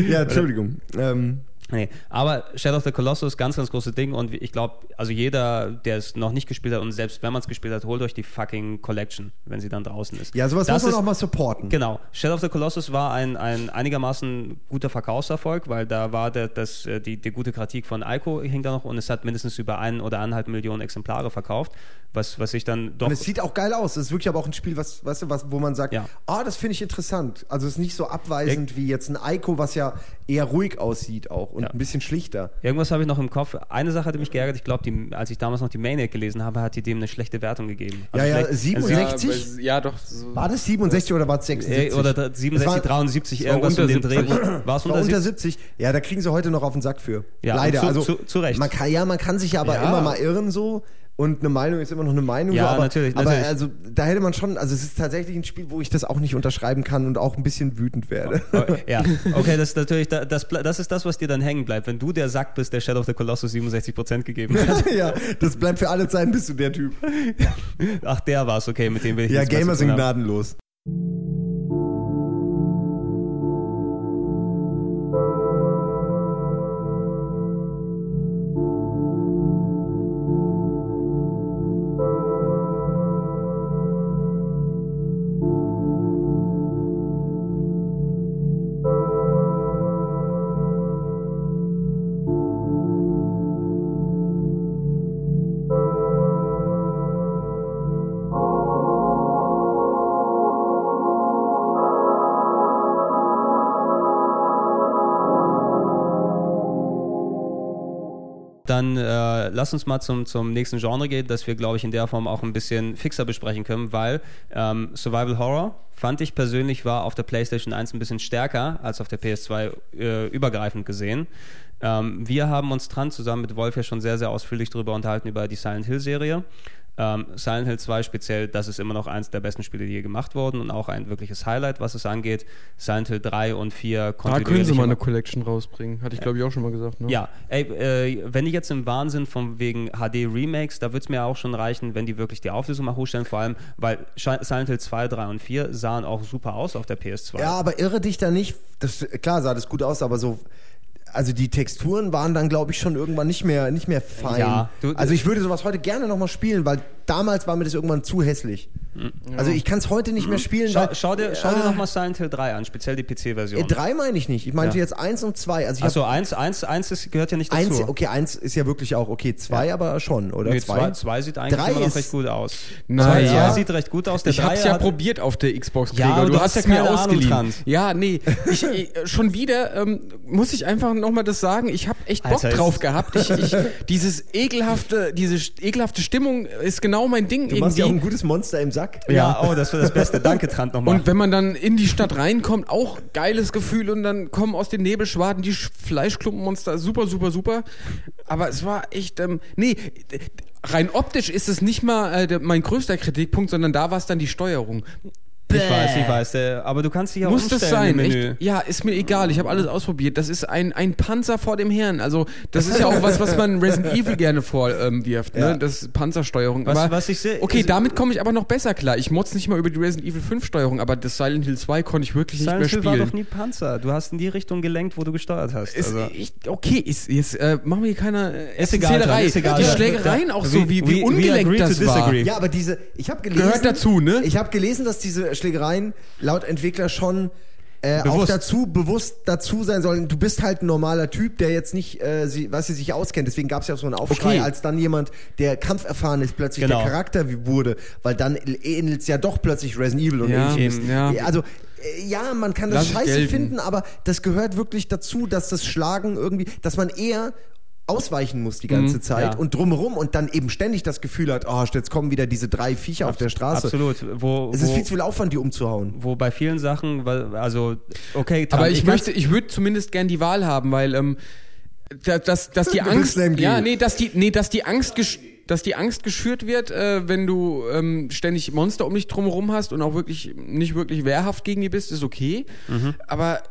ja, Entschuldigung. Ähm, Nee, aber Shadow of the Colossus, ganz, ganz großes Ding und ich glaube, also jeder, der es noch nicht gespielt hat und selbst wenn man es gespielt hat, holt euch die fucking Collection, wenn sie dann draußen ist. ja, sowas Das muss man ist- auch mal supporten. Genau. Shadow of the Colossus war ein, ein einigermaßen guter Verkaufserfolg, weil da war der, das, äh, die, die gute Kritik von Ico hing da noch und es hat mindestens über ein oder eineinhalb Millionen Exemplare verkauft, was, was sich dann doch. Und es sieht auch geil aus. Es ist wirklich aber auch ein Spiel, was, weißt du, was, wo man sagt, Ja. ah, das finde ich interessant. Also es ist nicht so abweisend wie jetzt ein Ico, was ja eher ruhig aussieht auch und Ja. ein bisschen schlichter. Irgendwas habe ich noch im Kopf. Eine Sache hatte mich geärgert. Ich glaube, als ich damals noch die Maniac gelesen habe, hat die dem eine schlechte Wertung gegeben. Ja, ja, schlecht- 67? Ja, aber- ja, doch. So. War das 67 oder war es 76? Äh, oder 67, Es war- 73, war irgendwas um unter den Dreh. 70. War es war unter unter 70? 70. Ja, da kriegen sie heute noch auf den Sack für. Ja, Leider. zu- also, zu- zu Recht. Man kann, ja, man kann sich aber Ja. immer mal irren so. Und eine Meinung ist immer noch eine Meinung. Ja, so, aber, natürlich, Aber natürlich. also, da hätte man schon, also es ist tatsächlich ein Spiel, wo ich das auch nicht unterschreiben kann und auch ein bisschen wütend werde. Oh, ja, okay, das ist natürlich, das, das, ist das, was dir dann hängen bleibt, wenn du der Sack bist, der Shadow of the Colossus 67% gegeben hat. ja, das bleibt für alle Zeiten, bist du der Typ. Ach, der war's, okay, mit dem will ich Ja, Gamer sind gnadenlos. Lass uns mal zum, zum nächsten Genre gehen, das wir, glaube ich, in der Form auch ein bisschen fixer besprechen können, weil ähm, Survival Horror fand ich persönlich war auf der PlayStation 1 ein bisschen stärker als auf der PS2 äh, übergreifend gesehen. Ähm, wir haben uns dran zusammen mit Wolf ja schon sehr, sehr ausführlich darüber unterhalten, über die Silent Hill Serie. Ähm, Silent Hill 2 speziell, das ist immer noch eins der besten Spiele, die je gemacht wurden und auch ein wirkliches Highlight, was es angeht. Silent Hill 3 und 4 Da können sie mal eine Collection rausbringen. Hatte ich, glaube ich, auch schon mal gesagt. Ne? ja, ey, äh, wenn die jetzt im Wahnsinn von wegen HD-Remakes, da wird es mir auch schon reichen, wenn die wirklich die Auflösung mal hochstellen, vor allem, weil Silent Hill 2, 3 und 4 sahen auch super aus auf der PS2. Ja, aber irre dich da nicht. Das, klar sah das gut aus, aber so. Also die Texturen waren dann, glaube ich, schon irgendwann nicht mehr, nicht mehr fein. Ja, du- also ich würde sowas heute gerne nochmal spielen, weil damals war mir das irgendwann zu hässlich. Also ich kann es heute nicht mehr spielen. Schau, schau dir, schau dir Ah, nochmal Silent Hill 3 an, speziell die PC-Version. äh, Drei meine ich nicht. Ich meinte Ja. jetzt eins und zwei. Also ich Achso, hab eins, eins, eins ist, gehört ja nicht dazu. eins, okay, eins ist ja wirklich auch okay, zwei aber schon, oder? Nee, zwei? sieht eigentlich Drei immer noch recht gut aus. Naja. Zwei, zwei sieht recht gut aus. Der Ich hab's Dreier ja hat- probiert auf der Xbox, Ja, Gregor. aber du, du hast hast es ja mir keine Ahnung ausgeliehen. dran. Ja, nee, ich, ich, schon wieder ähm, muss ich einfach nochmal das sagen. Ich habe echt Bock Alter, es- drauf gehabt. Ich, ich, dieses ekelhafte, diese ekelhafte Stimmung ist genau mein Ding Du machst ja auch ein irgendwie. gutes Monster im Sack. Ja, oh, das wird das Beste. Danke, Trant, nochmal. Und wenn man dann in die Stadt reinkommt, auch geiles Gefühl und dann kommen aus den Nebelschwaden die Sch- Fleischklumpenmonster, super, super, super. Aber es war echt, ähm, nee, rein optisch ist es nicht mal äh, mein größter Kritikpunkt, sondern da war es dann die Steuerung. Ich weiß, ich weiß. Der, aber du kannst dich ja Muss das sein? im Menü. Echt? Ja, ist mir egal. Ich habe alles ausprobiert. Das ist ein, ein Panzer vor dem Herrn. Also, das ist ja auch was, was man Resident Evil gerne vorwirft. Ähm, wirft, Ja. ne? Das ist Panzersteuerung. Was- aber, was ich sehe- okay, damit komme ich aber noch besser klar. Ich motz nicht mal über die Resident Evil 5 Steuerung, aber das Silent Hill 2 konnte ich wirklich Silent nicht Hill mehr war spielen. doch nie Panzer. Du hast in die Richtung gelenkt, wo du gesteuert hast. Ist, Also. ich, okay, ist, jetzt äh, machen wir hier keine äh, Ist egal, Erzählerei. John, ist egal. Die Schlägereien ja. auch so, wie, wie ungelenkt das war. Ja, aber diese, ich habe gelesen. Gehört dazu, ne? Ich habe gelesen, dass diese Schlägereien laut Entwickler schon äh, auch dazu bewusst dazu sein sollen. Du bist halt ein normaler Typ, der jetzt nicht, äh, sie, was sie sich auskennt. Deswegen gab es ja auch so einen Aufschrei, Okay. als dann jemand, der kampferfahren ist, plötzlich Genau. der Charakter wie- wurde, weil dann ähnelt es ja doch plötzlich Resident Evil und Ja, ähnliches. eben, ja. Also äh, ja, man kann das Lass scheiße finden, aber das gehört wirklich dazu, dass das Schlagen irgendwie, dass man eher ausweichen muss die ganze Mhm, Zeit ja. und drumherum und dann eben ständig das Gefühl hat, oh, jetzt kommen wieder diese drei Viecher auf der Straße. Absolut. Wo, Es ist wo, viel zu viel Aufwand, die umzuhauen. wo bei vielen Sachen, weil, also, okay, Aber Trant, ich, kann's- möchte, ich würde zumindest gern die Wahl haben, weil ähm, da- dass, dass die Angst, ja, nee, dass die, nee, dass die Angst, dass die Angst geschürt wird, äh, wenn du ähm, ständig Monster um dich drumherum hast und auch wirklich nicht wirklich wehrhaft gegen die bist, ist okay. Aber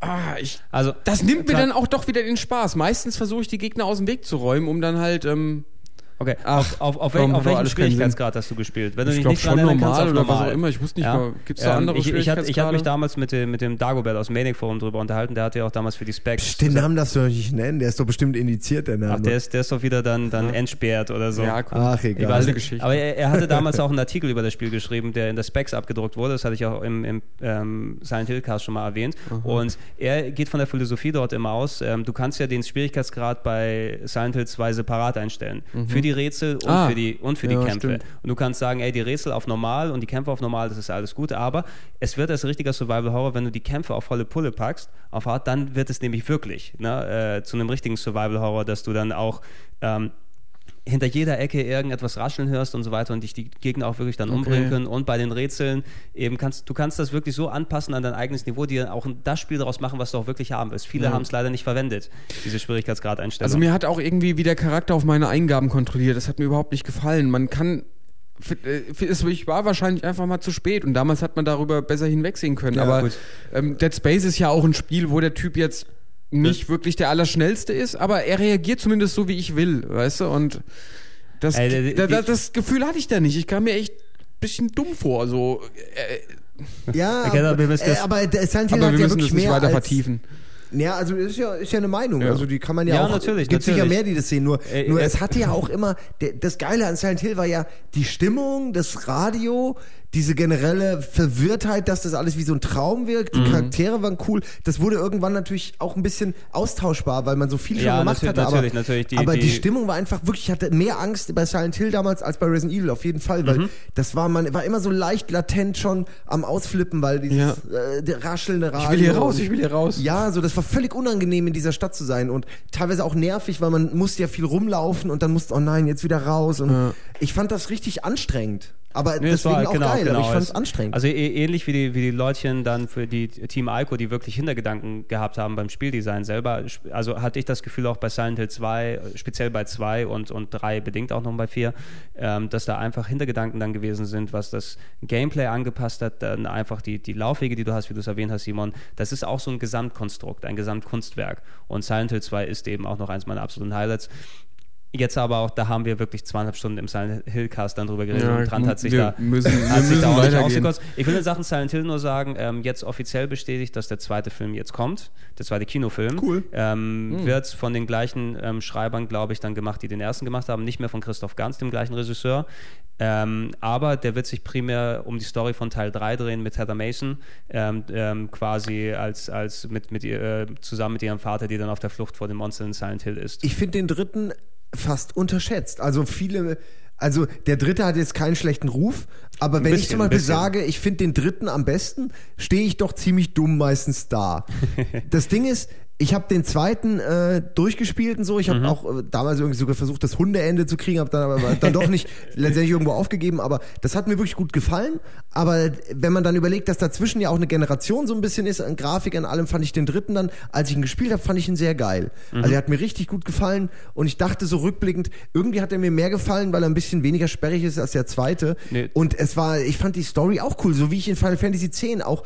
ah, ich, Also, das nimmt mir dann auch doch wieder den Spaß. Meistens versuche ich die Gegner aus dem Weg zu räumen, um dann halt ähm, Okay, Ach, auf, auf, auf, auf welchem? Schwierigkeitsgrad hast du gespielt? Wenn du Ich dich glaub nicht dran schon erinnern kannst, normal oder was normal. auch immer. Ich wusste nicht mal, gibt's da andere ich, ich, hab- ich habe Schwierigkeitsgrade? mich damals mit, dem- mit dem Dagobert aus Manic Forum drüber unterhalten, der hatte ja auch damals für die Specs. Den Namen darfst du doch nicht nennen, der ist doch bestimmt indiziert, der Name. Ach, der ist, der ist doch wieder dann, dann entsperrt oder so. ja, komm. Ach, Ich egal. weiß nicht. Geschichte. Aber er, er hatte damals auch einen Artikel über das Spiel geschrieben, der in der Specs abgedruckt wurde. Das hatte ich auch im, im ähm, Silent Hill Cast schon mal erwähnt. Und er geht von der Philosophie dort immer aus. Ähm, du kannst ja den Schwierigkeitsgrad bei Silent Hill 2 separat einstellen. Für die Rätsel und Ah. für die, und für die Ja, Kämpfe. stimmt. Und du kannst sagen, ey, die Rätsel auf normal und die Kämpfe auf normal, das ist alles gut. Aber es wird als richtiger Survival Horror, wenn du die Kämpfe auf volle Pulle packst, auf hart, dann wird es nämlich wirklich ne, äh, zu einem richtigen Survival Horror, dass du dann auch ähm, hinter jeder Ecke irgendetwas rascheln hörst und so weiter und dich die Gegner auch wirklich dann umbringen können. Und bei den Rätseln eben kannst du kannst das wirklich so anpassen an dein eigenes Niveau, dir auch das Spiel daraus machen, was du auch wirklich haben willst. Viele haben es leider nicht verwendet, diese Schwierigkeitsgrad-Einstellung. Also mir hat auch irgendwie wie der Charakter auf meine Eingaben kontrolliert. Das hat mir überhaupt nicht gefallen. Man kann äh, ich war wahrscheinlich einfach mal zu spät und damals hat man darüber besser hinwegsehen können. Ja, aber ähm, Dead Space ist ja auch ein Spiel, wo der Typ jetzt nicht wirklich der Allerschnellste ist, aber er reagiert zumindest so, wie ich will, weißt du? Und das, der- da, da, das Gefühl hatte ich da nicht. Ich kam mir echt ein bisschen dumm vor. So, äh, Ja, aber, wir müssen äh, das- aber Hill aber hat wir ja müssen wirklich das nicht mehr weiter als, vertiefen. Ja, also das ist ja, ist ja eine Meinung. Ja. Also die kann man ja, Ja, auch. natürlich, Gibt sicher mehr, die das sehen. Nur, Äh, nur äh, es hatte ja auch immer. Der, das Geile an Silent Hill war ja die Stimmung, das Radio, diese generelle Verwirrtheit, dass das alles wie so ein Traum wirkt. Mhm. Die Charaktere waren cool. Das wurde irgendwann natürlich auch ein bisschen austauschbar, weil man so viel schon Ja, gemacht hatte. Aber, natürlich, natürlich. Die- aber die, die- Stimmung war einfach wirklich. Ich hatte mehr Angst bei Silent Hill damals als bei Resident Evil auf jeden Fall, weil Mhm. das war man war immer so leicht latent schon am ausflippen, weil dieses Ja. äh, raschelnde Radio. Ich will hier raus, ich will hier raus. ja, so das war völlig unangenehm in dieser Stadt zu sein und teilweise auch nervig, weil man musste ja viel rumlaufen und dann musste oh nein, jetzt wieder raus und ich fand das richtig anstrengend. Aber Nee, es deswegen war- auch genau, geil, genau, aber ich fand es- anstrengend. Also eh- ähnlich wie die, wie die Leutchen dann für die Team Ico, die wirklich Hintergedanken gehabt haben beim Spieldesign selber. Also hatte ich das Gefühl auch bei Silent Hill 2, äh, speziell bei 2 und, und 3, bedingt auch noch bei 4, ähm, dass da einfach Hintergedanken dann gewesen sind, was das Gameplay angepasst hat, dann einfach die, die Laufwege, die du hast, wie du es erwähnt hast, Simon. Das ist auch so ein Gesamtkonstrukt, ein Gesamtkunstwerk. Und Silent Hill 2 ist eben auch noch eins meiner absoluten Highlights. Jetzt aber auch, da haben wir wirklich zweieinhalb Stunden im Silent Hill Cast dann drüber geredet Ja, und Trant hat sich wir da müssen- wir hat sich müssen da auch nicht ausgekotzt. Ich will in Sachen Silent Hill nur sagen, ähm, jetzt offiziell bestätigt, dass der zweite Film jetzt kommt, der zweite Kinofilm. Cool. Ähm, Wird von den gleichen ähm, Schreibern, glaube ich, dann gemacht, die den ersten gemacht haben, nicht mehr von Christoph Ganz, dem gleichen Regisseur. Ähm, aber der wird sich primär um die Story von Teil 3 drehen mit Heather Mason, ähm, ähm, quasi als, als mit, mit ihr, äh, zusammen mit ihrem Vater, die dann auf der Flucht vor den Monstern in Silent Hill ist. ich finde den dritten fast unterschätzt. Also viele, also der dritte hat jetzt keinen schlechten Ruf, aber wenn ich bisschen, zum Beispiel sage, ich finde den dritten am besten, stehe ich doch ziemlich dumm meistens da. das Ding ist, ich habe den zweiten äh, durchgespielt und so. Ich habe auch äh, damals irgendwie sogar versucht, das Hundeende zu kriegen, habe dann aber dann doch nicht letztendlich irgendwo aufgegeben. Aber das hat mir wirklich gut gefallen. Aber wenn man dann überlegt, dass dazwischen ja auch eine Generation so ein bisschen ist, an Grafik, an allem, fand ich den dritten dann, als ich ihn gespielt habe, fand ich ihn sehr geil. Also er hat mir richtig gut gefallen und ich dachte so rückblickend, irgendwie hat er mir mehr gefallen, weil er ein bisschen weniger sperrig ist als der zweite. Nee. Und es war, ich fand die Story auch cool, so wie ich in Final Fantasy X auch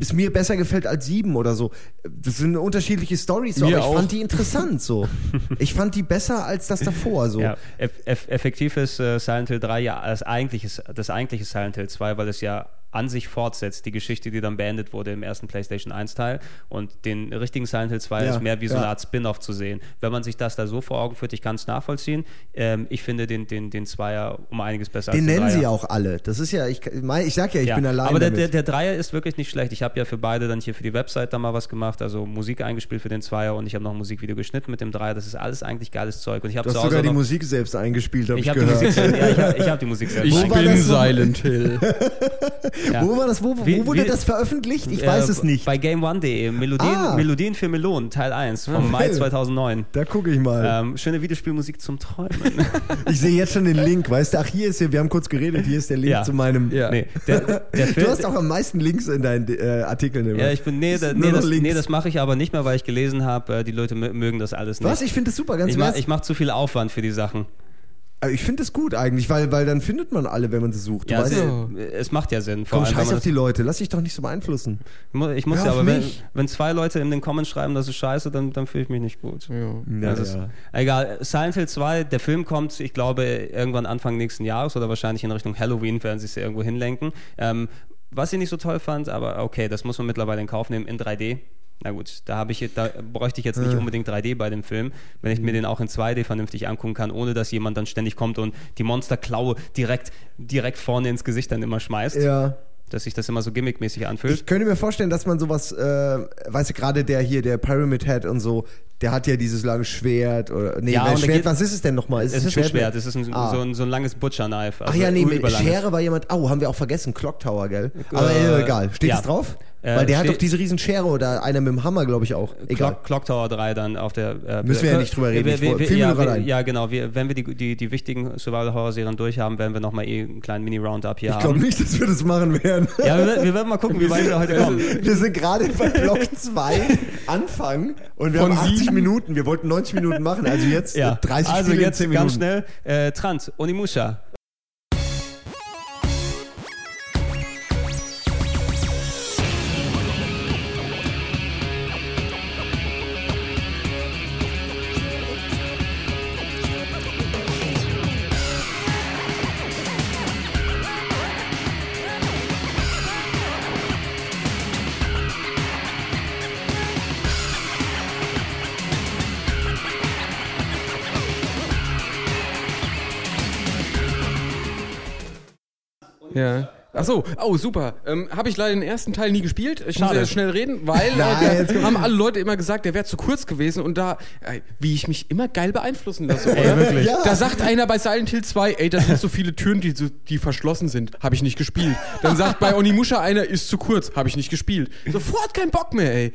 es mir besser gefällt als 7 oder so. Das sind unterschiedliche Stories, so, Mir aber ich auch. fand die interessant so. ich fand die besser als das davor so. Ja, eff effektiv ist äh, Silent Hill 3 ja das eigentliche, das eigentliche Silent Hill 2, weil es ja an sich fortsetzt, die Geschichte, die dann beendet wurde im ersten PlayStation 1 Teil. Und den richtigen Silent Hill 2 Ja, ist mehr wie so eine. Art Spin-off zu sehen. Wenn man sich das da so vor Augen führt, ich kann es nachvollziehen. Ähm, ich finde den, den, den Zweier um einiges besser Den als den nennen Dreier. sie auch alle. Das ist ja, ich, mein, ich sag ja, ich bin allein Aber der, damit. der, der Dreier ist wirklich nicht schlecht. Ich habe ja für beide dann hier für die Website da mal was gemacht, also Musik eingespielt für den Zweier und ich habe noch ein Musikvideo geschnitten mit dem Dreier. Das ist alles eigentlich geiles Zeug. Und ich habe sogar die Musik selbst eingespielt, habe ich, ich habe die gehört. Musik selbst, ja, ich habe hab die Musik selbst Ich bin? Silent Hill. Ja. Wo war das? Wo, wo Wie- wurde wie- das veröffentlicht? Ich Äh, weiß es nicht. Bei GameOne.de. Melodien, Ah. Melodien für Melonen, Teil 1 vom Mai geil. 2009. Da gucke ich mal. Ähm, schöne Videospielmusik zum Träumen. Ich sehe jetzt schon den Link, weißt du? Ach, hier ist ja, wir haben kurz geredet, hier ist der Link Ja. zu meinem. Ja. nee, der, der Du hast auch am meisten Links in deinen äh, Artikeln immer. ja, ich bin, nee, da, nee, das, nee, das mache ich aber nicht mehr, weil ich gelesen habe, äh, die Leute mö- mögen das alles nicht. Was? Ich finde das super, ganz ich mache mach zu viel Aufwand für die Sachen. Aber ich finde das gut eigentlich, weil, weil dann findet man alle, wenn man sie sucht. Du Ja, weißt, es, Ja. es macht ja Sinn. Vor komm, allem, scheiß auf die Leute, lass dich doch nicht so beeinflussen. ich muss Hör ja, auf aber wenn, mich. wenn zwei Leute in den Comments schreiben, das ist scheiße, dann, dann fühle ich mich nicht gut. Ja. Das ist, egal. Silent Hill 2, der Film kommt, ich glaube, irgendwann Anfang nächsten Jahres oder wahrscheinlich in Richtung Halloween werden sie es ja irgendwo hinlenken. Ähm, was ich nicht so toll fand, aber okay, das muss man mittlerweile in Kauf nehmen, in 3D. Na gut, da, habe ich, da bräuchte ich jetzt nicht unbedingt 3D bei dem Film, wenn ich mir den auch in 2D vernünftig angucken kann, ohne dass jemand dann ständig kommt und die Monsterklaue direkt, direkt vorne ins Gesicht dann immer schmeißt. Ja. Dass sich das immer so gimmickmäßig anfühlt. Ich könnte mir vorstellen, dass man sowas, äh, weißt du, gerade der hier, der Pyramid Head und so, der hat ja dieses lange Schwert oder nee, Ja, Schwert, geht- was ist es denn nochmal? es ist ein Schwert, es ist ein, Ah. so, ein, so ein langes Butcher-Knife. Ach also ja, nee, mit. Schere war jemand, oh, haben wir auch vergessen, Clock Tower, gell? Aber Äh, äh, egal, steht ja. es drauf? Äh, Weil der hat doch diese riesen Schere oder einer mit dem Hammer, glaube ich auch. Egal. Clock, Clock Tower 3 dann auf der. Äh, Müssen wir ja nicht drüber reden, Wir, ich wir, wir, ja, wir, ja, genau. Wir, wenn wir die, die, die wichtigen Survival-Horror-Serien durch haben, werden wir nochmal eh einen kleinen Mini-Roundup hier Ich glaube haben. nicht, dass wir das machen werden. Ja, wir, werden mal gucken, wie weit wir heute kommen. Wir sind gerade bei Block 2 Anfang und wir Von haben 80 sieben? Minuten. Wir wollten 90 Minuten machen, also jetzt Ja. äh, 30 also Spiele jetzt 10 ganz schnell. Äh, Trant, Onimusha. Ja. Ach so, oh super. Ähm, Habe ich leider den ersten Teil nie gespielt. Ich muss Schade. jetzt schnell reden, weil Nein, äh, haben alle Leute immer gesagt, der wäre zu kurz gewesen und da, äh, wie ich mich immer geil beeinflussen lasse, oder? Ey, wirklich. Ja. Da sagt einer bei Silent Hill 2, ey, da sind so viele Türen, die, die verschlossen sind. Habe ich nicht gespielt. Dann sagt bei Onimusha einer, ist zu kurz. Habe ich nicht gespielt. Sofort kein Bock mehr, ey.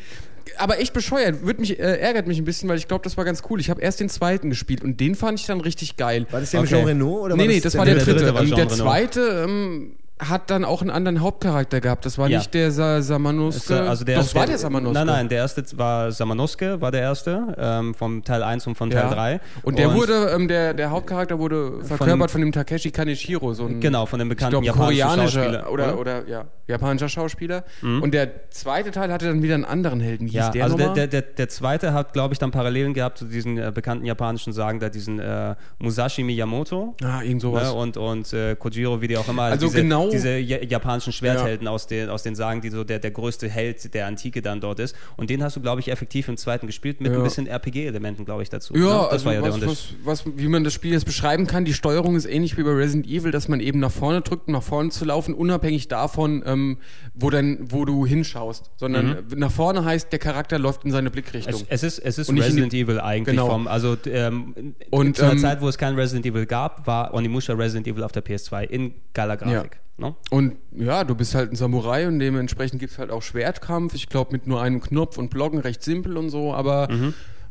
Aber echt bescheuert, wird mich, äh, ärgert mich ein bisschen, weil ich glaube, das war ganz cool. Ich habe erst den zweiten gespielt und den fand ich dann richtig geil. War das der mit Okay. Jean Reno? Oder nee, nee, das war der, der dritte. dritte war Ähm, der zweite ähm, hat dann auch einen anderen Hauptcharakter gehabt. Das war Ja. nicht der Sa Samanosuke. Also der Doch, erste- war der Samanosuke. Nein, nein, der erste war Samanosuke, war der erste, ähm, vom Teil 1 und von Teil Ja. 3. Und der wurde, ähm, der, der Hauptcharakter wurde verkörpert von, dem Takeshi Kaneshiro, so ein Genau, von dem bekannten glaube, japanischen koreanischer Schauspieler. oder, oder ja, japanischer Schauspieler. Und der zweite Teil hatte dann wieder einen anderen Helden. Wie Ja, hieß der also der, der, der, der zweite hat, glaube ich, dann Parallelen gehabt zu diesen äh, bekannten japanischen Sagen, da diesen äh, Musashi Miyamoto. ah, irgend sowas. Ne, und und äh, Kojiro, wie die auch immer, Also diese, genau- diese ja- japanischen Schwerthelden aus, den, aus den Sagen, die so der, der größte Held der Antike dann dort ist. Und den hast du, glaube ich, effektiv im zweiten gespielt, mit Ja. ein bisschen RPG-Elementen, glaube ich, dazu. Ja, ne? das also war ja der was, Unterschied. was, was, wie man das Spiel jetzt beschreiben kann, die Steuerung ist ähnlich wie bei Resident Evil, dass man eben nach vorne drückt, um nach vorne zu laufen, unabhängig davon, ähm, wo, dann, wo du hinschaust. Sondern äh, nach vorne heißt, der Charakter läuft in seine Blickrichtung. Mhm. Es, es ist, es ist Und Resident die- Evil eigentlich Genau. vom, also ähm, Und, zu einer ähm, Zeit, wo es kein Resident Evil gab, war Onimusha Resident Evil auf der PS2 in geiler Grafik. Ne? Und ja, du bist halt ein Samurai und dementsprechend gibt es halt auch Schwertkampf. Ich glaube, mit nur einem Knopf und Blocken recht simpel und so, aber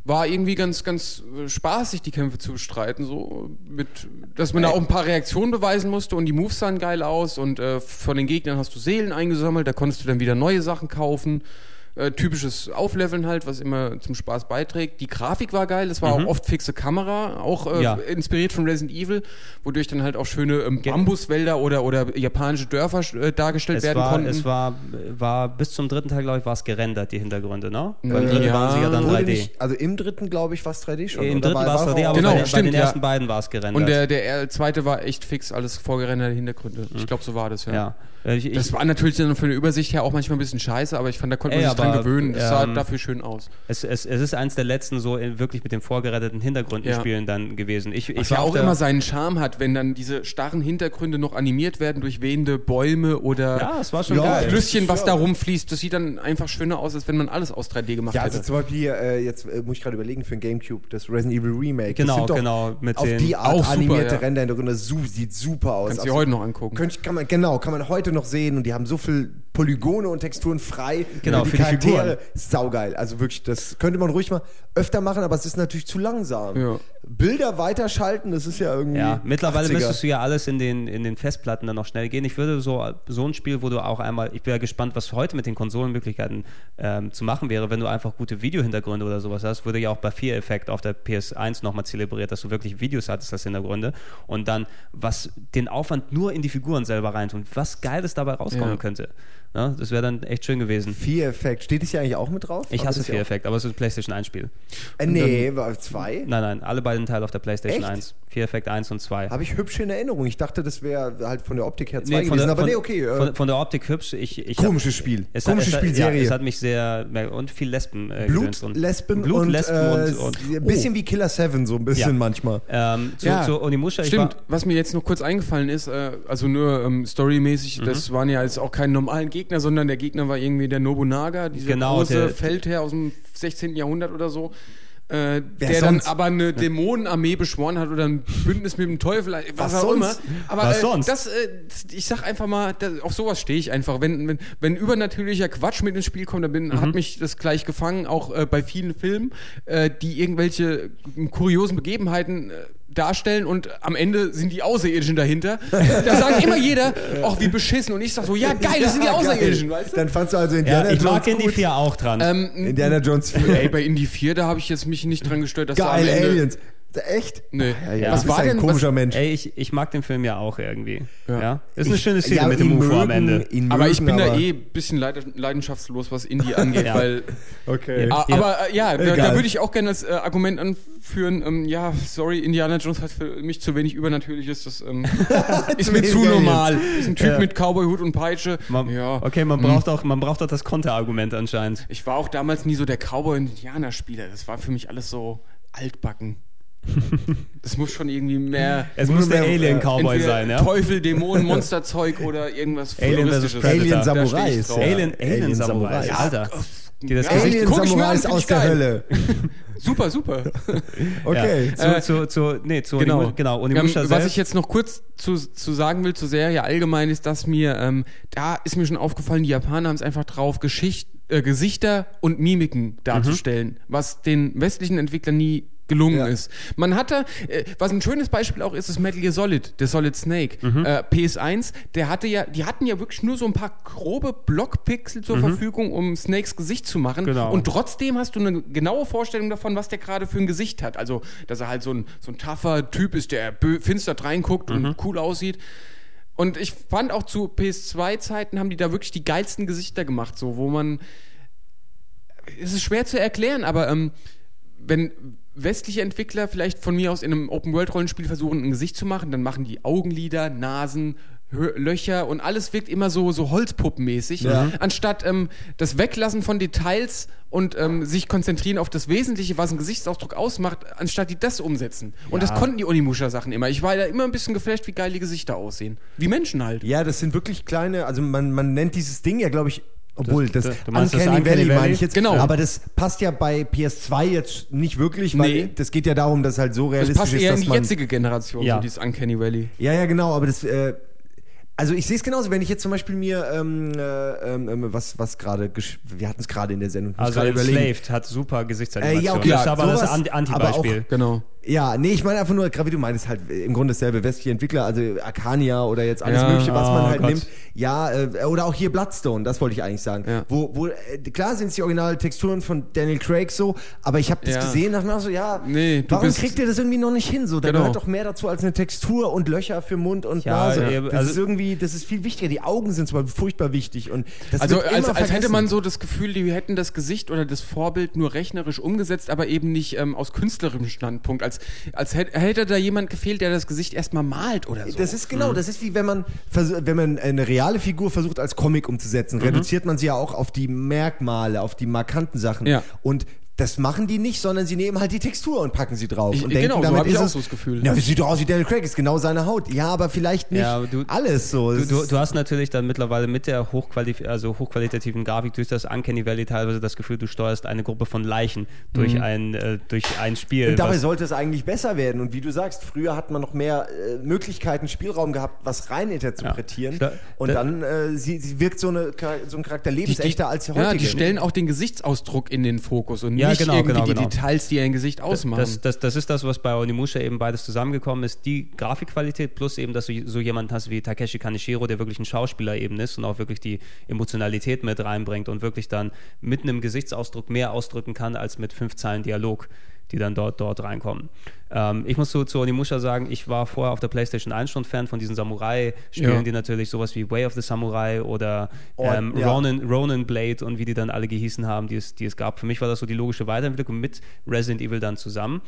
war irgendwie ganz, ganz äh, spaßig, die Kämpfe zu bestreiten. So mit, dass man da auch ein paar Reaktionen beweisen musste und die Moves sahen geil aus und äh, von den Gegnern hast du Seelen eingesammelt, da konntest du dann wieder neue Sachen kaufen. Äh, typisches Aufleveln halt, was immer zum Spaß beiträgt. Die Grafik war geil, es war auch oft fixe Kamera, auch äh, Ja. inspiriert von Resident Evil, wodurch dann halt auch schöne ähm, Bambuswälder oder, oder japanische Dörfer äh, dargestellt Es werden war, konnten. es war, war bis zum dritten Teil, glaube ich, war es gerendert, die Hintergründe, ne? Beim dritten ja. waren sie ja dann Wurde 3D. nicht, also im dritten, glaube ich, war es 3D schon. Im dritten war es 3D, aber Genau, bei, den- bei stimmt, den ja. ersten beiden war es gerendert. und der, der zweite war echt fix, alles vorgerenderte Hintergründe. Ich glaube, so war das, ja. ja. Äh, Ich, Das war natürlich dann von der Übersicht her auch manchmal ein bisschen scheiße, aber ich fand, da konnte man sich dran gewöhnen. Das sah ähm, dafür schön aus. es, es, es ist eins der letzten so in, wirklich mit den vorgeretteten Hintergründen Ja. spielen dann gewesen. Ich, ich Was ja auch immer seinen Charme hat, wenn dann diese starren Hintergründe noch animiert werden durch wehende Bäume oder Ja, es war schon Ja, geil. Flüsschen, was Ja. da rumfließt. Das sieht dann einfach schöner aus, als wenn man alles aus 3D gemacht Ja, also hätte. zum Beispiel hier, äh, jetzt äh, muss ich gerade überlegen für ein Gamecube, das Resident Evil Remake. Genau, das sind doch genau, mit auf den- die Art Auch super, animierte ja. Ränder Hintergründe, su sieht super aus. Kannst du dir Also, heute noch angucken. Könnt, kann man, genau, kann man heute noch sehen und die haben so viel Polygone und Texturen frei. Genau, die für die Charaktere. Saugeil. Also wirklich, das könnte man ruhig mal öfter machen, aber es ist natürlich zu langsam. Ja. Bilder weiterschalten, das ist ja irgendwie. Ja, mittlerweile 80er. müsstest du ja alles in den, in den Festplatten dann noch schnell gehen. Ich würde so, so ein Spiel, wo du auch einmal, ich bin ja gespannt, was heute mit den Konsolenmöglichkeiten ähm, zu machen wäre, wenn du einfach gute Videohintergründe oder sowas hast, wurde ja auch bei Fear Effect auf der PS1 nochmal zelebriert, dass du wirklich Videos hattest als Hintergründe und dann, was den Aufwand nur in die Figuren selber reintun, was Geiles dabei rauskommen Ja. könnte. Ne? Das wäre dann echt schön gewesen. Fear Effect. Steht das hier eigentlich auch mit drauf? Ich hasse Fear ja Effect, aber es ist ein PlayStation 1 Spiel. Äh, nee, war zwei? Nein, nein, alle beiden Teile auf der PlayStation Echt? 1. Fear Effect 1 und 2. Habe ich hübsch in Erinnerung. Ich dachte, das wäre halt von der Optik her zwei Nee, gewesen. der, aber von, nee, okay. Äh, von, von der Optik hübsch. Ich, ich Komisches hab- Spiel. Es Komische hat, es, Spielserie. Ja, es hat mich sehr. Und viel Lesben. Äh, Blut, und, Lesben Blut, und, Lesben äh, und, und ein bisschen wie Killer 7, so ein bisschen Ja. manchmal. Ähm, zu, Ja, zu Onimusha, ich Stimmt, war, was mir jetzt noch kurz eingefallen ist, äh, also nur ähm, storymäßig, Mhm. das waren ja jetzt auch keine normalen Gegner, sondern der Gegner war irgendwie der Nobunaga, dieser Genau, große der- Feldherr aus dem 16. Jahrhundert oder so. Äh, der dann sonst? aber eine Dämonenarmee beschworen hat oder ein Bündnis mit dem Teufel, was, Was auch sonst? immer. Aber Was äh, sonst? das, äh, ich sag einfach mal, das, auf sowas stehe ich einfach. Wenn, wenn, wenn übernatürlicher Quatsch mit ins Spiel kommt, dann bin, Mhm. hat mich das gleich gefangen, auch äh, bei vielen Filmen, äh, die irgendwelche kuriosen Begebenheiten äh, darstellen und am Ende sind die Außerirdischen dahinter. da sagt immer jeder, ach wie beschissen. Und ich sag so, ja geil, das sind die. Außerirdischen, weißt du? Dann fandst du also Indiana ja, ich mag Jones Indie gut. 4 auch dran. Ähm, Indiana Jones 4. ey, bei Indie 4, da habe ich jetzt mich nicht dran gestört, dass da am Geil, Ende, Aliens. Echt? Nee. Ja, ja, Was war ein denn- komischer was- Mensch. Ey, ich, ich mag den Film ja auch irgendwie. Ja. Ja. Ist eine schöne Szene Ja, mit dem UFO am mögen- Ende. ihn Aber ich mögen, bin da aber- eh ein bisschen leid- leidenschaftslos, was Indie angeht, Ja. weil Okay. Ja. Aber äh, ja, da, da würde ich auch gerne das äh, Argument anführen, ähm, ja, sorry, Indiana Jones hat für mich zu wenig Übernatürliches, das ähm, ist mir zu normal. Ist ein Typ Ja. mit Cowboyhut und Peitsche. Man, ja. Okay, man hm. braucht, auch, man braucht auch das Konterargument anscheinend. Ich war auch damals nie so der Cowboy- und Indianerspieler, das war für mich alles so altbacken. Das muss schon irgendwie mehr. Es muss der mehr, Alien-Cowboy entweder sein, ja? Teufel, Dämonen, Monsterzeug oder irgendwas Alien Futuristisches. Predator. Alien Samurais. drauf. Alien, Alien Alien Samurai, Samurai. Alter. Die das Ja, Gesicht Alien Samurais aus der. Hölle. Super, super. Okay. Ja. Zu, Äh, zu, zu, nee, zu genau. Onimu- genau. Ähm, Onimusha was ich jetzt noch kurz zu, zu sagen will zur Serie allgemein ist, dass mir, ähm, da ist mir schon aufgefallen, die Japaner haben es einfach drauf, Geschicht, äh, Gesichter und Mimiken darzustellen, was den westlichen Entwicklern nie gelungen Ja. ist. Man hatte, äh, was ein schönes Beispiel auch ist, ist Metal Gear Solid, der Solid Snake. Äh, PS1, der hatte ja, die hatten ja wirklich nur so ein paar grobe Blockpixel zur Verfügung, um Snakes Gesicht zu machen. Genau. Und trotzdem hast du eine genaue Vorstellung davon, was der gerade für ein Gesicht hat. Also, dass er halt so ein, so ein tougher Typ ist, der finster reinguckt und cool aussieht. Und ich fand auch zu PS2-Zeiten haben die da wirklich die geilsten Gesichter gemacht, so, wo man. Es ist schwer zu erklären, aber ähm, wenn westliche Entwickler vielleicht von mir aus in einem Open-World-Rollenspiel versuchen, ein Gesicht zu machen, dann machen die Augenlider, Nasen, Löcher und alles wirkt immer so, so Holzpuppenmäßig, Ja. anstatt ähm, das Weglassen von Details und ähm, sich konzentrieren auf das Wesentliche, was ein Gesichtsausdruck ausmacht, anstatt die das umsetzen. Und das konnten die Onimusha-Sachen immer. Ich war da immer ein bisschen geflasht, wie geil die Gesichter aussehen. Wie Menschen halt. Ja, das sind wirklich kleine, also man, man nennt dieses Ding ja, glaube ich, obwohl das, das- das Uncanny, Uncanny Valley meine Valley? ich jetzt. Genau. Aber das passt ja bei PS2 jetzt nicht wirklich, weil Nee. das geht ja darum, dass halt so Das realistisch passt ist, eher in die jetzige Generation, Ja. so dieses Uncanny Valley. Ja, ja, genau, aber das, äh, also ich sehe es genauso, wenn ich jetzt zum Beispiel mir, ähm, äh, ähm, was, was gerade, wir hatten es gerade in der Sendung, also. Enslaved hat super Gesichtsanimation. Äh, ja, okay, das ist ja, aber das Anti-Beispiel. Genau. Ja, nee, ich meine einfach nur, gerade wie du meinst, halt im Grunde dasselbe westliche Entwickler, also Arcania oder jetzt alles Ja, Mögliche, was man oh halt Gott. nimmt. Ja, äh, oder auch hier Bloodstone, das wollte ich eigentlich sagen. Ja. Wo, wo, äh, klar sind es die originalen Texturen von Daniel Craig so, aber ich habe das Ja. gesehen dachte mir auch so, ja, Nee, du warum bist- kriegt ihr das irgendwie noch nicht hin? So, da Genau. gehört doch mehr dazu als eine Textur und Löcher für Mund und Ja, Nase. ja, das also- ist irgendwie, das ist viel wichtiger. Die Augen sind zum Beispiel furchtbar wichtig und das Also als, als hätte man so das Gefühl, die hätten das Gesicht oder das Vorbild nur rechnerisch umgesetzt, aber eben nicht ähm, aus künstlerischem Standpunkt. Als, als hätte, da jemand gefehlt, der das Gesicht erstmal malt oder so. Das ist Mhm. genau, das ist wie wenn man, wenn man eine reale Figur versucht als Comic umzusetzen, Mhm. reduziert man sie ja auch auf die Merkmale, auf die markanten Sachen. Ja. Und das machen die nicht, sondern sie nehmen halt die Textur und packen sie drauf. Ich- und genau, so damit hab ich ist auch es- so das Gefühl. Ja, wie sieht doch aus wie Daniel Craig, ist genau seine Haut. Ja, aber vielleicht nicht Ja, du- alles so. Du, du, du hast natürlich dann mittlerweile mit der hochqualif also hochqualitativen Grafik durch das Uncanny Valley teilweise das Gefühl, du steuerst eine Gruppe von Leichen durch, ein, äh, durch ein Spiel. und dabei sollte es eigentlich besser werden. Und wie du sagst, früher hat man noch mehr äh, Möglichkeiten, Spielraum gehabt, was rein interpretieren. Ja. Und da- dann äh, sie, sie wirkt so, eine, so ein Charakter lebensechter als der heutige. Ja, die stellen auch den Gesichtsausdruck in den Fokus und Ja, nicht genau, irgendwie genau, die genau. Details, die ein Gesicht ausmachen. Das, das, das ist das, was bei Onimusha eben beides zusammengekommen ist. Die Grafikqualität plus eben, dass du so jemanden hast wie Takeshi Kaneshiro, der wirklich ein Schauspieler eben ist und auch wirklich die Emotionalität mit reinbringt und wirklich dann mit einem Gesichtsausdruck mehr ausdrücken kann als mit fünf Zeilen Dialog die dann dort, dort reinkommen. Ähm, ich muss zu, zu Onimusha sagen, ich war vorher auf der PlayStation 1 schon Fan von diesen Samurai-Spielen, Ja. die natürlich sowas wie Way of the Samurai oder Oh, ähm, ja. Ronin, Ronin Blade und wie die dann alle gehießen haben, die es, die es gab. Für mich war das so die logische Weiterentwicklung mit Resident Evil dann zusammen.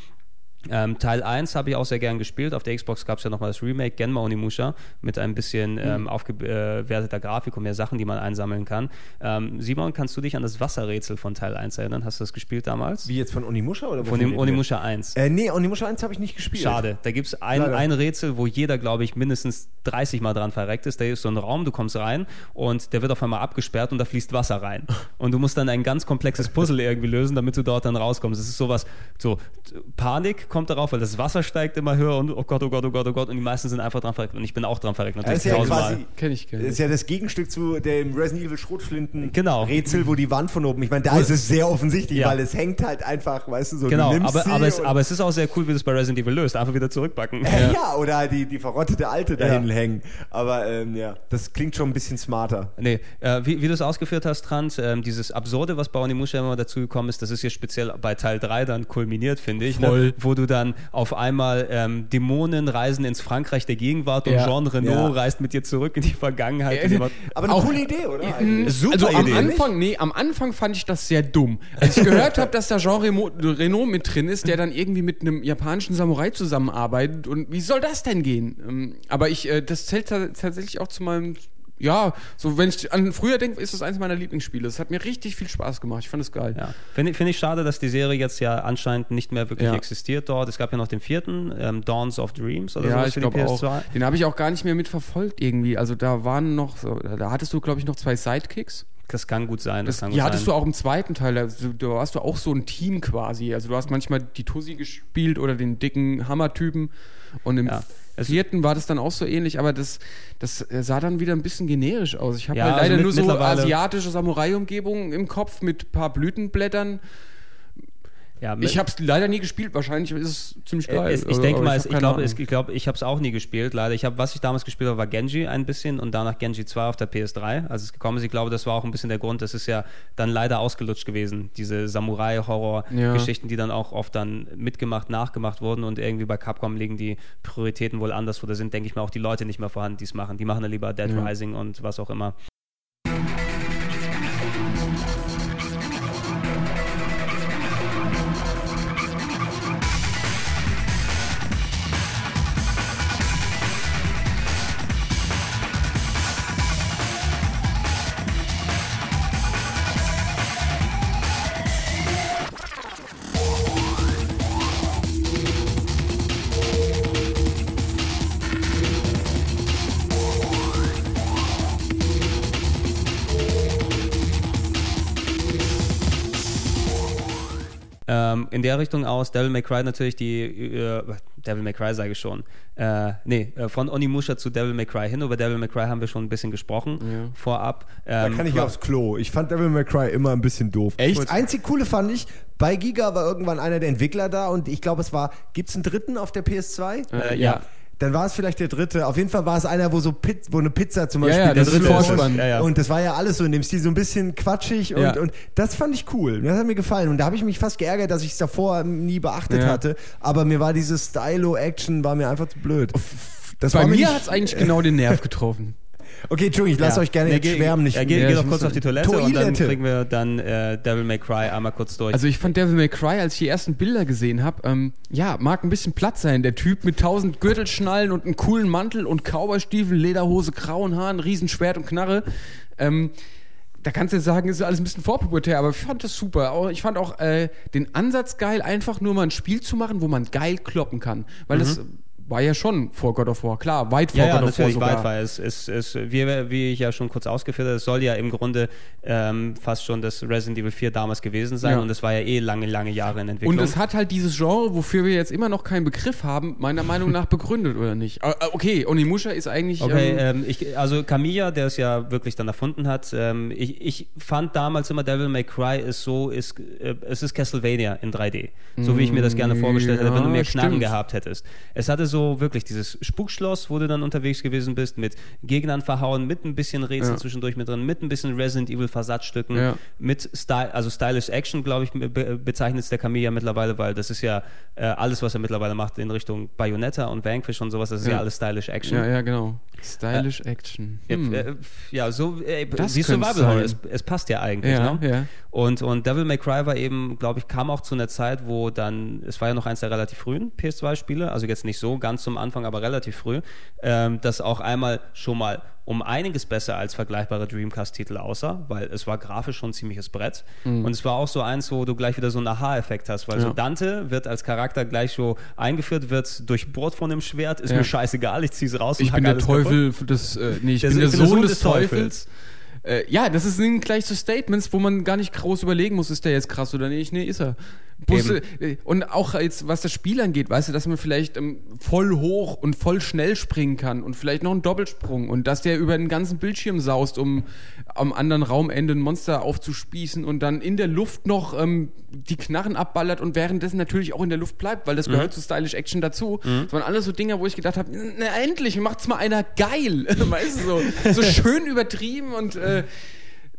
Ähm, Teil 1 habe ich auch sehr gern gespielt. Auf der Xbox gab es ja nochmal das Remake Genma Onimusha mit ein bisschen ähm, aufgewerteter Grafik und mehr Sachen, die man einsammeln kann. Ähm, Simon, kannst du dich an das Wasserrätsel von Teil 1 erinnern? Hast du das gespielt damals? Wie jetzt von Onimusha oder Von dem? Onimusha 1. Äh, nee, Onimusha 1 habe ich nicht gespielt. Schade. Da gibt es ein, Leider. ein Rätsel, wo jeder, glaube ich, mindestens 30 Mal dran verreckt ist. Da ist so ein Raum, du kommst rein und der wird auf einmal abgesperrt und da fließt Wasser rein. Und du musst dann ein ganz komplexes Puzzle irgendwie lösen, damit du dort dann rauskommst. Es ist sowas, so Panik kommt darauf, weil das Wasser steigt immer höher und oh Gott, oh Gott, oh Gott, oh Gott. Und die meisten sind einfach dran verreckt. Und ich bin auch dran verreckt, Das natürlich ist ja tausendmal. quasi Kenn ich, kenn ich. Das ist ja das Gegenstück zu dem Resident Evil Schrotflinten Genau. Rätsel, wo die Wand von oben. Ich meine, da ist es sehr offensichtlich, Ja. weil es hängt halt einfach, weißt du, so Genau, du nimmst aber, aber, es, aber es ist auch sehr cool, wie du es bei Resident Evil löst. Einfach wieder zurückbacken. Äh, ja. oder halt die, die verrottete Alte dahin Ja. hängen. Aber ähm, ja, das klingt schon ein bisschen smarter. Nee, äh, wie, wie du es ausgeführt hast, Trant, ähm, dieses Absurde, was bei Onimusha immer dazugekommen ist, das ist hier speziell bei Teil 3 dann kulminiert, finde ich. Ne? Voll. Wo du dann auf einmal ähm, Dämonen reisen ins Frankreich der Gegenwart und Ja. Jean Renault Ja. reist mit dir zurück in die Vergangenheit. Äh, immer- Aber eine Auch- coole Idee, oder? Eigentlich. Super also am Idee, Anfang, nee, am Anfang fand ich das sehr dumm. Als ich gehört habe, dass da Jean Renault mit drin ist, der dann irgendwie mit einem japanischen Samurai zusammenarbeitet und wie soll das denn gehen? Ähm, aber ich, äh, das zählt ta- tatsächlich auch zu meinem ja, so wenn ich an früher denke, ist das eines meiner Lieblingsspiele. Es hat mir richtig viel Spaß gemacht. Ich fand es geil. Ja. Finde ich- finde ich schade, dass die Serie jetzt ja anscheinend nicht mehr wirklich Ja. existiert dort. Es gab ja noch den vierten, ähm, Dawns of Dreams oder Ja, sowas ich glaube PS2. auch. Den habe ich auch gar nicht mehr mitverfolgt irgendwie. Also da waren noch, so, da hattest du, glaube ich, noch zwei Sidekicks. Das kann gut sein. Das, Das, gut hattest sein. du auch im zweiten Teil. Also, da warst du auch so ein Team quasi. Also du hast manchmal die Tussi gespielt oder den dicken Hammertypen. Und im Ja. Es- vierten war das dann auch so ähnlich, aber das, das äh, sah dann wieder ein bisschen generisch aus. Ich habe Ja, halt also leider mit- nur so asiatische Samurai-Umgebungen im Kopf mit ein paar Blütenblättern. Ja, Ich habe es leider nie gespielt. Wahrscheinlich ist es ziemlich Äh, geil. es, ich Also, denke mal, ich keine glaube, ich, glaub, ich habe es auch nie gespielt, leider. Ich hab, was ich damals gespielt habe, war Genji ein bisschen und danach Genji 2 auf der PS3, als es gekommen ist. Ich glaube, das war auch ein bisschen der Grund. Das ist ja dann leider ausgelutscht gewesen, diese Samurai-Horror-Geschichten, die dann auch oft dann mitgemacht, nachgemacht wurden und irgendwie bei Capcom liegen die Prioritäten wohl anders oder sind, denke ich mal, auch die Leute nicht mehr vorhanden, die es machen. Die machen dann lieber Dead Ja. Rising und was auch immer. Ähm, in der Richtung aus Devil May Cry natürlich die äh, Devil May Cry sage ich schon. Äh, nee, äh, von Onimusha zu Devil May Cry hin. Über Devil May Cry haben wir schon ein bisschen gesprochen vorab. Da Ähm, kann ich aufs Klo. Ich fand Devil May Cry immer ein bisschen doof. Echt? Das einzig Coole fand ich, bei Giga war irgendwann einer der Entwickler da und ich glaube, es war, gibt es einen dritten auf der PS2? Äh, ja. ja. Dann war es vielleicht der dritte. Auf jeden Fall war es einer, wo so Piz wo eine Pizza zum Ja, Beispiel ja, der das ist dritte Vorspann. Ja, ja. Und das war ja alles so in dem Stil, so ein bisschen quatschig und, Ja. und das fand ich cool. Das hat mir gefallen. Und da habe ich mich fast geärgert, dass ich es davor nie beachtet Ja. hatte. Aber mir war dieses Stylo-Action, war mir einfach zu blöd. Das Bei war mir hat es eigentlich genau den Nerv getroffen. Okay, Entschuldigung, ich lasse Ja. euch gerne Nee, jetzt schwärmen. Nicht Ja, geh, Ja, geh ich doch kurz auf die Toilette, und dann Toilette. kriegen wir dann äh, Devil May Cry einmal kurz durch. Also ich fand Devil May Cry, als ich die ersten Bilder gesehen habe, ähm, ja, mag ein bisschen platt sein. Der Typ mit tausend Gürtelschnallen und einem coolen Mantel und Cowboystiefel, Lederhose, grauen Haaren, Riesenschwert und Knarre. Ähm, da kannst du jetzt sagen, ist alles ein bisschen vorpubertär, aber ich fand das super. Ich fand auch äh, den Ansatz geil, einfach nur mal ein Spiel zu machen, wo man geil kloppen kann. Weil das war ja schon vor God of War, klar, weit vor ja, ja, God of War natürlich sogar. weit, weil es, es, es wie, wie ich ja schon kurz ausgeführt habe, es soll ja im Grunde ähm, fast schon das Resident Evil 4 damals gewesen sein Ja. und es war ja eh lange, lange Jahre in Entwicklung. Und es hat halt dieses Genre, wofür wir jetzt immer noch keinen Begriff haben, meiner Meinung nach begründet, oder nicht? Äh, äh, Okay, Onimusha ist eigentlich. Okay, ähm, ähm, ich, also Kamiya, der es ja wirklich dann erfunden hat, ähm, ich, ich fand damals immer Devil May Cry ist so, ist, äh, es ist Castlevania in 3D. So wie ich mir das gerne vorgestellt hätte, wenn du Ja, mehr Knarren stimmt. gehabt hättest. Es hatte so wirklich dieses Spukschloss, wo du dann unterwegs gewesen bist, mit Gegnern verhauen, mit ein bisschen Rätsel Ja. zwischendurch mit drin, mit ein bisschen Resident Evil Versatzstücken, Ja. mit Style, also Stylish Action, glaube ich, be bezeichnet es der Kamiya mittlerweile, weil das ist ja äh, alles, was er mittlerweile macht in Richtung Bayonetta und Vanquish und sowas, das ist ja, Ja. alles Stylish Action. ja, ja, genau. Stylish Action. Ja, Hm. äh, ja, so äh, Das wie Survival Horror. Es, es passt ja eigentlich. Ja, ne? ja. Und, und Devil May Cry war eben, glaube ich, kam auch zu einer Zeit, wo dann, es war ja noch eins der relativ frühen PS2-Spiele, also jetzt nicht so ganz zum Anfang, aber relativ früh, ähm, das auch einmal schon mal um einiges besser als vergleichbare Dreamcast-Titel aussah, weil es war grafisch schon ein ziemliches Brett. Und es war auch so eins, wo du gleich wieder so einen Aha-Effekt hast, weil so Mhm. Ja. Dante wird als Charakter gleich so eingeführt, wird durchbohrt von dem Schwert, ist Ja. mir scheißegal, ich zieh's raus und Ich hack bin der alles kaputt. Teufel des, äh, nee, ich Der bin der Sohn- Sohn, Sohn des, des Teufels. Teufels. Äh, ja, das sind gleich so Statements, wo man gar nicht groß überlegen muss, ist der jetzt krass oder nicht. Nee, ist er. Eben. äh, und auch jetzt, was das Spiel angeht, weißt du, dass man vielleicht ähm, voll hoch und voll schnell springen kann und vielleicht noch einen Doppelsprung und dass der über den ganzen Bildschirm saust, um am anderen Raumende ein Monster aufzuspießen und dann in der Luft noch ähm, die Knarren abballert und währenddessen natürlich auch in der Luft bleibt, weil das gehört zu Stylish Action dazu. Das waren alles so Dinge, wo ich gedacht habe, na endlich, macht's mal einer geil. weißt du, so, so schön übertrieben und äh,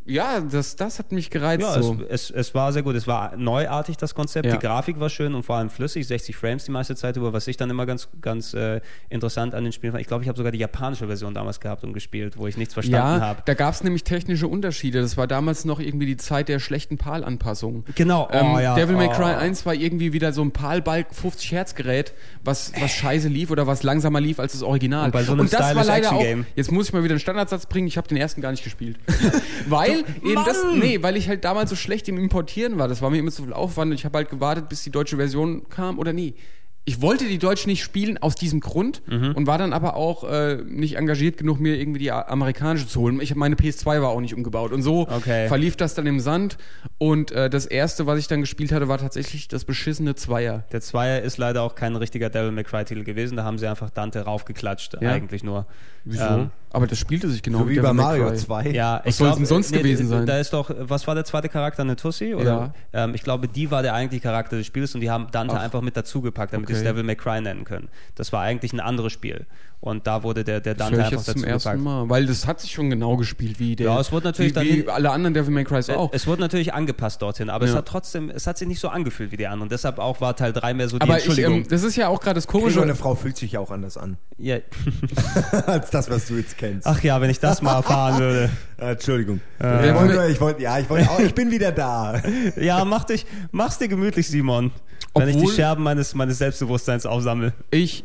ja, das, das hat mich gereizt. Ja, so. es, es, es war sehr gut. Es war neuartig, das Konzept. Ja. Die Grafik war schön und vor allem flüssig, 60 Frames die meiste Zeit über, was ich dann immer ganz, ganz äh, interessant an den Spielen fand. Ich glaube, ich habe sogar die japanische Version damals gehabt und gespielt, wo ich nichts verstanden ja, habe. da gab es nämlich technische Unterschiede. Das war damals noch irgendwie die Zeit der schlechten PAL-Anpassungen. Genau, Ähm, oh, ja. Devil May Oh. Cry 1 war irgendwie wieder so ein PAL-Balk 50 Hertz Gerät, was, was scheiße lief oder was langsamer lief als das Original. Und bei so einem das war stylish leider auch, jetzt muss ich mal wieder einen Standardsatz bringen, ich habe den ersten gar nicht gespielt. weil eben das, nee, weil ich halt damals so schlecht im Importieren war. Das war mir immer zu viel Aufwand und ich habe halt gewartet, bis die deutsche Version kam oder nie. Ich wollte die Deutsch nicht spielen aus diesem Grund Mhm. und war dann aber auch äh, nicht engagiert genug, mir irgendwie die amerikanische zu holen. Ich hab, meine PS2 war auch nicht umgebaut und so Okay. verlief das dann im Sand. Und äh, das erste, was ich dann gespielt hatte, war tatsächlich das beschissene Zweier. Der Zweier ist leider auch kein richtiger Devil May Cry Titel gewesen. Da haben sie einfach Dante raufgeklatscht, Ja? eigentlich nur. Wieso? Ähm, aber das spielte sich genau So wie Devil bei Mario Cry. 2. Ja, Was soll's denn sonst gewesen sein? Da ist doch, was war der zweite Charakter, eine Tussi? Oder? Ähm, ich glaube, die war der eigentliche Charakter des Spiels und die haben Dante Ach. einfach mit dazugepackt, damit sie es Okay. Devil May Cry nennen können. Das war eigentlich ein anderes Spiel. Und da wurde der, der Das Dante ich einfach jetzt zum ersten dazugepackt. Mal, weil das hat sich schon genau gespielt wie der. Ja, es wurde natürlich wie, dann wie alle anderen Devil May Crys auch. Es wurde natürlich angepasst dorthin, aber es Ja. hat trotzdem, es hat sich nicht so angefühlt wie die anderen. Deshalb auch war Teil 3 mehr so die aber ich, Entschuldigung. ähm, das ist ja auch gerade das Komisch, Komische. eine Frau fühlt sich ja auch anders an, ja. als das, was du jetzt kennst. Ach ja, wenn ich das mal erfahren würde. Äh, Entschuldigung. Äh, ich, wollte, ich wollte, ja, ich wollte, auch, ich bin wieder da. Ja, mach dich, mach's dir gemütlich, Simon. wenn ich die Obwohl- Scherben meines, meines Selbstbewusstseins aufsammle. Ich,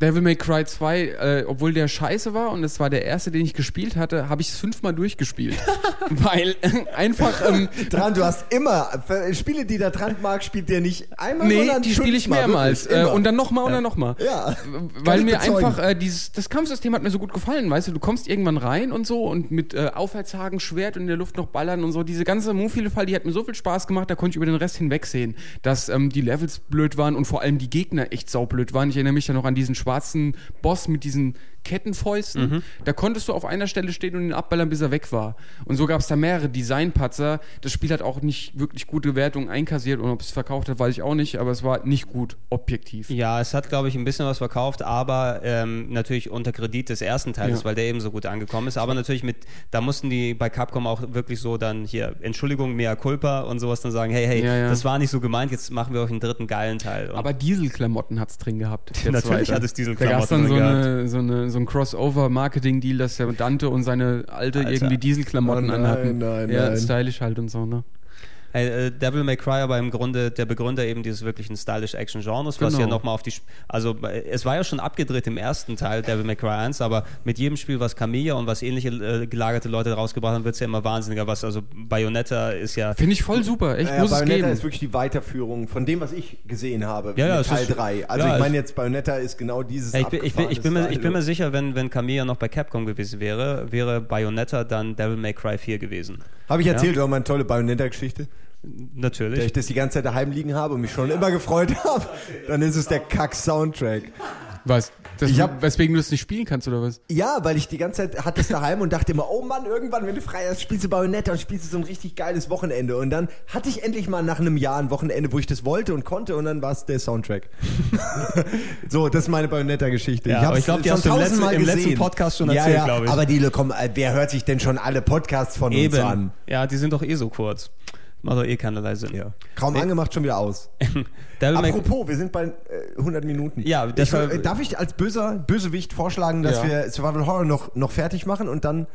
Devil May Cry 2, äh, obwohl der scheiße war und es war der erste, den ich gespielt hatte, habe ich es fünfmal durchgespielt. Weil einfach, ähm, Dran, du hast immer für Spiele, die der Trant mag, spielt der nicht einmal, nee, sondern die spiele ich mehrmals. wirklich, Äh, und dann nochmal und dann nochmal. Ja. Weil mir bezeugen. einfach äh, dieses das Kampfsystem hat mir so gut gefallen, weißt du, du kommst irgendwann rein und so und mit äh, Aufwärtshaken, Schwert und in der Luft noch ballern und so. Diese ganze Move-Fall, die hat mir so viel Spaß gemacht, da konnte ich über den Rest hinwegsehen, dass ähm, die Levels blöd waren und vor allem die Gegner echt saublöd waren. Ich erinnere mich da noch an diesen schwarzen Boss mit diesen Kettenfäusten. Da konntest du auf einer Stelle stehen und ihn abballern, bis er weg war. Und so gab es da mehrere Designpatzer. Das Spiel hat auch nicht wirklich gute Wertungen einkassiert und ob es verkauft hat, weiß ich auch nicht, aber es war nicht gut, objektiv. Ja, es hat, glaube ich, ein bisschen was verkauft, aber ähm, natürlich unter Kredit des ersten Teils, Ja. weil der eben so gut angekommen ist. Aber natürlich mit, da mussten die bei Capcom auch wirklich so dann hier, Entschuldigung, mea culpa und sowas dann sagen, hey, hey, Ja, ja. das war nicht so gemeint, jetzt machen wir euch einen dritten geilen Teil. Und Aber Dieselklamotten hat's drin gehabt. Natürlich hat es Da Dieselklamotten gab's dann so, drin eine, so, eine, so ein Crossover-Marketing-Deal, dass der Dante und seine Alte Alter. irgendwie Dieselklamotten Oh nein, anhatten. nein, ja, nein. stylisch halt und so, ne? Hey, äh, Devil May Cry aber im Grunde der Begründer eben dieses wirklichen stylish Action Genres, was Genau. ja nochmal auf die, Sp- also äh, es war ja schon abgedreht im ersten Teil Devil May Cry 1, aber mit jedem Spiel, was Camilla und was ähnliche äh, gelagerte Leute rausgebracht haben, wird es ja immer wahnsinniger, was, also Bayonetta ist ja, Finde ich voll super, echt, Naja, muss es Bayonetta geben. ist wirklich die Weiterführung von dem, was ich gesehen habe. Ja, ja, mit es Teil ist- 3. Also ja, ich es- meine jetzt, Bayonetta ist genau dieses Ja, ich, bin, ich, bin, ich, bin mir, ich bin mir sicher, wenn, wenn Camilla noch bei Capcom gewesen wäre, wäre Bayonetta dann Devil May Cry 4 gewesen. Habe ich erzählt, war meine tolle Bayonetta-Geschichte? Natürlich. ich das die ganze Zeit daheim liegen habe und mich schon immer gefreut habe. Dann ist es der Kack-Soundtrack. Was? Das, Ich hab- weswegen du es nicht spielen kannst, oder was? Ja, weil ich die ganze Zeit hatte es daheim und dachte immer, oh Mann, irgendwann, wenn du frei hast, spielst du Bayonetta und spielst du so ein richtig geiles Wochenende. Und dann hatte ich endlich mal nach einem Jahr ein Wochenende, wo ich das wollte und konnte und dann war es der Soundtrack. so, das ist meine Bayonetta-Geschichte. Ja, aber hab's ich glaub, die hast du im letzten- im letzten. Podcast schon ja, erzählt, ja, glaub ich. Aber die, komm, äh, wer hört sich denn schon alle Podcasts von uns Eben. an? Ja, die sind doch eh so kurz. Macht doch eh keinerlei Sinn. Ja. Kaum angemacht, schon wieder aus. Apropos, wir sind bei äh, 100 Minuten. Ja, ich, deshalb- äh, darf ich als böser Bösewicht vorschlagen, dass Ja. wir Survival Horror noch, noch fertig machen und dann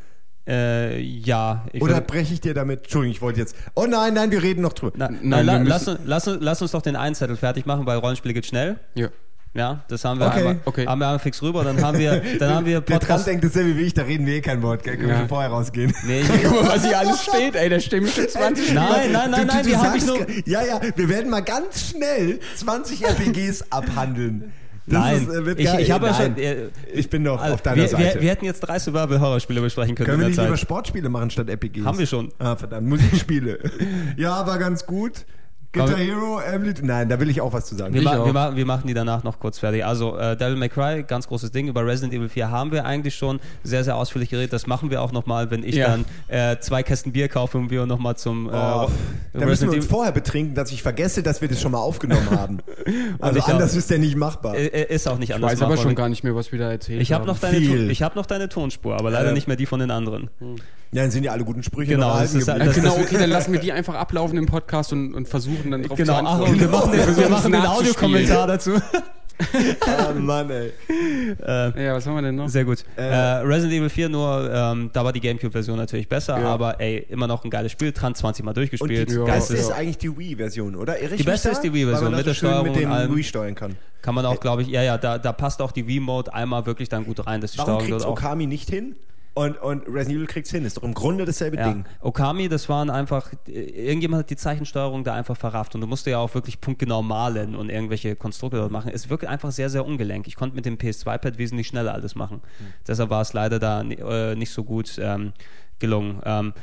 äh, ja. Ich Oder breche ich dir damit? Entschuldigung, ich wollte jetzt. Oh nein, nein, wir reden noch drüber. Na, Nein, wir la, lass, uns- lass, uns- lass uns doch den einen Zettel fertig machen, weil Rollenspiel geht schnell. Ja. Ja, das haben wir Okay. einmal, Okay. haben wir einmal fix rüber. Dann haben wir, dann haben wir Der Trans Podcast. denkt dasselbe wie ich, da reden wir eh kein Wort, gell? Können wir Ja. schon vorher rausgehen. Nee, Guck mal, was hier alles steht, ey, da stehen bestimmt 20 nein, nein, nein, Du- nein, du wir haben nur. Ja, ja, wir werden mal ganz schnell 20 RPGs abhandeln. Das Nein, ist, äh, wird ich, ich habe ja schon. Ich bin doch also, auf deiner wir, Seite. Wir, wir hätten jetzt drei Survival-Horror-Spiele besprechen können, Können wir nicht der lieber Zeit. Sportspiele machen statt RPGs? Haben wir schon. Ah, verdammt. Musikspiele. ja, war ganz gut. Guitar Hero, Emily. Nein, da will ich auch was zu sagen. Wir, Ich ma wir, ma wir machen die danach noch kurz fertig. Also äh, Devil May Cry, ganz großes Ding. Über Resident Evil 4 haben wir eigentlich schon sehr, sehr ausführlich geredet. Das machen wir auch nochmal, wenn ich Ja. dann äh, zwei Kästen Bier kaufe und wir nochmal zum äh, Oh, da müssen wir uns vorher betrinken, dass ich vergesse, dass wir das schon mal aufgenommen haben. Also ich auch. anders ist der nicht machbar. Äh, äh, ist auch nicht Ich anders weiß aber schon gar nicht mehr, was wir da erzählt Ich habe haben. noch, deine ich hab noch deine Tonspur, aber leider Ja. nicht mehr die von den anderen. Ja, dann sind ja alle guten Sprüche Genau, das ist- das- genau, okay, dann lassen wir die einfach ablaufen im Podcast und, und versuchen dann drauf Genau, zu antworten. und wir machen den, wir machen den. Audiokommentar dazu. Ah, Mann, ey. Ja, was haben wir denn noch? Sehr gut. Äh, Resident Evil 4 nur, ähm, da war die Gamecube-Version natürlich besser, Ja. aber ey, immer noch ein geiles Spiel. Trans 20 Mal Und durchgespielt. die Ja. Beste ist eigentlich die Wii-Version, oder? Irre Die beste ist die Wii-Version, mit der Steuerung mit dem und allem. Wii steuern kann. Kann man auch, glaube ich, ja, ja, da, da passt auch die Wii-Mode einmal wirklich dann gut rein, dass die Warum Steuerung dort auch. Okami nicht hin? Und, und Resident Evil kriegt's hin. Ist doch im Grunde dasselbe Ja. Ding. Okami, das waren einfach, irgendjemand hat die Zeichensteuerung da einfach verrafft und du musst ja auch wirklich punktgenau malen und irgendwelche Konstrukte dort machen. Es wirkt einfach sehr, sehr ungelenk. Ich konnte mit dem PS2-Pad wesentlich schneller alles machen. Deshalb war es leider da äh, nicht so gut ähm, gelungen. Ähm,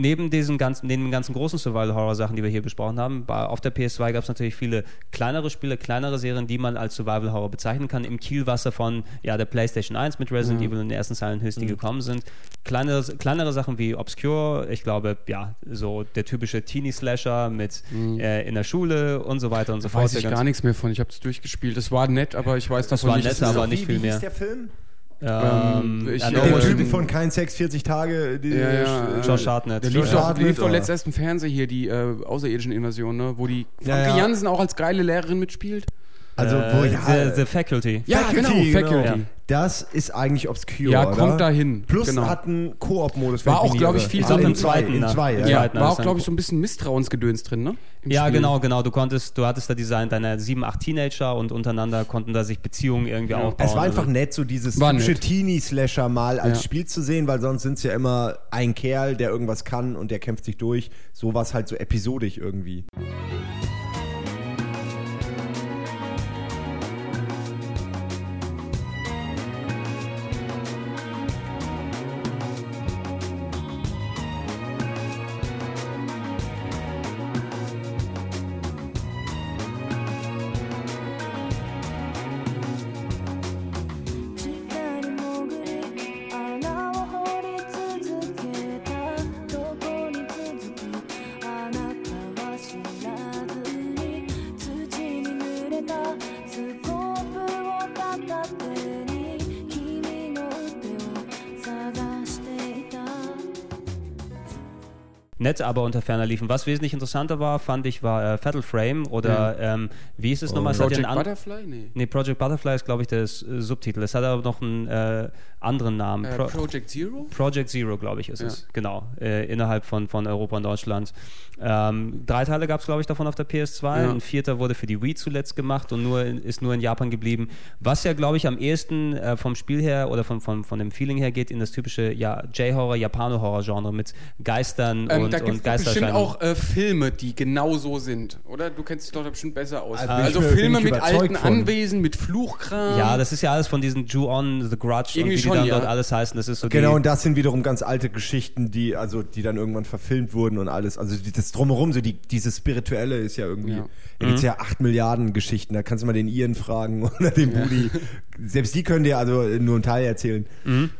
Neben diesen ganzen, neben den ganzen großen Survival-Horror-Sachen, die wir hier besprochen haben, auf der PS2 gab es natürlich viele kleinere Spiele, kleinere Serien, die man als Survival-Horror bezeichnen kann. Im Kielwasser von ja, der PlayStation 1 mit Resident Evil und den ersten Silent Hills, die gekommen sind. Kleinere, kleinere Sachen wie Obscure, ich glaube, ja, so der typische Teenie-Slasher mit äh, in der Schule und so weiter und so fort. Weiß ich gar nichts mehr von. Ich habe es durchgespielt. Es war nett, aber ich weiß Das davon war nichts nett, mehr. aber nicht viel wie hieß mehr. der Film? Ähm, ich- I der know Den Typen von Kein Sex, 40 Tage. Die, Ja, ja, Josh Hartnett. Der lief, Josh doch, Hartnett, lief doch oder? letzt erst im Fernsehen hier, die äh, außerirdischen Invasion, ne? wo die Ja, Franke ja. Jansen auch als geile Lehrerin mitspielt. Also, wo, äh, ja, the, the Faculty. Ja, genau, Faculty. Ja. Das ist eigentlich Obscure, Ja, oder? kommt dahin, Plus genau. hat einen Koop-Modus. War auch, nicht glaub ich, viel Ah, so im im zwei, zweiten, Im ne? zwei, ja. Ja, Ja, war zweiten auch, glaube ich, so ein bisschen Misstrauensgedöns drin, ne? Im Ja, Spiel. genau, genau. Du konntest, du hattest da Design deiner sieben, acht Teenager und untereinander konnten da sich Beziehungen irgendwie aufbauen. Es war einfach Also- nett, so dieses typische. Teenie-Slasher mal als Ja. Spiel zu sehen, weil sonst sind es ja immer ein Kerl, der irgendwas kann und der kämpft sich durch. So war es halt so episodisch irgendwie. Nett, aber unter ferner liefen. Was wesentlich interessanter war, fand ich, war äh, Fatal Frame oder ähm, wie ist es nochmal? Es hat ja Project Butterfly? Nee. Nee, Project Butterfly ist, glaube ich, der Subtitel. Es hat aber noch einen äh, anderen Namen. Äh, Pro- Project Zero? Project Zero, glaube ich, ist Ja. es. Genau. Äh, innerhalb von, von Europa und Deutschland. Ähm, drei Teile gab es, glaube ich, davon auf der PS2. Ja. Ein vierter wurde für die Wii zuletzt gemacht und nur in, ist nur in Japan geblieben. Was ja, glaube ich, am ehesten äh, vom Spiel her oder von, von, von dem Feeling her geht in das typische ja, J-Horror, Japano-Horror-Genre mit Geistern Ähm, und, da und gibt es bestimmt auch äh, Filme, die genau so sind, oder? Du kennst dich doch bestimmt besser aus. Also Also, Filme mit alten von. Anwesen, mit Fluchkram. ja, das ist ja alles von diesen Ju-On, The Grudge und Irgendwie wie die schon, dann ja. dort alles heißen. Das ist so Genau, die, und das sind wiederum ganz alte Geschichten, die, also, die dann irgendwann verfilmt wurden und alles. Also die- das drumherum, so die, dieses Spirituelle ist ja irgendwie. Ja. Da gibt's ja acht Milliarden Geschichten. Da kannst du mal den Ian fragen oder den Budi. Selbst die können dir also nur einen Teil erzählen.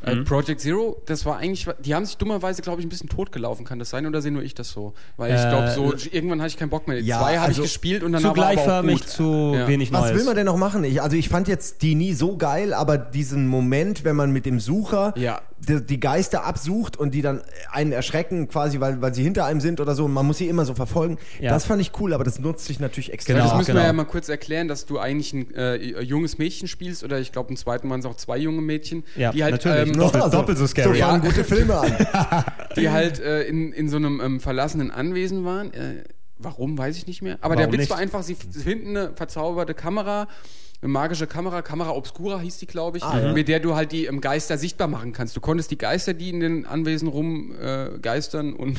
Äh, Project Zero, das war eigentlich, die haben sich dummerweise, glaube ich, ein bisschen totgelaufen. Kann das sein oder sehe nur ich das so? Weil ich Äh, glaube, so irgendwann hatte ich keinen Bock mehr. Ja, Zwei habe also ich gespielt und dann zu gleichförmig, zu Ja. wenig Was Neues. will man denn noch machen? Ich, also ich fand jetzt die nie so geil, aber diesen Moment, wenn man mit dem Sucher Ja. die, die Geister absucht und die dann einen erschrecken, quasi, weil, weil sie hinter einem sind oder so, und man muss sie immer so verfolgen, Ja. das fand ich cool, aber das nutzt sich natürlich extrem. Genau, das müssen genau. wir ja mal kurz erklären, dass du eigentlich ein äh, junges Mädchen spielst oder ich glaube im zweiten waren es auch zwei junge Mädchen, Ja, die halt, natürlich. ähm, Doppelt- doppelt so scary. So fangen Ja. gute Filme an. die halt äh, in, in so einem ähm, verlassenen Anwesen waren. Äh, warum, weiß ich nicht mehr. Aber der Warum Witz nicht? war einfach, sie, finden eine verzauberte Kamera, eine magische Kamera, Kamera Obscura hieß die, glaube ich, Ah, mit der du halt die ähm, Geister sichtbar machen kannst. Du konntest die Geister, die in den Anwesen rumgeistern äh, und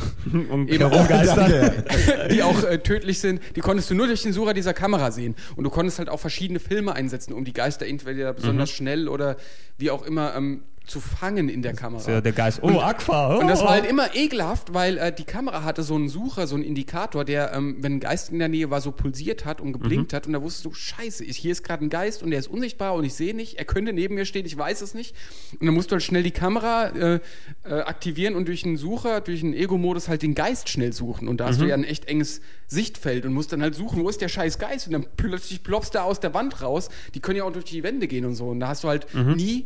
und eben auch herumgeistern. die auch äh, tödlich sind, die konntest du nur durch den Sucher dieser Kamera sehen. Und du konntest halt auch verschiedene Filme einsetzen, um die Geister entweder besonders schnell oder wie auch immer ähm, zu fangen in der Kamera. Ja, der Geist. Oh, Aqua. Oh, Und das oh. war halt immer ekelhaft, weil äh, die Kamera hatte so einen Sucher, so einen Indikator, der, ähm, wenn ein Geist in der Nähe war, so pulsiert hat und Mhm. geblinkt hat. Und da wusstest du, scheiße, ich, hier ist gerade ein Geist und der ist unsichtbar und ich sehe nicht. Er könnte neben mir stehen, ich weiß es nicht. Und dann musst du halt schnell die Kamera äh, äh, aktivieren und durch einen Sucher, durch einen Ego-Modus halt den Geist schnell suchen. Und da hast du Mhm. ja ein echt enges Sichtfeld und musst dann halt suchen, wo ist der scheiß Geist? Und dann plötzlich ploppst der aus der Wand raus. Die können ja auch durch die Wände gehen und so. Und da hast du halt Mhm. nie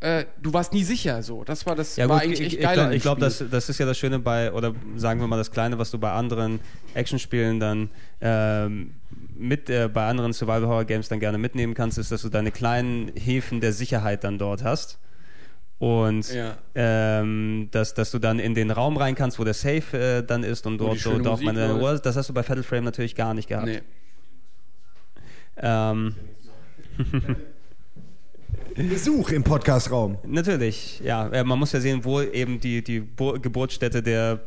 äh, du warst nie sicher. So, das war das Ja war gut, eigentlich ich, echt ich, geil. dem ich glaube, das, das ist ja das Schöne bei, oder sagen wir mal das Kleine, was du bei anderen Actionspielen dann ähm, mit, äh, bei anderen Survival-Horror-Games dann gerne mitnehmen kannst, ist, dass du deine kleinen Häfen der Sicherheit dann dort hast. Und Ja. ähm, dass, dass du dann in den Raum rein kannst, wo der Safe äh, dann ist und dort, dort auch meine. Ruhe. Das hast du bei Fatal Frame natürlich gar nicht gehabt. Nee. Ähm, Besuch im Podcastraum. Natürlich, ja. Äh, Man muss ja sehen, wo eben die, die Geburtsstätte der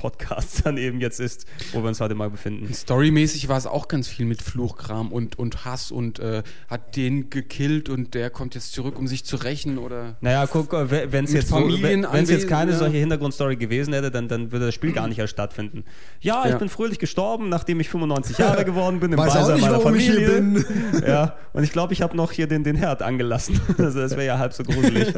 Podcasts dann eben jetzt ist, wo wir uns heute mal befinden. Storymäßig war es auch ganz viel mit Fluchkram und, und Hass und äh, hat den gekillt und der kommt jetzt zurück, um sich zu rächen oder. Naja, guck, wenn es jetzt, so, Familien wenn es jetzt keine ja. solche Hintergrundstory gewesen hätte, dann, dann würde das Spiel gar nicht erst stattfinden. Ja, ich Ja. bin fröhlich gestorben, nachdem ich 95 Jahre geworden bin, im Weiß auch Beisein nicht, meiner warum ich hier Familie. bin. Ja, und ich glaube, ich habe noch hier den, den Herd angelassen. Also das wäre ja halb so gruselig.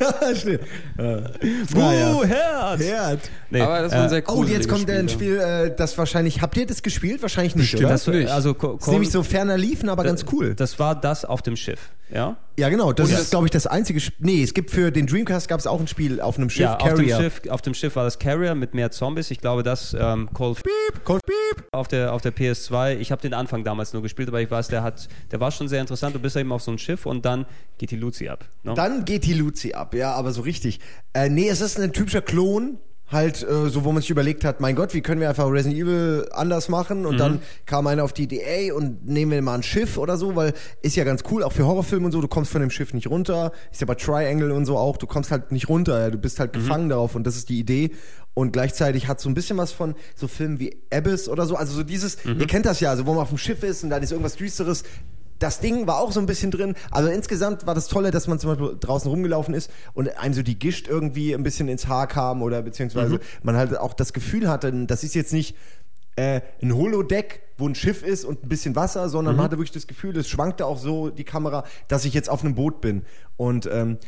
ja, stimmt. Buh, Herd! Herd. Nee, Aber das äh, sehr Oh, gruseliges jetzt kommt ein Spiel, äh, das wahrscheinlich, habt ihr das gespielt? Wahrscheinlich nicht, Bestimmt. oder? das, nicht. also, Co- ist nämlich so ferner liefen, aber ganz cool. Das war das auf dem Schiff, ja? Ja, genau. Das Und ist, das- glaube ich, das einzige Spiel. Nee, es gibt für den Dreamcast gab es auch ein Spiel auf einem Schiff, ja, auf dem Carrier. Schiff, auf dem Schiff war das Carrier mit mehr Zombies. Ich glaube, das ähm, Cold Piep, Cold Piep. auf der, auf der PS2. Ich habe den Anfang damals nur gespielt, aber ich weiß, der hat, der war schon sehr interessant. Du bist ja eben auf so ein Schiff und dann geht die Luzi ab. Ne? Dann geht die Luzi ab, ja, aber so richtig. Äh, nee, es ist ein typischer Klon. Halt, äh, so wo man sich überlegt hat, mein Gott, wie können wir einfach Resident Evil anders machen? Und dann kam einer auf die Idee, ey, und nehmen wir mal ein Schiff oder so, weil ist ja ganz cool, auch für Horrorfilme und so, du kommst von dem Schiff nicht runter. Ist ja bei Triangle und so auch, du kommst halt nicht runter, ja, du bist halt gefangen darauf und das ist die Idee. Und gleichzeitig hat so ein bisschen was von so Filmen wie Abyss oder so, also so dieses, ihr kennt das ja, also wo man auf dem Schiff ist und dann ist irgendwas Düsteres, das Ding war auch so ein bisschen drin. Also insgesamt war das Tolle, dass man zum Beispiel draußen rumgelaufen ist und einem so die Gischt irgendwie ein bisschen ins Haar kam oder beziehungsweise man halt auch das Gefühl hatte, das ist jetzt nicht äh, ein Holodeck, wo ein Schiff ist und ein bisschen Wasser, sondern man hatte wirklich das Gefühl, es schwankte auch so die Kamera, dass ich jetzt auf einem Boot bin. Und ähm,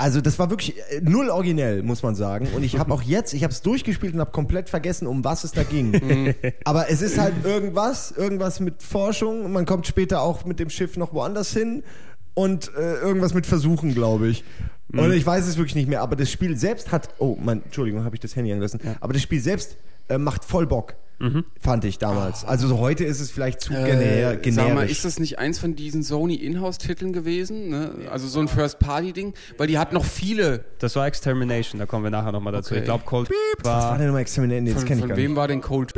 also das war wirklich äh, null originell, muss man sagen. Und ich habe auch jetzt, ich habe es durchgespielt und habe komplett vergessen, um was es da ging. Aber es ist halt irgendwas, irgendwas mit Forschung. Man kommt später auch mit dem Schiff noch woanders hin und äh, irgendwas mit Versuchen, glaube ich. Und ich weiß es wirklich nicht mehr. Aber das Spiel selbst hat, oh, mein, Entschuldigung, habe ich das Handy angelassen. Aber das Spiel selbst äh, macht voll Bock, fand ich damals. Also so heute ist es vielleicht zu genär, Äh, generisch. Sag mal, ist das nicht eins von diesen Sony Inhouse-Titeln gewesen? Ne? Also so ein First-Party-Ding? Weil die hat noch viele. Das war Extermination, da kommen wir nachher nochmal dazu. Okay. Ich glaube, Cold was war war. denn nochmal Exterminate? Nee, das Von, kenne ich von gar wem nicht. war denn Cold?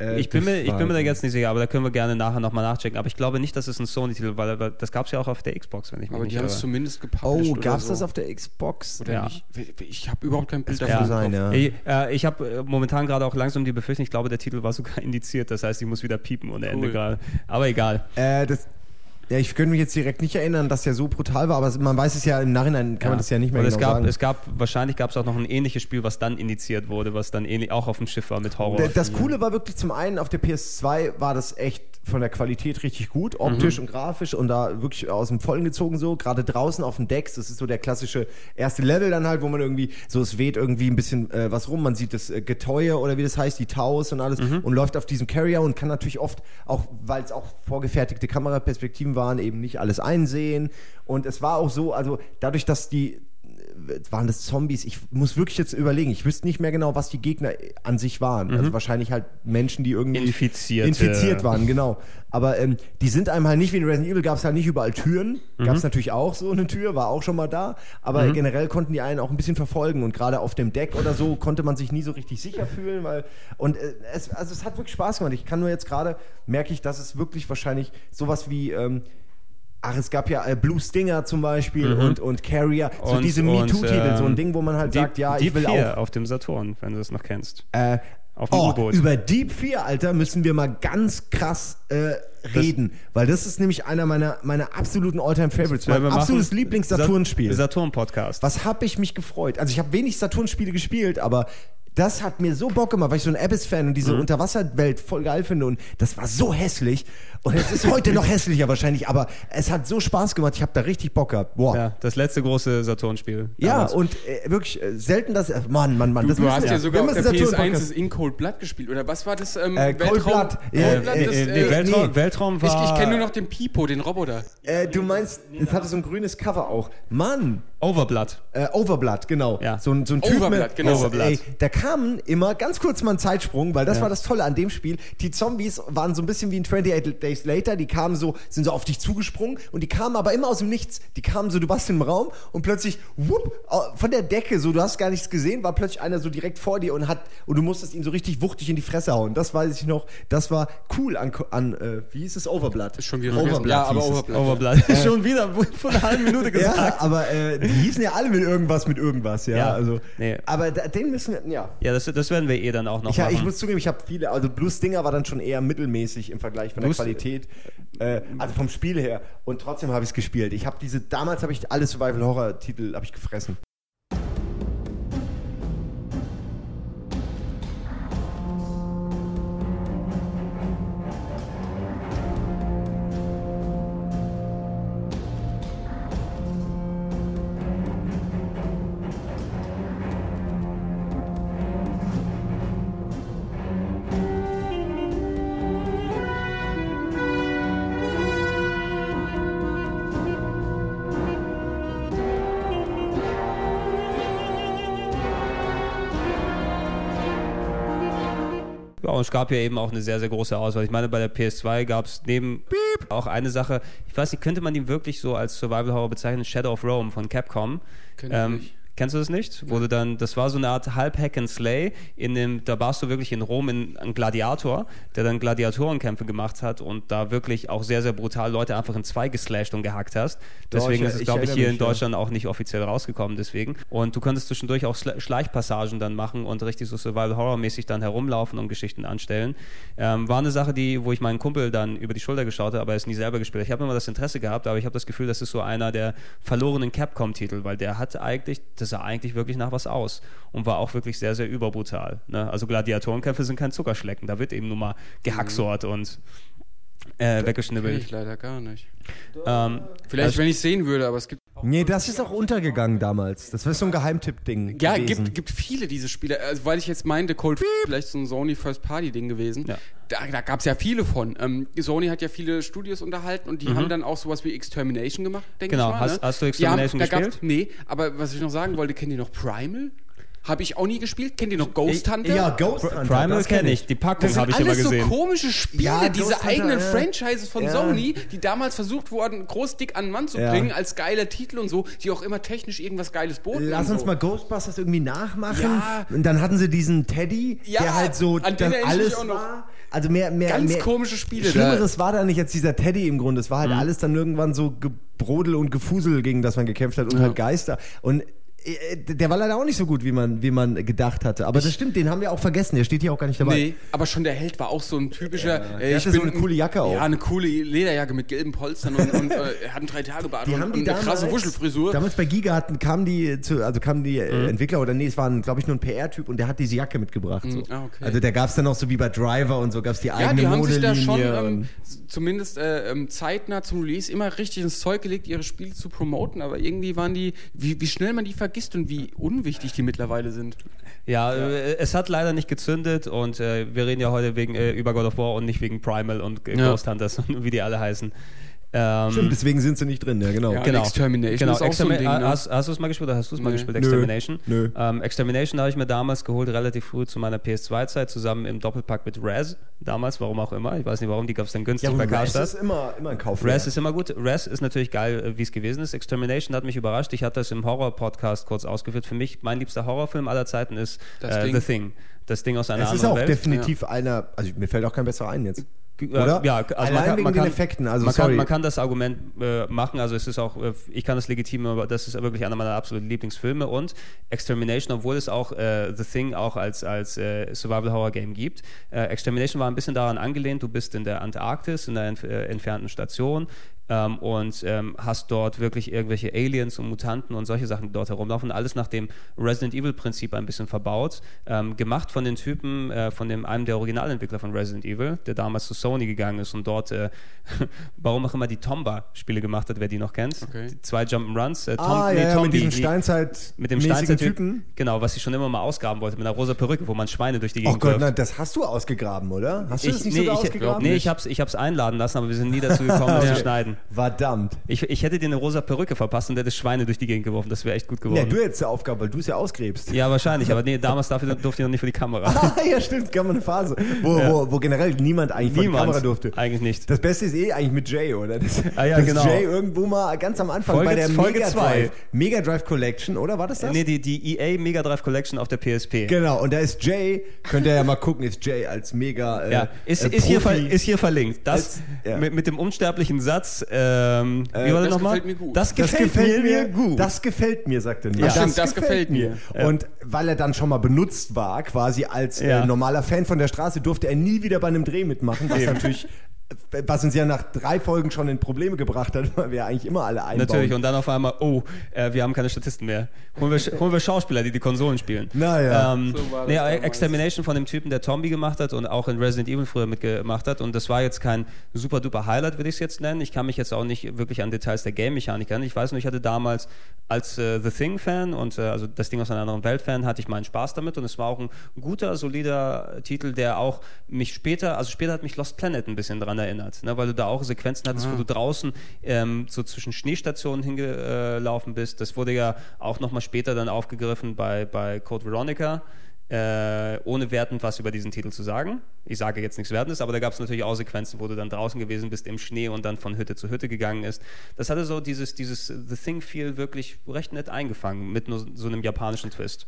Äh, ich, bin mir, ich bin mir da jetzt nicht sicher, aber da können wir gerne nachher nochmal nachchecken. Aber ich glaube nicht, dass es ein Sony-Titel war, weil das gab es ja auch auf der Xbox, wenn ich mich Aber nicht die haben es irre. zumindest gepublished. Oh, oder gab's so. das auf der Xbox? Oder Ja. nicht? Ich habe überhaupt kein Bild davon. sein, ja. Ich, äh, ich habe äh, momentan gerade auch langsam die Befürchtung, ich glaube, der Titel war sogar indiziert. Das heißt, ich muss wieder piepen ohne Ende Cool. gerade. Aber egal. Äh, das, ja, ich könnte mich jetzt direkt nicht erinnern, dass der so brutal war, aber man weiß es ja im Nachhinein, kann man das ja nicht mehr Und genau es gab, sagen. es gab, wahrscheinlich gab es auch noch ein ähnliches Spiel, was dann indiziert wurde, was dann ähnlich auch auf dem Schiff war mit Horror. Das Coole war wirklich zum einen, auf der PS2 war das echt von der Qualität richtig gut, optisch und grafisch und da wirklich aus dem Vollen gezogen so. Gerade draußen auf dem Decks, das ist so der klassische erste Level dann halt, wo man irgendwie, so es weht irgendwie ein bisschen äh, was rum, man sieht das äh, Getäue oder wie das heißt, die Taus und alles und läuft auf diesem Carrier und kann natürlich oft, auch weil es auch vorgefertigte Kameraperspektiven waren, eben nicht alles einsehen. Und es war auch so, also dadurch, dass die waren das Zombies? Ich muss wirklich jetzt überlegen. Ich wüsste nicht mehr genau, was die Gegner an sich waren. Also wahrscheinlich halt Menschen, die irgendwie Infizierte. infiziert waren, genau. Aber ähm, die sind einem halt nicht wie in Resident Evil gab es halt nicht überall Türen. Gab es natürlich auch so eine Tür, war auch schon mal da. Aber generell konnten die einen auch ein bisschen verfolgen und gerade auf dem Deck oder so konnte man sich nie so richtig sicher fühlen, weil und äh, es, also es hat wirklich Spaß gemacht. Ich kann nur jetzt gerade merke ich, dass es wirklich wahrscheinlich sowas wie ähm, Ach, es gab ja äh, Blue Stinger zum Beispiel und, und Carrier, so Und- diese MeToo-Titel, so ein ähm, Ding, wo man halt Deep, sagt, ja, Deep ich will 4 auch. auf dem Saturn, wenn du das noch kennst. Äh, Auf dem oh, U-Boot. über Deep 4, Alter, müssen wir mal ganz krass äh, reden, weil das ist nämlich einer meiner, meiner absoluten All-Time-Favorites, mein absolutes Lieblings-Saturn-Spiel. Saturn-Podcast. Was habe ich mich gefreut? Also ich habe wenig Saturn-Spiele gespielt, aber Das hat mir so Bock gemacht, weil ich so ein Abyss-Fan und diese Mhm. Unterwasserwelt voll geil finde und das war so hässlich und es ist heute noch hässlicher wahrscheinlich, aber es hat so Spaß gemacht, ich habe da richtig Bock gehabt. Boah. Ja, Ja, das letzte große Saturn-Spiel. damals. und äh, wirklich äh, selten das, äh, Mann, Mann, Mann. Du, das du hast ja, sogar auf der müssen PS1 Saturn-Podcast- das In Cold Blood gespielt, oder was war das? Ähm, Äh, Cold Blood. Ja, Cold Blood, Äh, das, äh, nee, äh, Weltraum, nee. Weltraum ich war. ich kenne nur noch den Pipo, den Roboter. Äh, du meinst, das hatte so ein grünes Cover auch. Mann, Overblood. Äh, Overblood, genau. Ja. So, ein- so ein Typ Overblood, mit, genau. Overblood. Ey, da kamen immer ganz kurz mal ein Zeitsprung, weil das war das Tolle an dem Spiel. Die Zombies waren so ein bisschen wie in 28 Days Later. Die kamen so, sind so auf dich zugesprungen und die kamen aber immer aus dem Nichts. Die kamen so, du warst im Raum und plötzlich, whoop, von der Decke, so, du hast gar nichts gesehen, war plötzlich einer so direkt vor dir und hat, und du musstest ihn so richtig wuchtig in die Fresse hauen. Das weiß ich noch. Das war cool an, an äh, wie hieß es? Overblood. Ist schon wieder Overblood. Ja, aber. Overblood. Overblood. Schon wieder vor einer halben Minute gesagt. Ja, aber äh, die hießen ja alle mit irgendwas mit irgendwas, ja. Ja. also, Nee. Aber da, den müssen wir, ja. Ja, das, das werden wir eh dann auch noch Ich, machen. ich muss zugeben, ich habe viele, also Blue Stinger war dann schon eher mittelmäßig im Vergleich von der Blue- Qualität, äh, also vom Spiel her. Und trotzdem habe ich es gespielt. Ich habe diese, damals habe ich alle Survival-Horror-Titel habe ich gefressen. Und es gab ja eben auch eine sehr, sehr große Auswahl. Ich meine, bei der PS2 gab es neben auch eine Sache, ich weiß nicht, könnte man die wirklich so als Survival Horror bezeichnen? Shadow of Rome von Capcom. Kenn ich nicht. Kennst du das nicht? Du dann, das war so eine Art halb Hack and Slay, in dem, da warst du wirklich in Rom in, ein Gladiator, der dann Gladiatorenkämpfe gemacht hat und da wirklich auch sehr, sehr brutal Leute einfach in zwei geslasht und gehackt hast. Deswegen ich- ist es, ich glaube ich, hier in mich, ja. Deutschland auch nicht offiziell rausgekommen, deswegen. Und du konntest zwischendurch auch Schleichpassagen dann machen und richtig so Survival-Horror-mäßig dann herumlaufen und Geschichten anstellen. Ähm, war eine Sache, die, wo ich meinen Kumpel dann über die Schulter geschaut habe, aber er ist nie selber gespielt. Ich habe immer das Interesse gehabt, aber ich habe das Gefühl, das ist so einer der verlorenen Capcom-Titel, weil der hat eigentlich, das sah eigentlich wirklich nach was aus und war auch wirklich sehr, sehr überbrutal. Ne? Also Gladiatorenkämpfe sind kein Zuckerschlecken, da wird eben nur mal gehacksort und äh, Kenn weggeschnibbelt. ich leider gar nicht. Ähm, Vielleicht, wenn ich sehen würde, aber es gibt Nee, das ist auch untergegangen damals. Das war so ein Geheimtipp-Ding. Ja, gewesen. gibt, gibt viele diese Spiele. Also, weil ich jetzt meinte, Cold vielleicht so ein Sony First Party Ding gewesen. Ja. Da, da gab es ja viele von. Ähm, Sony hat ja viele Studios unterhalten und die haben dann auch sowas wie Extermination gemacht, denke Mhm. Genau. ich mal. Hast- ne? hast du Die haben- Extermination gab's- gespielt? Nee, aber was ich noch sagen wollte, kennt ihr noch Primal? Habe ich auch nie gespielt. Kennt ihr noch Ghost Hunter? Ja, Ghost Hunter. Primal das kenn kenne ich, die Packung Das habe sind ich immer alles so gesehen. komische Spiele, Ja, diese Hunter, eigenen ja. Franchises von Ja. Sony, die damals versucht wurden, groß dick an den Mann zu Ja. bringen, als geiler Titel und so, die auch immer technisch irgendwas Geiles boten. Lass uns so. mal Ghostbusters irgendwie nachmachen. Ja. Und dann hatten sie diesen Teddy, Ja, der halt so an den das alles auch noch. war. Also mehr, mehr, Ganz mehr komische Spiele. Schlimmeres war da nicht als dieser Teddy im Grunde. Es war halt Mhm. alles dann irgendwann so Gebrodel und Gefusel, gegen das man gekämpft hat und halt Geister. Und der war leider auch nicht so gut, wie man, wie man gedacht hatte. Aber das stimmt, den haben wir auch vergessen. Der steht hier auch gar nicht dabei. Nee, aber schon der Held war auch so ein typischer. äh, Der ich hatte so eine coole Jacke auch. Ja, eine coole Lederjacke mit gelben Polstern und, und äh, er hat einen drei Tage Bart und, haben die und eine damals, krasse Wuschelfrisur. Damals bei Giga hatten, kamen die zu, also kamen die äh, Entwickler oder nee, es war, glaube ich, nur ein PR-Typ und der hat diese Jacke mitgebracht. So. ah, okay. Also da gab es dann auch so wie bei Driver und so gab es die ja, eigene die haben sich da schon ähm, zumindest äh, ähm, zeitnah zum Release immer richtig ins Zeug gelegt, ihre Spiele zu promoten, aber irgendwie waren die, wie, wie schnell man die vergisst und wie unwichtig die mittlerweile sind. Ja, äh, es hat leider nicht gezündet und äh, wir reden ja heute wegen äh, über God of War und nicht wegen Primal und äh, Ja. Ghost Hunters und wie die alle heißen. Ähm, Stimmt, deswegen sind sie nicht drin, ja genau. Ja. Genau. Extermination genau. ist auch so ein Ding, ne? Hast, hast du es mal gespielt oder hast du es mal gespielt. Extermination? Nö. Ähm, Extermination habe ich mir damals geholt, relativ früh zu meiner PS2-Zeit, zusammen im Doppelpack mit Raz. Damals, warum auch immer. Ich weiß nicht warum, die gab es dann günstig Ja, bei Raz Karstadt. ist immer, immer ein Kauf. Raz ist immer gut. Raz ist natürlich geil, äh, wie es gewesen ist. Extermination hat mich überrascht. Ich hatte das im Horror-Podcast kurz ausgeführt. Für mich, mein liebster Horrorfilm aller Zeiten ist Das äh, Ding. The Thing. Das Ding aus einer Es ist anderen auch Welt. definitiv einer, also mir fällt auch kein besserer ein jetzt. Äh, Oder? Ja, also Allein man kann, wegen man den kann, Effekten, also man, sorry. Kann, man kann das Argument äh, machen, also es ist auch, äh, ich kann das legitim, aber das ist wirklich einer meiner absoluten Lieblingsfilme und Extermination, obwohl es auch äh, The Thing auch als, als äh, Survival-Horror-Game gibt. Äh, Extermination war ein bisschen daran angelehnt, du bist in der Antarktis, in einer entf äh, entfernten Station, ähm, und ähm, hast dort wirklich irgendwelche Aliens und Mutanten und solche Sachen die dort herumlaufen. Alles nach dem Resident Evil-Prinzip ein bisschen verbaut. Ähm, gemacht von den Typen, äh, von dem, einem der Originalentwickler von Resident Evil, der damals zu Sony gegangen ist und dort, äh, warum auch immer, die Tomba-Spiele gemacht hat, wer die noch kennt. Okay. Die zwei Jump'n'Runs. Äh, Tom, Ah, nee, ja, ja, Tombi, mit diesem die- Steinzeit mit dem mäßigen Steinzeit-Typ, Typen. Genau, was ich schon immer mal ausgraben wollte, mit einer rosa Perücke, wo man Schweine durch die Oh Gegend Gott, wirft. nein, das hast du ausgegraben, oder? Hast du Ich, das nicht nee, sogar ich, ausgegraben? nee, ich hab's, ich hab's einladen lassen, aber wir sind nie dazu gekommen, das zu schneiden. Verdammt. Ich, ich hätte dir eine rosa Perücke verpasst und hätte Schweine durch die Gegend geworfen. Das wäre echt gut geworden. Ja, du hättest die Aufgabe, weil du es ja ausgräbst. ja, wahrscheinlich, aber nee, damals dafür durfte ich noch nicht für die Kamera. Ah, ja, stimmt, es gab mal eine Phase, wo, Ja. wo, wo generell niemand eigentlich vor die Niemand. Kamera durfte. Eigentlich nicht. Das Beste ist eh eigentlich mit Jay, oder? Das, Ah, ja, genau. Jay irgendwo mal ganz am Anfang Folge- bei der Folge Mega zwei. Drive, Mega Drive Collection, oder? War das das? Nee, die, die EA Mega Drive Collection auf der PSP. Genau, und da ist Jay, könnt ihr ja mal gucken, ist Jay als Mega äh, Ja, ist, äh, ist, hier, ist hier verlinkt. Das Als- ja. mit, mit dem unsterblichen Satz, ähm, wie war das der nochmal? gefällt mir gut. Das das gefällt, gefällt mir, mir gut. Das gefällt mir, sagt er nur. Ja. Stimmt, das gefällt mir. Und weil er dann schon mal benutzt war, quasi als Ja. äh, normaler Fan von der Straße, durfte er nie wieder bei einem Dreh mitmachen, was natürlich, äh, was uns ja nach drei Folgen schon in Probleme gebracht hat, weil wir ja eigentlich immer alle einbauen. Natürlich, und dann auf einmal, oh, äh, wir haben keine Statisten mehr. Holen wir, holen wir Schauspieler, die die Konsolen spielen. Naja. Ähm, So nee, damals. Extermination von dem Typen, der Tombi gemacht hat und auch in Resident Evil früher mitgemacht hat. Und das war jetzt kein super duper Highlight, würde ich es jetzt nennen. Ich kann mich jetzt auch nicht wirklich an Details der Game-Mechanik erinnern. Ich weiß nur, ich hatte damals als äh, The Thing-Fan und äh, also das Ding aus einer anderen Welt-Fan, hatte ich meinen Spaß damit. Und es war auch ein guter, solider Titel, der auch mich später, also später hat mich Lost Planet ein bisschen dran erinnert, ne, weil du da auch Sequenzen hattest, wo du draußen ähm, so zwischen Schneestationen hingelaufen bist. Das wurde ja auch nochmal später dann aufgegriffen bei, bei Code Veronica. Äh, ohne wertend was über diesen Titel zu sagen. Ich sage jetzt nichts Wertendes, aber da gab es natürlich auch Sequenzen, wo du dann draußen gewesen bist im Schnee und dann von Hütte zu Hütte gegangen ist. Das hatte so dieses, dieses The Thing-Feel wirklich recht nett eingefangen mit nur so einem japanischen Twist.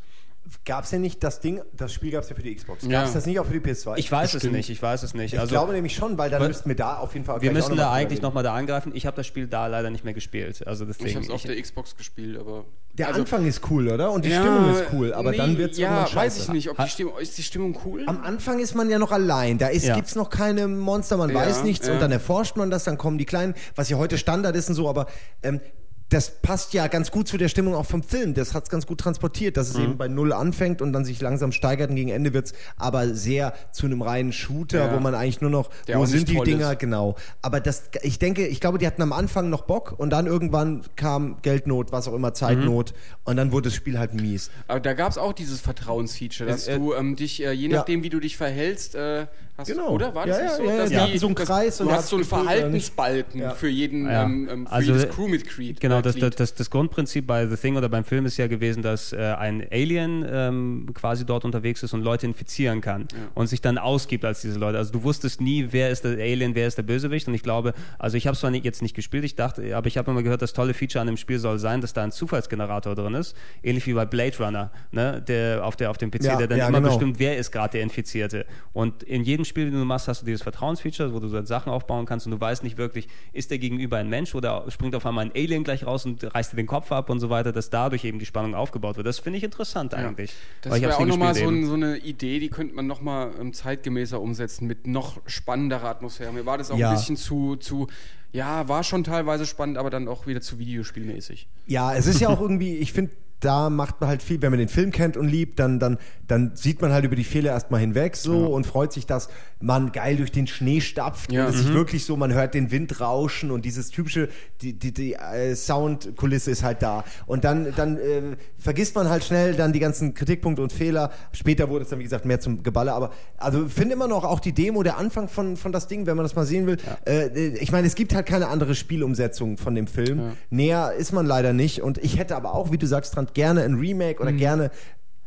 Gab es ja nicht das Ding, das Spiel gab es ja für die Xbox. Gab Ja. es das nicht auch für die PS2? Ich weiß es nicht, ich weiß es nicht. Ich also, glaube nämlich schon, weil dann müssten wir da auf jeden Fall wir müssen noch da mal eigentlich nochmal da angreifen. Ich habe das Spiel da leider nicht mehr gespielt. Also Thing. Ich habe es auf der Xbox gespielt, aber. Der also, Anfang ist cool, oder? Und die ja, Stimmung ist cool, aber nee, dann wird es Ja, weiß ich nicht. Ob die Stimmung, ist die Stimmung cool? Am Anfang ist man ja noch allein. Da Ja. gibt es noch keine Monster, man Ja, weiß nichts ja. und dann erforscht man das, dann kommen die Kleinen, was ja heute Standard ist und so, aber ähm, das passt ja ganz gut zu der Stimmung auch vom Film. Das hat es ganz gut transportiert, dass es Mhm. eben bei Null anfängt und dann sich langsam steigert und gegen Ende wird es aber sehr zu einem reinen Shooter, Ja. wo man eigentlich nur noch, Der wo sind die Dinger, ist. genau. Aber das, ich denke, ich glaube, die hatten am Anfang noch Bock und dann irgendwann kam Geldnot, was auch immer, Zeitnot Mhm. und dann wurde das Spiel halt mies. Aber da gab es auch dieses Vertrauensfeature, dass Äh, du ähm, dich, äh, je ja. nachdem, wie du dich verhältst, äh, hast Genau. oder? War das Ja, nicht ja, so? ja, ja, Dass die hatten so einen Kreis und du hast so einen. Verhaltensbalken Ja. für jeden, Ja. ähm, ähm, für Also, jedes Crewmitglied. Genau, äh, das, Glied. das, das, das Grundprinzip bei The Thing oder beim Film ist ja gewesen, dass äh, ein Alien ähm, quasi dort unterwegs ist und Leute infizieren kann und sich dann ausgibt als diese Leute. Also du wusstest nie, wer ist der Alien, wer ist der Bösewicht und ich glaube, also ich habe es zwar nicht, jetzt nicht gespielt, ich dachte, aber ich habe immer gehört, das tolle Feature an dem Spiel soll sein, dass da ein Zufallsgenerator drin ist, ähnlich wie bei Blade Runner, ne, der auf, der, auf dem PC, Ja, der dann ja, immer genau. bestimmt, wer ist gerade der Infizierte. Und in jedem Spiel, den du machst, hast du dieses Vertrauensfeature, wo du dann Sachen aufbauen kannst und du weißt nicht wirklich, ist der Gegenüber ein Mensch oder springt auf einmal ein Alien gleich raus und reißt dir den Kopf ab und so weiter, dass dadurch eben die Spannung aufgebaut wird. Das finde ich interessant eigentlich. Das wäre auch nochmal so, ein, so eine Idee, die könnte man nochmal ähm, zeitgemäßer umsetzen mit noch spannenderer Atmosphäre. Mir war das auch Ja. ein bisschen zu, zu, ja, war schon teilweise spannend, aber dann auch wieder zu Videospielmäßig. Ja, es ist ja auch irgendwie, ich finde, da macht man halt viel, wenn man den Film kennt und liebt, dann, dann, dann sieht man halt über die Fehler erstmal hinweg so und freut sich, dass man geil durch den Schnee stapft Ja. und es ist wirklich so, man hört den Wind rauschen und dieses typische, die, die, die äh, Soundkulisse ist halt da. Und dann, dann äh, vergisst man halt schnell dann die ganzen Kritikpunkte und Fehler. Später wurde es dann, wie gesagt, mehr zum Geballe, aber also finde immer noch auch die Demo, der Anfang von, von das Ding, wenn man das mal sehen will. Äh, ich meine, es gibt halt keine andere Spielumsetzung von dem Film. Näher ist man leider nicht. Und ich hätte aber auch, wie du sagst, dran, gerne ein Remake oder gerne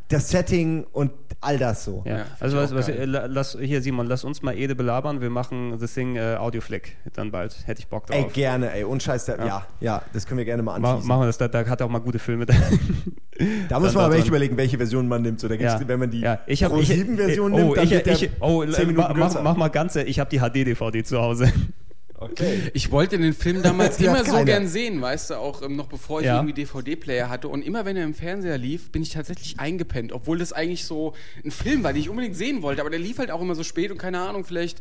das Setting und all das so. Ja, Ja, also was, ich was, äh, la- lass, hier Simon, lass uns mal Ede belabern. Wir machen The Thing äh, Audioflick dann bald. Hätte ich Bock drauf. Ey, gerne, ey. Und scheiß, da, ja. ja, das können wir gerne mal Ma anschließen. machen wir das, da, da hat er auch mal gute Filme. Da muss man aber echt überlegen, welche Version man nimmt. So, da gibt's, Ja. wenn man die ja. ich hab, ich, Pro-7-Version oh, nimmt, dann ich, wird der ich, oh, 10 Minuten mach, mach mal ganz, ich habe die HD-DVD zu Hause. Okay. Ich wollte den Film damals immer so gern sehen, weißt du, auch ähm, noch bevor ich Ja. irgendwie DVD-Player hatte. Und immer wenn er im Fernseher lief, bin ich tatsächlich eingepennt, obwohl das eigentlich so ein Film war, den ich unbedingt sehen wollte. Aber der lief halt auch immer so spät und keine Ahnung, vielleicht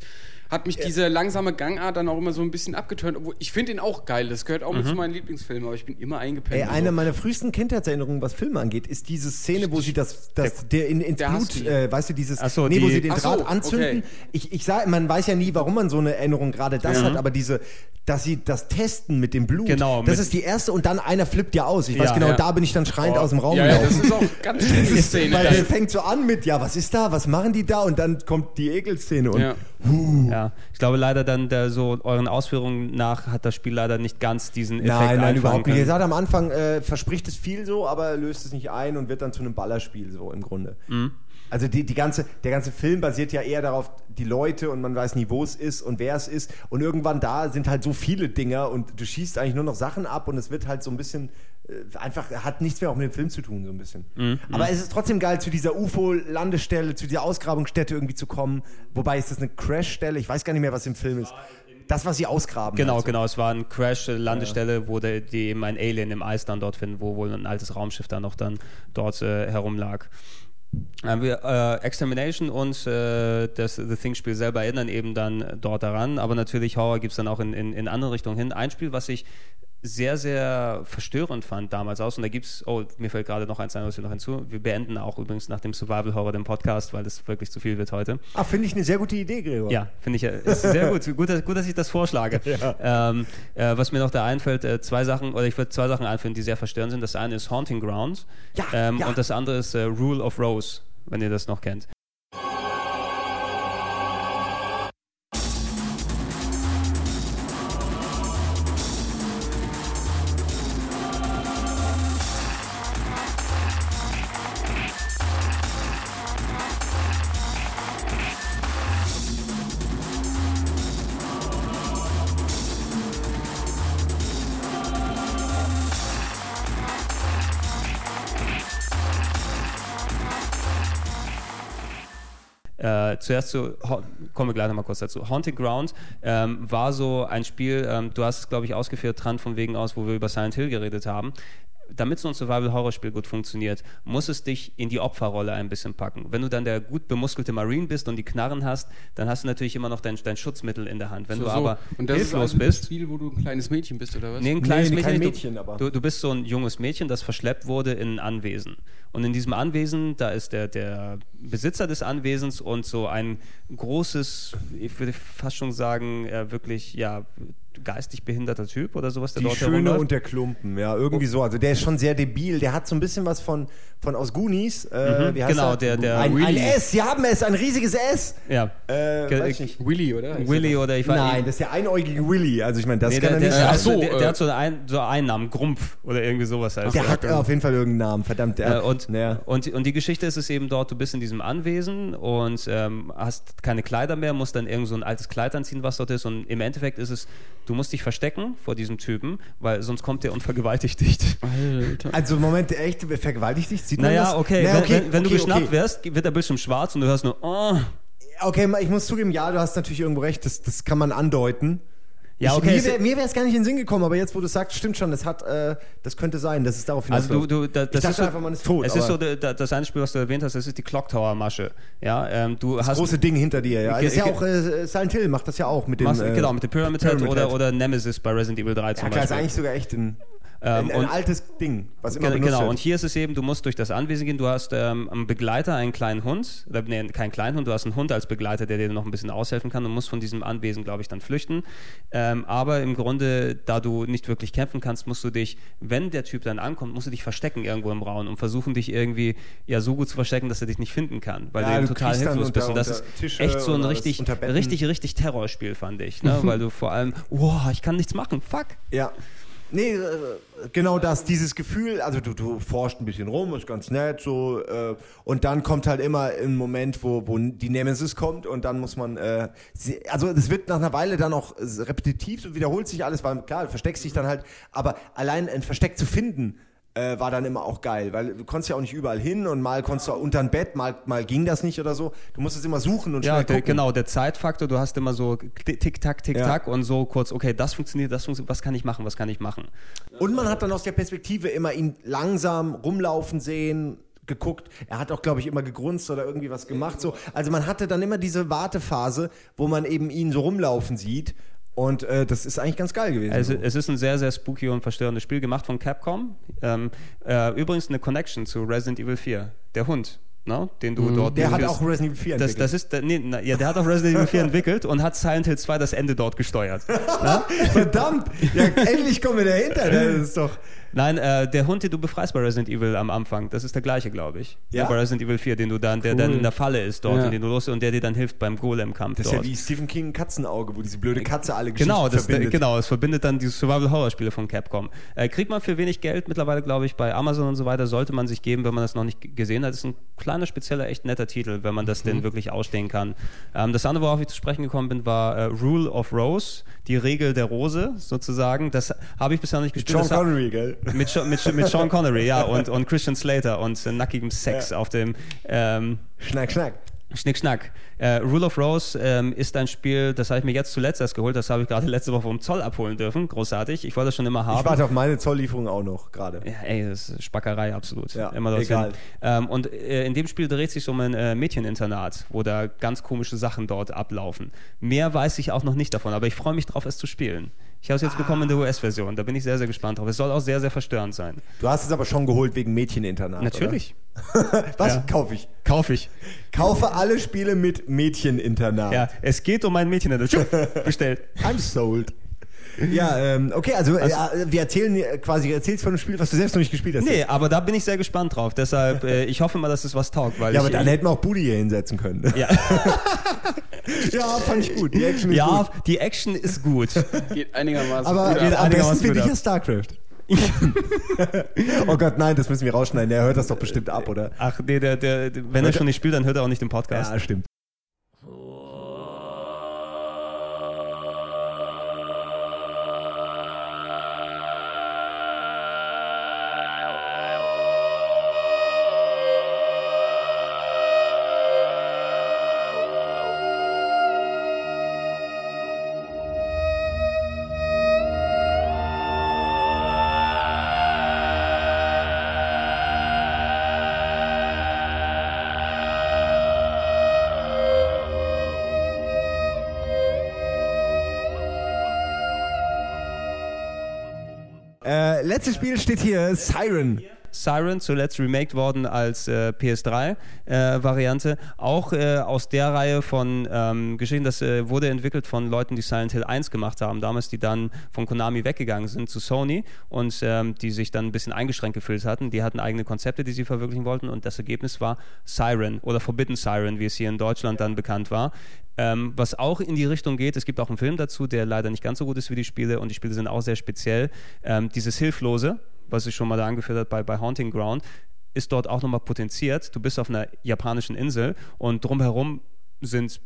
hat mich diese langsame Gangart dann auch immer so ein bisschen abgeturnt. Obwohl ich finde ihn auch geil, das gehört auch mit zu meinen Lieblingsfilmen, aber ich bin immer eingepennt. Ey, und eine so. meiner frühesten Kindheitserinnerungen, was Filme angeht, ist diese Szene, wo sie das, das der in, ins der Blut, äh, weißt du, dieses, Ach so, nee, wo die- sie den Ach so, Draht anzünden. okay. Ich, ich sage, man weiß ja nie, warum man so eine Erinnerung gerade das hat, aber diese, dass sie das testen mit dem Blut, Genau, das mit- ist die erste und dann einer flippt ja aus. Ich weiß Ja. genau, Ja. da bin ich dann schreiend aus dem Raum ja, ja, das ist auch ganz schlimm, die Szene. Weil der fängt so an mit, ja, was ist da, was machen die da? Und dann kommt die Ekelszene und Ja. Ja, ich glaube leider dann der, so euren Ausführungen nach hat das Spiel leider nicht ganz diesen Effekt Nein, nein, überhaupt nicht. Ihr sagt am Anfang, äh, verspricht es viel so, aber löst es nicht ein und wird dann zu einem Ballerspiel so im Grunde. Mhm. Also die, die ganze, der ganze Film basiert ja eher darauf, die Leute und man weiß nie, wo es ist und wer es ist. Und irgendwann da sind halt so viele Dinger und du schießt eigentlich nur noch Sachen ab und es wird halt so ein bisschen, einfach, hat nichts mehr auch mit dem Film zu tun, so ein bisschen. Mhm. Aber es ist trotzdem geil, zu dieser UFO-Landestelle, zu dieser Ausgrabungsstätte irgendwie zu kommen. Wobei ist das eine Crashstelle? Ich weiß gar nicht mehr, was im Film ist. Das, was sie ausgraben. Genau, also. genau. Es war ein Crash, äh, Landestelle, wo der, die eben ein Alien im Eis dann dort finden, wo wohl ein altes Raumschiff dann noch dann dort äh, herumlag. Haben wir äh, Extermination und äh, das The Thing-Spiel selber erinnern eben dann dort daran, aber natürlich Horror gibt es dann auch in, in, in andere Richtungen hin. Ein Spiel, was ich sehr, sehr verstörend fand damals aus. Und da gibt es, oh, mir fällt gerade noch eins anderes hier noch hinzu. Wir beenden auch übrigens nach dem Survival Horror den Podcast, weil das wirklich zu viel wird heute. Ah, finde ich eine sehr gute Idee, Gregor. Ja, finde ich, äh, ist sehr gut. gut, dass, gut, dass ich das vorschlage. Ähm, äh, was mir noch da einfällt, äh, zwei Sachen, oder ich würde zwei Sachen einführen, die sehr verstörend sind. Das eine ist Haunting Ground Ja, ähm, ja. und das andere ist äh, Rule of Rose, wenn ihr das noch kennt. Äh, zuerst zu, kommen wir gleich nochmal kurz dazu. Haunted Ground ähm, war so ein Spiel, ähm, du hast es, glaube ich, ausgeführt, dran von wegen aus, wo wir über Silent Hill geredet haben. Damit so ein Survival-Horror-Spiel gut funktioniert, muss es dich in die Opferrolle ein bisschen packen. Wenn du dann der gut bemuskelte Marine bist und die Knarren hast, dann hast du natürlich immer noch dein, dein Schutzmittel in der Hand. Wenn So, du so. aber und das ist hilflos also ein bist, Spiel, wo du ein kleines Mädchen bist, oder was? Nee, ein kleines Nee, Mädchen. kein du- Mädchen, aber- Du, du bist so ein junges Mädchen, das verschleppt wurde in ein Anwesen. Und in diesem Anwesen, da ist der, der Besitzer des Anwesens und so ein großes, ich würde fast schon sagen, äh, wirklich, ja, geistig behinderter Typ oder sowas, der Die dort Schöne und der Klumpen, ja, irgendwie so. Also der ist schon sehr debil. Der hat so ein bisschen was von, von aus Goonies. Äh, wie heißt genau, er? der- der ein, ein. S, sie haben es, ein riesiges S. Ja. Äh. Willy, oder? Willy oder ich weiß Nein, das ist der einäugige Willy. Also ich meine, das Nee, kann der, er der, nicht. der, Ach also so, der, äh, der hat so einen, so einen Namen, Grumpf oder irgendwie sowas heißt der er. hat äh, auf jeden Fall irgendeinen Namen, verdammt. Der, Äh, und, ja. und, und die Geschichte ist es eben dort, du bist in diesem Anwesen und ähm, hast keine Kleider mehr, musst dann irgend so ein altes Kleid anziehen, was dort ist. Und im Endeffekt ist es, du musst dich verstecken vor diesem Typen, weil sonst kommt der und vergewaltigt dich. Alter. Also Moment, echt, vergewaltigt dich? Sieht man Naja, das? okay, Naja, wenn, wenn, wenn du okay, geschnappt okay. wirst, wird der Bildschirm schwarz und du hörst nur, oh. Okay, ich muss zugeben, ja, du hast natürlich irgendwo recht, das, das kann man andeuten. Ja, ich, okay, Mir es- wäre wär es gar nicht in den Sinn gekommen, aber jetzt, wo du sagst, stimmt schon, das hat, äh, das könnte sein, dass es darauf Also du, hinausläuft. du, da, das ich dachte ist einfach, man ist tot. Es ist so der- das eine Spiel, was du erwähnt hast, das ist die Clock Tower Masche. Ja, ähm, du das hast große Ding hinter dir, ja. Das ist ja auch, äh, Silent Hill macht das ja auch mit dem, machst, äh, genau mit der Pyramid, Pyramid Head oder, Head. oder Nemesis bei Resident Evil 3 Ja zum klar, ist Beispiel. eigentlich sogar echt ein, Ähm, ein, ein altes Ding, was immer benutzt Genau, wird. und hier ist es eben, du musst durch das Anwesen gehen, du hast ähm, einen Begleiter, einen kleinen Hund, oder, nee, keinen kleinen Hund, du hast einen Hund als Begleiter, der dir noch ein bisschen aushelfen kann und musst von diesem Anwesen, glaube ich, dann flüchten. Ähm, aber im Grunde, da du nicht wirklich kämpfen kannst, musst du dich, wenn der Typ dann ankommt, musst du dich verstecken irgendwo im Raum und versuchen dich irgendwie ja so gut zu verstecken, dass er dich nicht finden kann, weil Ja, du eben total hilflos bist. Und das ist Tische echt so ein richtig, richtig, richtig Terrorspiel, fand ich, ne? weil du vor allem, wow, ich kann nichts machen, fuck. Ja. Nee, äh, genau das, dieses Gefühl, also du, du forscht ein bisschen rum, ist ganz nett, so, äh, und dann kommt halt immer ein Moment, wo, wo die Nemesis kommt und dann muss man, äh, sie, also es wird nach einer Weile dann auch repetitiv, so wiederholt sich alles, weil klar, versteckst dich dann halt, aber allein ein Versteck zu finden, äh, war dann immer auch geil, weil du konntest ja auch nicht überall hin und mal konntest du unter ein Bett, mal, mal ging das nicht oder so. Du musstest immer suchen und Ja, der, genau, der Zeitfaktor, du hast immer so tick-tack, tick-tack Ja. und so kurz, okay, das funktioniert, das funktioniert, was kann ich machen, was kann ich machen? Und man hat dann aus der Perspektive immer ihn langsam rumlaufen sehen, geguckt. Er hat auch, glaube ich, immer gegrunzt oder irgendwie was gemacht. So. Also man hatte dann immer diese Wartephase, wo man eben ihn so rumlaufen sieht. Und äh, das ist eigentlich ganz geil gewesen. Also, es ist ein sehr, sehr spooky und verstörendes Spiel, gemacht von Capcom. Ähm, äh, übrigens eine Connection zu Resident Evil 4. Der Hund, ne? den du dort Mhm. der hat auch Resident Evil 4 das, entwickelt. das ist, der- nee, na, ja, der hat auch Resident Evil 4 entwickelt und hat Silent Hill 2 das Ende dort gesteuert. ne? Verdammt! Ja, endlich kommen wir dahinter. Das ist doch. Nein, äh, der Hund, den du befreist bei Resident Evil am Anfang, das ist der gleiche, glaube ich. Ja? Bei Resident Evil 4, den du dann, der Cool. dann in der Falle ist dort Ja. und den du los und der dir dann hilft beim Golem-Kampf Das ist dort. ja wie Stephen King Katzenauge, wo diese blöde Katze alle Geschichten Genau, das, verbindet. genau, es verbindet dann die Survival-Horror-Spiele von Capcom. Äh, kriegt man für wenig Geld mittlerweile, glaube ich, bei Amazon und so weiter, sollte man sich geben, wenn man das noch nicht gesehen hat. Das ist ein kleiner, spezieller, echt netter Titel, wenn man das Mhm. denn wirklich ausstehen kann. Ähm, das andere, worauf ich zu sprechen gekommen bin, war äh, Rule of Rose, die Regel der Rose sozusagen. Das habe ich bisher noch nicht gespielt. Hat- Connery, gell? Mit, mit, mit Sean Connery, ja, und, und Christian Slater und äh, nackigem Sex auf dem ähm, Schnack, schnack. Schnick, schnack. Äh, Rule of Rose ähm, ist ein Spiel, das habe ich mir jetzt zuletzt erst geholt. Das habe ich gerade letzte Woche vom Zoll abholen dürfen. Großartig. Ich wollte das schon immer haben. Ich warte auf meine Zolllieferung auch noch gerade. ja, ey, das ist Spackerei, absolut. Ja, Immer dorthin. egal. Ähm, und äh, in dem Spiel dreht sich um ein äh, Mädcheninternat, wo da ganz komische Sachen dort ablaufen. Mehr weiß ich auch noch nicht davon, aber ich freue mich drauf, es zu spielen. Ich habe es jetzt Ah. bekommen in der US-Version. Da bin ich sehr, sehr gespannt drauf. Es soll auch sehr, sehr verstörend sein. Du hast es aber schon geholt wegen Mädcheninternat. Natürlich. Was? Ja. Kaufe ich. Kaufe ich. Kaufe alle Spiele mit Mädcheninternat. Ja, es geht um ein Mädcheninternat. Bestellt. I'm sold. Ja, ähm, okay, also, äh, wir erzählen äh, quasi, erzählst von einem Spiel, was du selbst noch nicht gespielt hast. Nee, aber da bin ich sehr gespannt drauf. Deshalb, äh, ich hoffe mal, dass es was taugt. Weil Ja, ich, aber dann hätten wir auch Budi hier hinsetzen können. ja, ja, fand ich gut. Die Action ist ja, gut. die Action ist gut. Geht einigermaßen Aber gut geht ab. am besten finde ich ja StarCraft. oh Gott, nein, das müssen wir rausschneiden. Der hört das doch bestimmt ab, oder? Ach nee, der, der, der, wenn er schon nicht spielt, dann hört er auch nicht den Podcast. Ja, stimmt. Steht hier Siren. Siren, zuletzt remaked worden als äh, PS3-Variante. auch äh, aus der Reihe von ähm, Geschichten, das äh, wurde entwickelt von Leuten, die Silent Hill 1 gemacht haben, damals, die dann von Konami weggegangen sind zu Sony und ähm, die sich dann ein bisschen eingeschränkt gefühlt hatten. Die hatten eigene Konzepte, die sie verwirklichen wollten und das Ergebnis war Siren oder Forbidden Siren, wie es hier in Deutschland dann bekannt war. Ähm, was auch in die Richtung geht, es gibt auch einen Film dazu, der leider nicht ganz so gut ist wie die Spiele und die Spiele sind auch sehr speziell. Ähm, dieses Hilflose, was ich schon mal da angeführt habe bei, bei Haunting Ground, ist dort auch nochmal potenziert. Du bist auf einer japanischen Insel und drumherum sind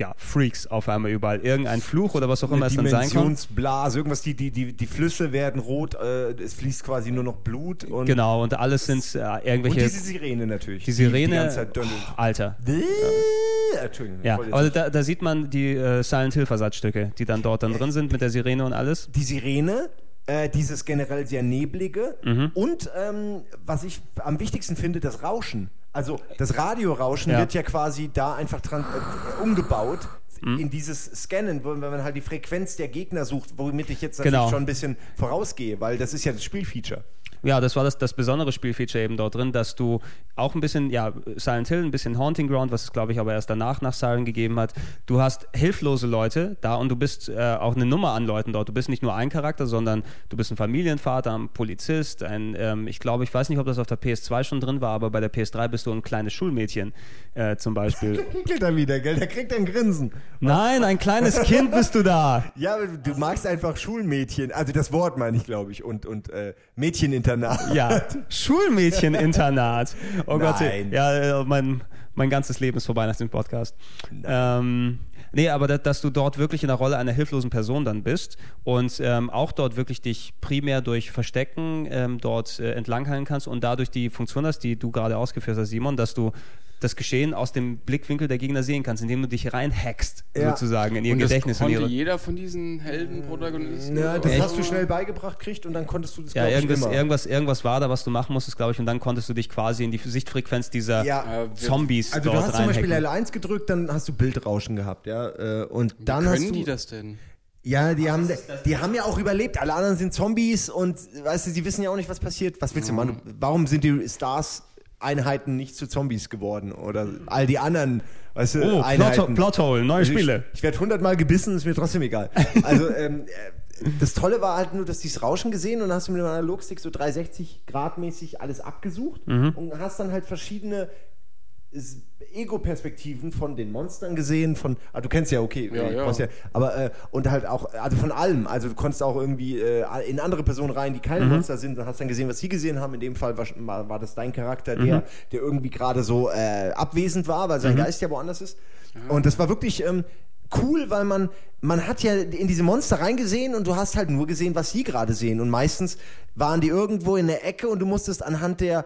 ja, Freaks auf einmal überall. Irgendein Fluch oder was auch immer es dann sein kann. Dimensionsblase, irgendwas, die, die, die, die Flüsse werden rot, äh, es fließt quasi nur noch Blut und, Genau, und alles sind äh, und irgendwelche. diese Sirene natürlich. die Sirene. Die, die donnert. Alter. Äh, Entschuldigung. Ja, aber da, da sieht man die äh, Silent Hill Versatzstücke, die dann dort dann drin sind mit der Sirene und alles. die Sirene, äh, dieses generell sehr neblige Mhm. und ähm, was ich am wichtigsten finde, das Rauschen. Also das Radiorauschen Ja. wird ja quasi da einfach dran, äh, umgebaut Mhm. in dieses Scannen, wo, wenn man halt die Frequenz der Gegner sucht, womit ich jetzt natürlich Genau. schon ein bisschen vorausgehe, weil das ist ja das Spielfeature. Ja, das war das, das besondere Spielfeature eben dort drin, dass du auch ein bisschen, ja, Silent Hill, ein bisschen Haunting Ground, was es glaube ich aber erst danach nach Siren gegeben hat. Du hast hilflose Leute da und du bist äh, auch eine Nummer an Leuten dort. Du bist nicht nur ein Charakter, sondern du bist ein Familienvater, ein Polizist, ein, ähm, ich glaube, ich weiß nicht, ob das auf der PS2 schon drin war, aber bei der PS3 bist du ein kleines Schulmädchen äh, zum Beispiel. Kickelt er wieder, gell? Der kriegt ein Grinsen. Nein, ein kleines Kind bist du da. Ja, du magst einfach Schulmädchen, also das Wort meine ich, glaube ich, und, und äh, Mädcheninternat. Ja, Schulmädcheninternat. Oh Gott, Nein. ja, äh, mein, mein ganzes Leben ist vorbei nach dem Podcast. Ähm, Nee, aber da, dass du dort wirklich in der Rolle einer hilflosen Person dann bist und ähm, auch dort wirklich dich primär durch Verstecken ähm, dort äh, entlanghangeln kannst und dadurch die Funktion hast, die du gerade ausgeführt hast, Simon, dass du das Geschehen aus dem Blickwinkel der Gegner sehen kannst, indem du dich reinhackst, Ja. sozusagen, in ihr Und das Gedächtnis. in konnte ihre, jeder von diesen Heldenprotagonisten. Ja, das hast du schnell beigebracht kriegt und dann konntest du das ja, irgendwas, immer. irgendwas, irgendwas war da, was du machen musstest, glaube ich, und dann konntest du dich quasi in die Sichtfrequenz dieser Ja. Zombies Also du dort hast zum Beispiel reinhacken. L1 gedrückt, dann hast du Bildrauschen gehabt, ja. äh, Und dann Können hast du, die das denn? Ja, die haben, die haben ja auch überlebt. Alle anderen sind Zombies und weißt du, sie wissen ja auch nicht, was passiert. Was willst du machen? Warum sind die Stars Einheiten nicht zu Zombies geworden oder all die anderen, weißt du, Oh, Einheiten? Plot, Plothole, neue Also Spiele. Ich, ich werde hundertmal gebissen, ist mir trotzdem egal. Also ähm, äh, das Tolle war halt nur, dass dieses Rauschen gesehen und dann hast du mit dem Analogstick so 360 Grad mäßig alles abgesucht Mhm. und hast dann halt verschiedene Ego-Perspektiven von den Monstern gesehen, von, ah, du kennst ja, okay, Ja, du ja. ja, aber äh, und halt auch, also von allem, also du konntest auch irgendwie äh, in andere Personen rein, die keine Monster sind und hast dann gesehen, was sie gesehen haben. In dem Fall war, war, das dein Charakter, der, der irgendwie gerade so äh, abwesend war, weil sein Geist ja woanders ist. Und das war wirklich ähm, cool, weil man, man hat ja in diese Monster reingesehen und du hast halt nur gesehen, was sie gerade sehen. Und meistens waren die irgendwo in der Ecke und du musstest anhand der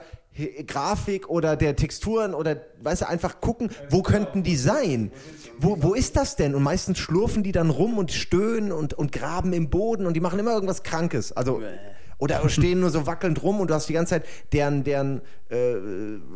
Grafik oder der Texturen oder weißt du, einfach gucken, wo könnten die sein? Wo, wo ist das denn? Und meistens schlurfen die dann rum und stöhnen und, und graben im Boden und die machen immer irgendwas Krankes. Also oder stehen nur so wackelnd rum und du hast die ganze Zeit deren, deren äh,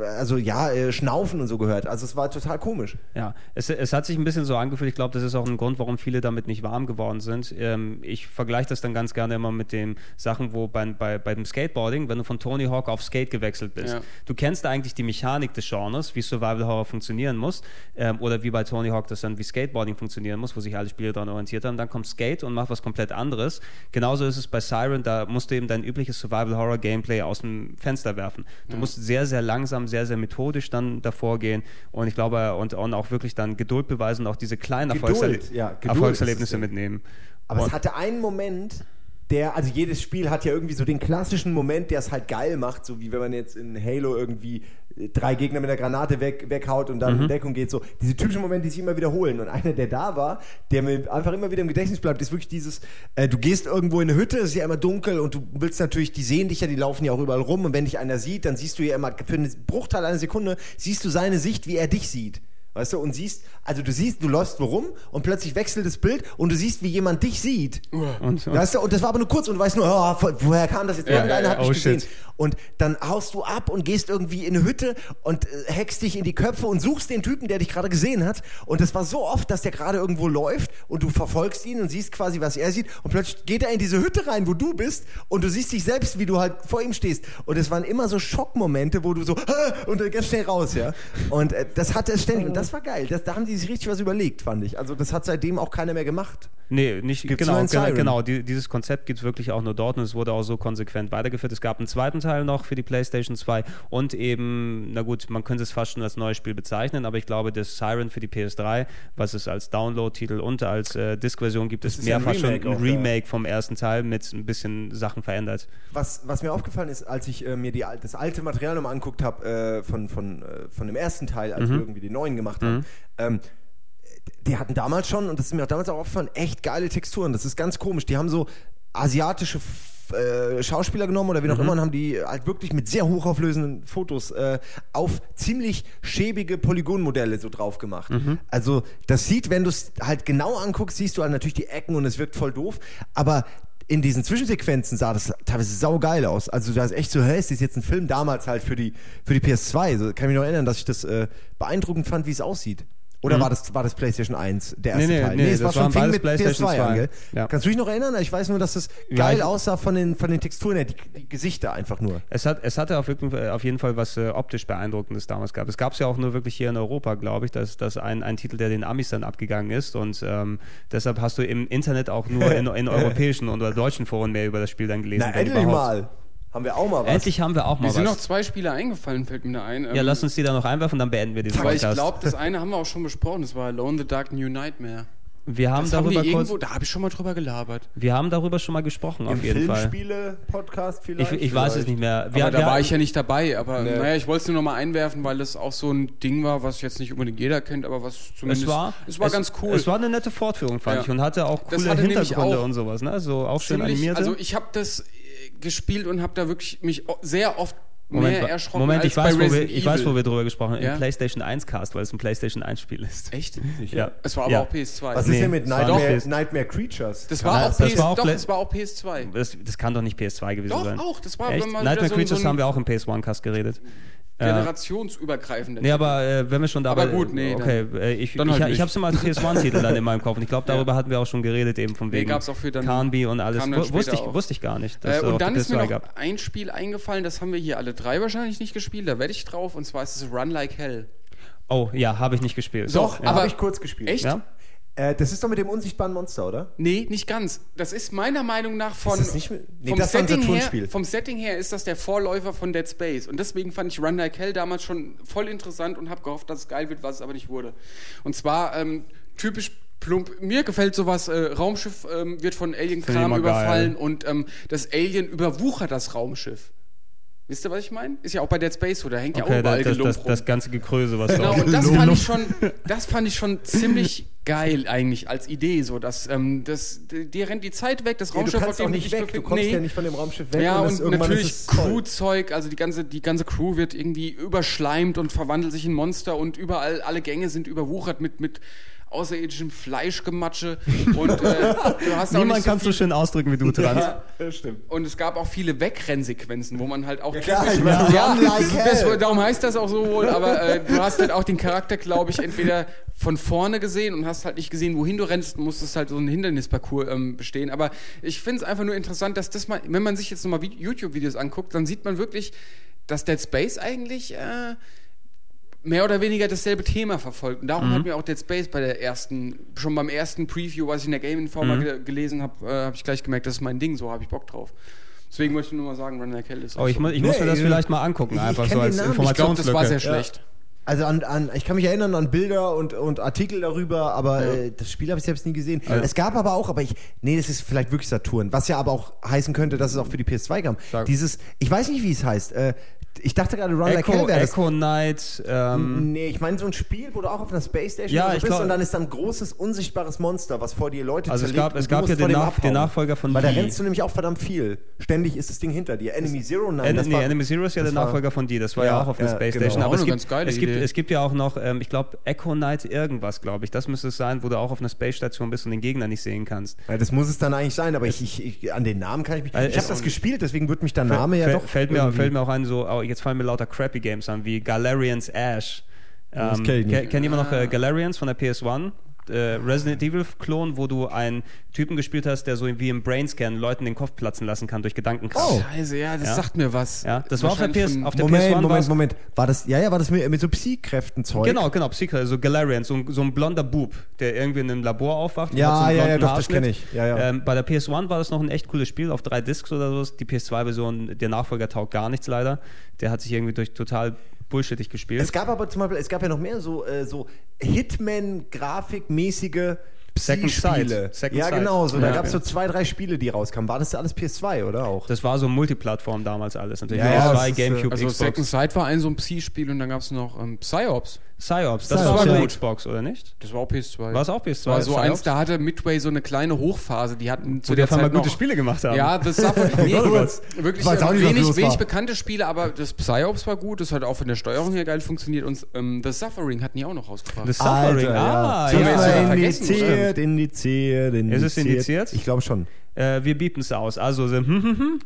also ja, äh, Schnaufen und so gehört. Also es war total komisch. Ja, es, es hat sich ein bisschen so angefühlt. Ich glaube, das ist auch ein Grund, warum viele damit nicht warm geworden sind. Ähm, ich vergleiche das dann ganz gerne immer mit den Sachen, wo bei, bei, bei dem Skateboarding, wenn du von Tony Hawk auf Skate gewechselt bist. Ja. Du kennst eigentlich die Mechanik des Genres, wie Survival Horror funktionieren muss. Ähm, oder wie bei Tony Hawk das dann wie Skateboarding funktionieren muss, wo sich alle Spiele daran orientiert haben. Dann kommt Skate und macht was komplett anderes. Genauso ist es bei Siren, da musst du eben dein übliches Survival Horror Gameplay aus dem Fenster werfen. Du musst sehr, sehr langsam, sehr, sehr methodisch dann davor gehen und ich glaube, und, und auch wirklich dann Geduld beweisen und auch diese kleinen Geduld, Erfolgserle ja, Erfolgserlebnisse ja. mitnehmen. Aber und, es hatte einen Moment, der, also jedes Spiel hat ja irgendwie so den klassischen Moment, der es halt geil macht, so wie wenn man jetzt in Halo irgendwie äh, drei Gegner mit der Granate weg, weghaut und dann Mhm. in Deckung geht. So diese typischen Momente, die sich immer wiederholen. Und einer, der da war, der mir einfach immer wieder im Gedächtnis bleibt, ist wirklich dieses, äh, du gehst irgendwo in eine Hütte, es ist ja immer dunkel und du willst natürlich, die sehen dich ja, die laufen ja auch überall rum und wenn dich einer sieht, dann siehst du ja immer, für einen Bruchteil einer Sekunde, siehst du seine Sicht, wie er dich sieht. Weißt du, und siehst, also du siehst, du läufst wo rum und plötzlich wechselt das Bild und du siehst, wie jemand dich sieht. und, und, Weißt du, und das war aber nur kurz und du weißt nur, oh, woher kam das jetzt? Irgendeiner ja, hat mich oh, gesehen. shit. Und dann haust du ab und gehst irgendwie in eine Hütte und äh, hackst dich in die Köpfe und suchst den Typen, der dich gerade gesehen hat. Und das war so oft, dass der gerade irgendwo läuft und du verfolgst ihn und siehst quasi, was er sieht. Und plötzlich geht er in diese Hütte rein, wo du bist und du siehst dich selbst, wie du halt vor ihm stehst. Und es waren immer so Schockmomente, wo du so "Hä?" und dann ganz schnell raus, ja. Und äh, das hatte es ständig. Und das war geil. Das, da haben die sich richtig was überlegt, fand ich. Also das hat seitdem auch keiner mehr gemacht. Nee, nicht Gibt's genau, genau, genau. Die, dieses Konzept gibt es wirklich auch nur dort und es wurde auch so konsequent weitergeführt. Es gab einen zweiten Teil noch für die PlayStation 2 und eben, na gut, man könnte es fast schon als neues Spiel bezeichnen, aber ich glaube, das Siren für die PS3, was es als Download-Titel und als äh, Disk-Version gibt, ist ist ja ein mehrfach schon ein. Remake vom ersten Teil mit ein bisschen Sachen verändert. Was, was mir aufgefallen ist, als ich äh, mir die, das alte Material nochmal anguckt habe äh, von, von, äh, von dem ersten Teil, als wir irgendwie den neuen gemacht haben, ähm, die hatten damals schon, und das ist mir auch damals auch aufgefallen, echt geile Texturen. Das ist ganz komisch. Die haben so asiatische äh, Schauspieler genommen oder wie auch immer und haben die halt wirklich mit sehr hochauflösenden Fotos äh, auf ziemlich schäbige Polygonmodelle so drauf gemacht. Also das sieht, wenn du es halt genau anguckst, siehst du halt natürlich die Ecken und es wirkt voll doof, aber in diesen Zwischensequenzen sah das teilweise saugeil aus. Also da ist echt so, hey, ist jetzt ein Film damals halt für die, für die PS2. So, kann ich mich noch erinnern, dass ich das äh, beeindruckend fand, wie es aussieht. Oder war, das, war das PlayStation 1, der erste Nee, nee, Teil? nee, es das war schon fing mit PlayStation PS2 an, 2. gell? Ja. Kannst du dich noch erinnern? Ich weiß nur, dass das Ja, geil ich- aussah von den, von den Texturen her, die, die Gesichter einfach nur. Es, hat, es hatte auf jeden, Fall- auf jeden Fall was äh, optisch Beeindruckendes damals gehabt. Es gab es ja auch nur wirklich hier in Europa, glaube ich, dass das ein, ein Titel, der den Amis dann abgegangen ist und ähm, deshalb hast du im Internet auch nur in, in europäischen oder deutschen Foren mehr über das Spiel dann gelesen. Na, endlich überhaupt. mal. Haben wir auch mal was. Endlich haben wir auch mal Mir sind noch was. zwei Spiele eingefallen, fällt mir da ein. Ja, Ähm, lass uns die da noch einwerfen, dann beenden wir diesen Aber ich Podcast. glaube, das eine haben wir auch schon besprochen. Das war Alone the Dark New Nightmare. Wir haben Das haben die darüber kurz, irgendwo, da habe ich schon mal drüber gelabert. wir haben darüber schon mal gesprochen, Im auf jeden Fall. Filmspiele-Podcast vielleicht? Ich, ich weiß es Vielleicht. nicht mehr. Wir, aber da wir, war ich ja nicht dabei. Aber Nee. naja, ich wollte es nur noch mal einwerfen, weil das auch so ein Ding war, was jetzt nicht unbedingt jeder kennt, aber was zumindest. es war, es war ganz cool. Es war eine nette Fortführung, fand Ja. ich, und hatte auch coole hatte Hintergründe auch und sowas, ne? So auch schön animierte. also ich habe das gespielt und habe da wirklich mich sehr oft Moment, mehr erschrocken Moment als ich, weiß, bei wo wir, ich weiß, wo wir drüber gesprochen haben. Ja? Im PlayStation 1 Cast, weil es ein PlayStation 1 Spiel ist. Echt? Ja. Es war aber Ja. auch PS2. Was Nee, ist denn mit Nightmare, doch- Nightmare Creatures? das war auch das PS, war auch doch, das war auch PS2. Das, das kann doch nicht PS2 gewesen Doch, sein. auch. Das war, Echt? wenn man Nightmare so Creatures so haben wir auch im PS1 Cast geredet. Generationsübergreifender. Nee, aber äh, wenn wir schon dabei Aber gut, nee, Okay, äh, ich, dann ich, halt ich habe es immer als PS1-Titel dann in meinem Kopf. Und ich glaube, darüber hatten wir auch schon geredet, eben von Nee, wegen gab's auch für dann- Carnby und alles. dann Wusste ich, auch. wusste ich gar nicht, dass Äh, und dann ist mir PS2 noch gab. ein Spiel eingefallen, das haben wir hier alle drei wahrscheinlich nicht gespielt, da werde ich drauf, und zwar ist es Run Like Hell. Oh, ja, habe ich nicht gespielt. Doch, ja. aber- Habe ich kurz gespielt. Echt? Ja? Äh, das ist doch mit dem unsichtbaren Monster, oder? Nee, nicht ganz. Das ist meiner Meinung nach von. Ist das nicht mit- nee, vom, das Setting her, vom Setting her ist das der Vorläufer von Dead Space. Und deswegen fand ich Run Like Hell damals schon voll interessant und habe gehofft, dass es geil wird, was es aber nicht wurde. Und zwar ähm, typisch plump. Mir gefällt sowas, äh, Raumschiff ähm, wird von Alien-Kram überfallen geil. und ähm, das Alien überwuchert das Raumschiff. Wisst ihr, was ich meine? Ist ja auch bei Dead Space so, da hängt ja auch Okay, überall das, das, das, rum. das ganze Gekröse, was Genau, da und das fand ich schon, das fand ich schon ziemlich geil eigentlich als Idee, so dass ähm, das, dir rennt die Zeit weg, das Ja, du Raumschiff kannst auf auch dem nicht weg. Du kommst nee. ja nicht von dem Raumschiff weg. Ja, und irgendwann natürlich. Crewzeug, also die ganze, die ganze Crew wird irgendwie überschleimt und verwandelt sich in Monster und überall, alle Gänge sind überwuchert mit, mit außerirdischem Fleischgematsche und äh, du hast auch Niemand nicht so kann so schön ausdrücken wie du, Trans. Ja. Ja, stimmt. Und es gab auch viele Wegrennsequenzen, wo man halt auch klar, typisch- ich meine, ja, like das, darum heißt das auch so wohl, aber äh, du hast halt auch den Charakter, glaube ich, entweder von vorne gesehen und hast halt nicht gesehen, wohin du rennst, musstest halt so ein Hindernisparcours ähm, bestehen. Aber ich finde es einfach nur interessant, dass das mal, wenn man sich jetzt nochmal YouTube-Videos anguckt, dann sieht man wirklich, dass Dead Space eigentlich äh, mehr oder weniger dasselbe Thema verfolgt. Und Mhm. darum hat mir auch Dead Space bei der ersten, schon beim ersten Preview, was ich in der Game Informer Mhm. ge gelesen habe, äh, habe ich gleich gemerkt, das ist mein Ding, so habe ich Bock drauf. Deswegen möchte ich nur mal sagen, Run Like Hell ist auch Oh, ich, so. mu ich muss Nee, mir das ich- vielleicht mal angucken, ich einfach so den als Namen. Ich glaube, Informationslücke. das war sehr schlecht. Also an, an, ich kann mich erinnern an Bilder und, und Artikel darüber, aber äh, das Spiel habe ich selbst nie gesehen. Es gab aber auch, aber ich, nee, das ist vielleicht wirklich Saturn, was ja aber auch heißen könnte, dass es auch für die PS2 kam. Sag. Dieses, ich weiß nicht, wie es heißt. Äh, ich dachte gerade Run Like Echo, Hell wäre. Echo Knight, ähm, Nee, ich meine so ein Spiel, wo du auch auf einer Space Station Ja, so bist glaub- und dann ist dann ein großes, unsichtbares Monster, was vor dir Leute Also es zerlegt gab- es gab ja den Nach- den Nachfolger von Weil da Die. rennst du nämlich auch verdammt viel. Ständig ist das Ding hinter dir. Enemy Zero, nein, En das nee, war, Enemy Zero ist ja der Nachfolger von die. Das war ja, Ja, auch auf der ja, Space genau. Station. Aber es gibt, es, gibt, es gibt ja auch noch, ähm, ich glaube, Echo Knight irgendwas, glaube ich. Das müsste es sein, wo du auch auf einer Space Station bist und den Gegner nicht sehen kannst. Ja, das muss es dann eigentlich sein, aber ich, ich, ich, an den Namen kann ich mich. Also ich habe das gespielt, deswegen wird mich der Name ja doch. fällt, mir, irgendwie- fällt mir auch ein, so, oh, jetzt fallen mir lauter crappy Games an, wie Galarians Ash. Ähm, kenn kennt jemand noch äh, Galarians von der PS1? Äh, Resident Evil Klon, wo du einen Typen gespielt hast, der so wie im Brainscan Leuten den Kopf platzen lassen kann durch Gedankenkraft. Oh. Scheiße, ja, das Ja. sagt mir was. Ja, das war auf der, PS, auf der Moment, PS1 Moment, war's- Moment. War das, ja, ja, war das mit, mit so Psy-Kräften-Zeug? Genau, genau, Psycho, so Galarian, so, ein- so ein blonder Bub, der irgendwie in einem Labor aufwacht. und Ja, hat so ja, ja, doch, das Haarschnitt. kenn ich. Ja, ja. Ähm, bei der PS1 war das noch ein echt cooles Spiel, auf drei Discs oder so. Die PS2-Version, der Nachfolger taugt gar nichts leider. Der hat sich irgendwie durch total bullshittig gespielt. Es gab aber zum Beispiel, es gab ja noch mehr so, äh, so Hitman-Grafikmäßige Second. Sight. Second Ja, Sight. genau. So, da Ja, gab es okay. so zwei, drei Spiele, die rauskamen. War das alles PS2, oder auch? das war so Multiplattform damals alles. Natürlich Ja, ja, PS2, das ist, äh, Gamecube, Also Xbox. Second Sight war ein so ein Psy-Spiel und dann gab es noch ähm, Psyops. Psyops, das Psyops, war ja. Xbox, oder nicht? Das war auch PS2. War es auch PS2? War so Psyops? eins, da hatte Midway so eine kleine Hochphase. Die hatten zu Wo die der Zeit gute noch, Spiele gemacht haben. Ja, das war nee, wirklich Ich weiß auch nicht, was wenig, wenig war. bekannte Spiele, aber das Psyops war gut. Das hat auch von der Steuerung her geil funktioniert. Und ähm, das Suffering hatten die auch noch rausgebracht. The Suffering, ah, So, ja. sogar ja. vergessen, Indiziert, indiziert, indiziert. Ist es indiziert? Ich glaube schon. Äh, wir biepen es aus. Also, so, hm, hm, hm.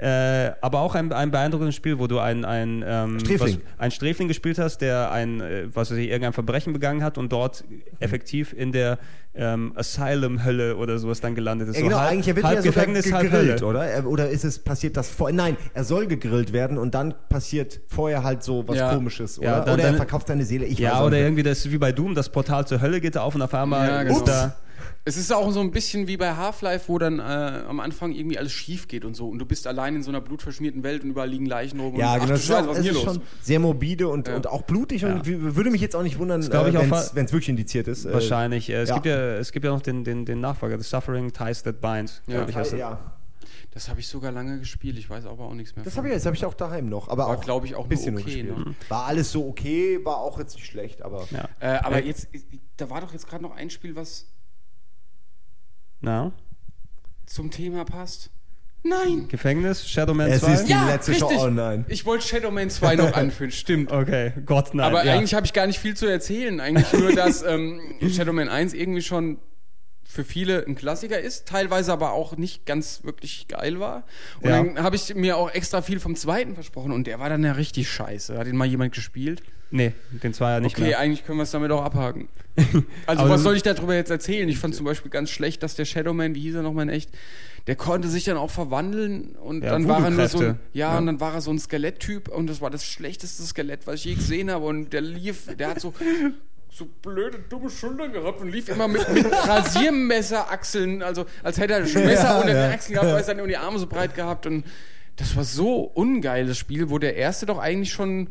Äh, aber auch ein, ein beeindruckendes Spiel, wo du ein, ein, ähm, Sträfling. Was, ein Sträfling gespielt hast, der ein, äh, was weiß ich, irgendein Verbrechen begangen hat und dort effektiv in der ähm, Asylum-Hölle oder sowas dann gelandet ist. Ja, genau, halb, eigentlich er wird halb Gefängnis, halb gegrillt, Hölle. oder? Er- Oder ist es passiert das vor? Nein, er soll gegrillt werden und dann passiert vorher halt so was Ja. Komisches, oder? Ja, dann- oder er dann- verkauft seine Seele. Ich weiß Ja, oder irgendwie das ist wie bei Doom, das Portal zur Hölle geht auf und auf einmal Ja, ist genau. da. Es ist auch so ein bisschen wie bei Half-Life, wo dann äh, am Anfang irgendwie alles schief geht und so. Und du bist allein in so einer blutverschmierten Welt und überall liegen Leichen rum. Ja, und, genau. Ach, du Das ist, Scheiße, auch, was ist ist hier los? schon sehr morbide und, Ja. und auch blutig und w- würde mich jetzt auch nicht wundern, auch wenn es wirklich indiziert ist. Äh, Wahrscheinlich. Äh, es, ja. gibt ja, es gibt ja noch den, den, den Nachfolger, The Suffering Ties That Bind. Ja. ich, heißt Äh, ja. Das habe ich sogar lange gespielt. Ich weiß aber auch nichts mehr. Das habe ich, das hab ich auch daheim noch. Aber War, auch, glaub ich, auch ein bisschen okay, gespielt. ne? War alles so okay, war auch jetzt nicht schlecht, aber. Ja. Äh, aber jetzt, da war doch jetzt gerade noch ein Spiel, was Na? zum Thema passt. Nein! Gefängnis, Shadowman Es 2? ist die letzte Show. richtig. Oh nein. Ich wollte Shadow Man 2 noch anführen, stimmt. Okay, Gott, nein. Aber ja. eigentlich habe ich gar nicht viel zu erzählen. Eigentlich nur, dass ähm, Shadow Man 1 irgendwie schon für viele ein Klassiker ist, teilweise aber auch nicht ganz wirklich geil war. Und Ja. dann habe ich mir auch extra viel vom zweiten versprochen und der war dann ja richtig scheiße. Hat ihn mal jemand gespielt? Nee, den Zweier nicht Okay, mehr. eigentlich können wir es damit auch abhaken. Also was soll ich darüber jetzt erzählen? Ich fand zum Beispiel ganz schlecht, dass der Shadowman, wie hieß er nochmal in echt, der konnte sich dann auch verwandeln und Ja, dann war er nur so ein, ja, Ja. und dann war er so ein Skeletttyp und das war das schlechteste Skelett, was ich je gesehen habe und der lief, der hat so so blöde, dumme Schultern gehabt und lief immer mit, mit Rasiermesserachseln, also als hätte er ein Messer Ja, unter den. Achseln gehabt, weil es dann nur die Arme so breit gehabt und das war so ungeil, das Spiel, wo der erste doch eigentlich schon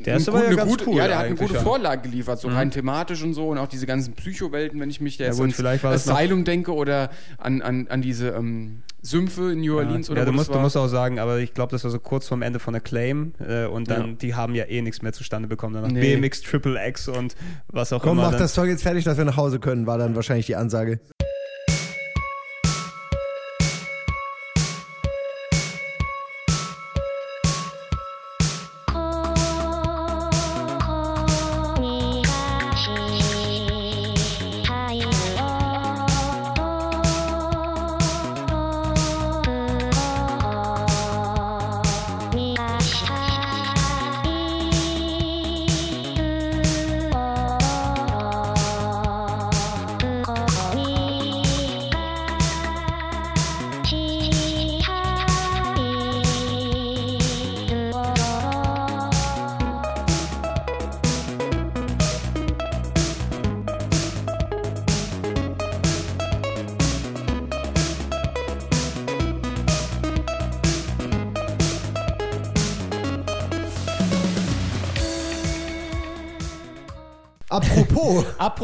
Der eine war ja eine ganz gute, cool Ja, der hat eine gute ja. Mhm. Vorlage geliefert, so rein thematisch und so und auch diese ganzen Psychowelten, wenn ich mich da Ja jetzt gut, war das noch- Asylum denke oder an, an, an diese ähm, Sümpfe in New Orleans oder ja, du das musst, du musst auch sagen, aber ich glaube, das war so kurz vorm Ende von Acclaim äh, und dann, Ja. die haben ja eh nichts mehr zustande bekommen. Danach Nee. BMX, Triple X und was auch Komm, immer. mach dann- das Zeug jetzt fertig, dass wir nach Hause können, war dann wahrscheinlich die Ansage.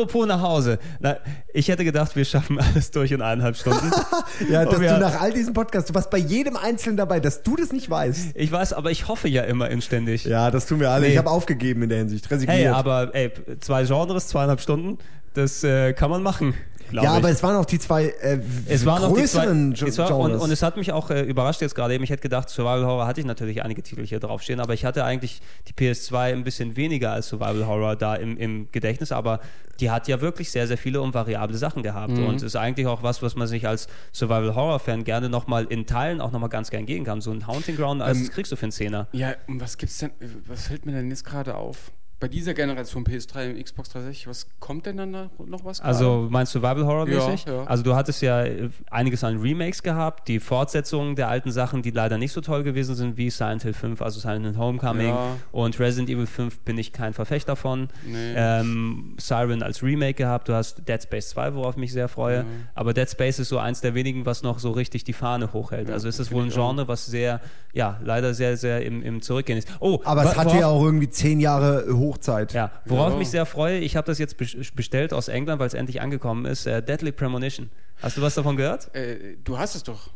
Apropos, nach Hause. Na, ich hätte gedacht, wir schaffen alles durch in eineinhalb Stunden. ja, dass du nach all diesen Podcasts, du warst bei jedem Einzelnen dabei, dass du das nicht weißt. Ich weiß, aber ich hoffe ja immer inständig. Ja, das tun wir alle. Nee. Ich habe aufgegeben in der Hinsicht, resigniert. Hey, aber ey, zwei Genres, zweieinhalb Stunden, das äh, kann man machen. Glaub ja, ich. aber es waren auch die zwei äh, Es waren die zwei, größeren war, und, und es hat mich auch äh, überrascht jetzt gerade eben. Ich hätte gedacht, Survival Horror hatte ich natürlich einige Titel hier draufstehen, aber ich hatte eigentlich die PS2 ein bisschen weniger als Survival Horror da im, im Gedächtnis, aber die hat ja wirklich sehr, sehr viele und variable Sachen gehabt Mhm. und ist eigentlich auch was, was man sich als Survival Horror Fan gerne nochmal in Teilen auch nochmal ganz gern gehen kann. So ein Haunting Ground, als Ähm, kriegst du für einen Zehner. Ja, und was gibt's denn, was fällt mir denn jetzt gerade auf? Bei dieser Generation PS3 und Xbox 360, was kommt denn dann noch noch was? gerade? Also meinst du Survival Horror mäßig? Ja, ja. Also du hattest ja äh, einiges an Remakes gehabt, die Fortsetzungen der alten Sachen, die leider nicht so toll gewesen sind wie Silent Hill 5, also Silent Hill Homecoming Ja. und Resident Evil 5 bin ich kein Verfechter von. Nee. Ähm, Siren als Remake gehabt, du hast Dead Space 2, worauf ich mich sehr freue, aber Dead Space ist so eins der wenigen, was noch so richtig die Fahne hochhält. Ja, also ist es find wohl ein. Genre, was sehr, ja, leider sehr, sehr im, im Zurückgehen ist. Oh, aber es hatte ja auch irgendwie zehn Jahre Hochzeit. ja, worauf Ja. ich mich sehr freue, ich habe das jetzt bes- bestellt aus England, weil es endlich angekommen ist. Äh, Deadly Premonition. Hast du was davon gehört? äh, du hast es doch.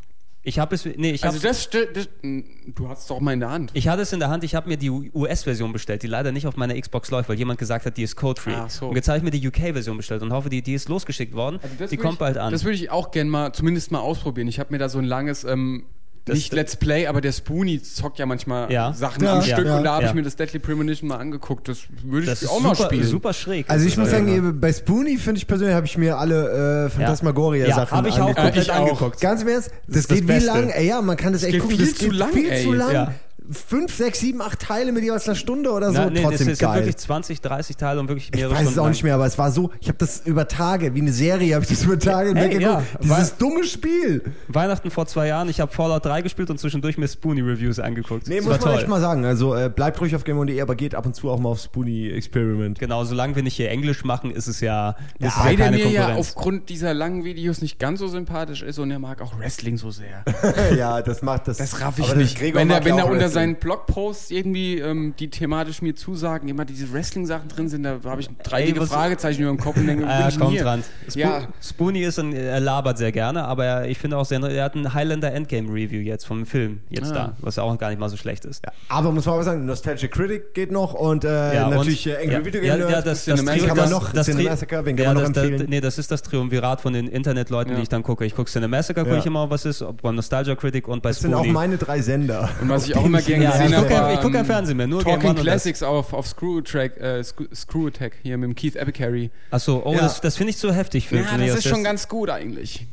Ich habe es, nee, ich habe, Also das, das, du hast es doch mal in der Hand. ich hatte es in der Hand. Ich habe mir die US-Version bestellt, die leider nicht auf meiner Xbox läuft, weil jemand gesagt hat, die ist code-free. Ach so. Und jetzt habe ich mir die UK-Version bestellt und hoffe, die, die ist losgeschickt worden. Also die kommt ich, bald an. Das würde ich auch gerne mal, zumindest mal ausprobieren. Ich habe mir da so ein langes, ähm, Das- nicht Let's Play, aber der Spoonie zockt ja manchmal Ja. Sachen Ja, am ja, Stück ja, und da habe ja. ich mir das Deadly Premonition mal angeguckt. Das würde ich das auch mal super, spielen. super schräg. Also ich muss Ja. sagen, bei Spoonie finde ich persönlich, habe ich mir alle äh, Phantasmagoria-Sachen Ja, habe ich auch angeguckt. komplett Ich auch. angeguckt. Ganz im Ernst, das, das geht wie Beste. lang, ey, ja, man kann das echt geht gucken, viel das zu geht lang, viel ey. zu lang. Ja. fünf, sechs, sieben, acht Teile mit jeweils einer Stunde oder so. Na, nee, Trotzdem es sind geil. wirklich 20, 30 Teile und wirklich ich mehrere weiß Stunden es auch lang. nicht mehr, aber es war so, ich habe das über Tage, wie eine Serie, habe ich das über Tage Hey, hinweg ja. Dieses dumme Spiel. Weihnachten vor zwei Jahren, ich habe Fallout 3 gespielt und zwischendurch mir Spoonie-Reviews angeguckt. Nee, Das muss man toll. echt mal sagen. Also äh, bleibt ruhig auf GameOn.de, aber geht ab und zu auch mal auf Spoonie Experiment. Genau, solange wir nicht hier Englisch machen, ist es ja, ist es ja Weil der keine mir ja aufgrund dieser langen Videos nicht ganz so sympathisch ist und er mag auch Wrestling so sehr. ja, das macht das. Das raff ich nicht. Gregor Wenn da, wenn ja auch unter. Seinen Blogposts irgendwie, ähm, die thematisch mir zusagen, immer diese Wrestling-Sachen drin sind, da habe ich drei Ey, dicke was- Fragezeichen über dem Kopf und denke, Ah, hier? dran. Spo Ja. Spoonie ist ein, er labert sehr gerne, aber er, ich finde auch sehr, er hat ein Highlander Endgame Review jetzt vom Film jetzt Ah. da, was auch gar nicht mal so schlecht ist. Aber muss man aber sagen, Nostalgic Critic geht noch und äh, Ja, natürlich und, äh, Angry ja, Video ja, Game ja, Nerd. das, das, Trio- kann man das, noch, das, Cinemassacre, wen kann ja, man noch das, das, empfehlen? nee, das ist das Triumvirat von den Internetleuten, Ja. die ich dann gucke. Ich gucke Cinemassacre, gucke Ja. ich immer, was ist, ob bei Nostalgia Critic und bei das sind Spoonie. auch meine drei Sender. Und was ich auch immer gerne Ja, gesehen ich habe, gucke ich guck kein Fernsehen mehr, nur Talking das. Classics auf, auf Screw, Track, äh, Screw, Attack hier mit dem Keith Apicary. Achso, oh, Ja. das, das finde ich zu heftig für Ja, das ist schon ganz gut eigentlich.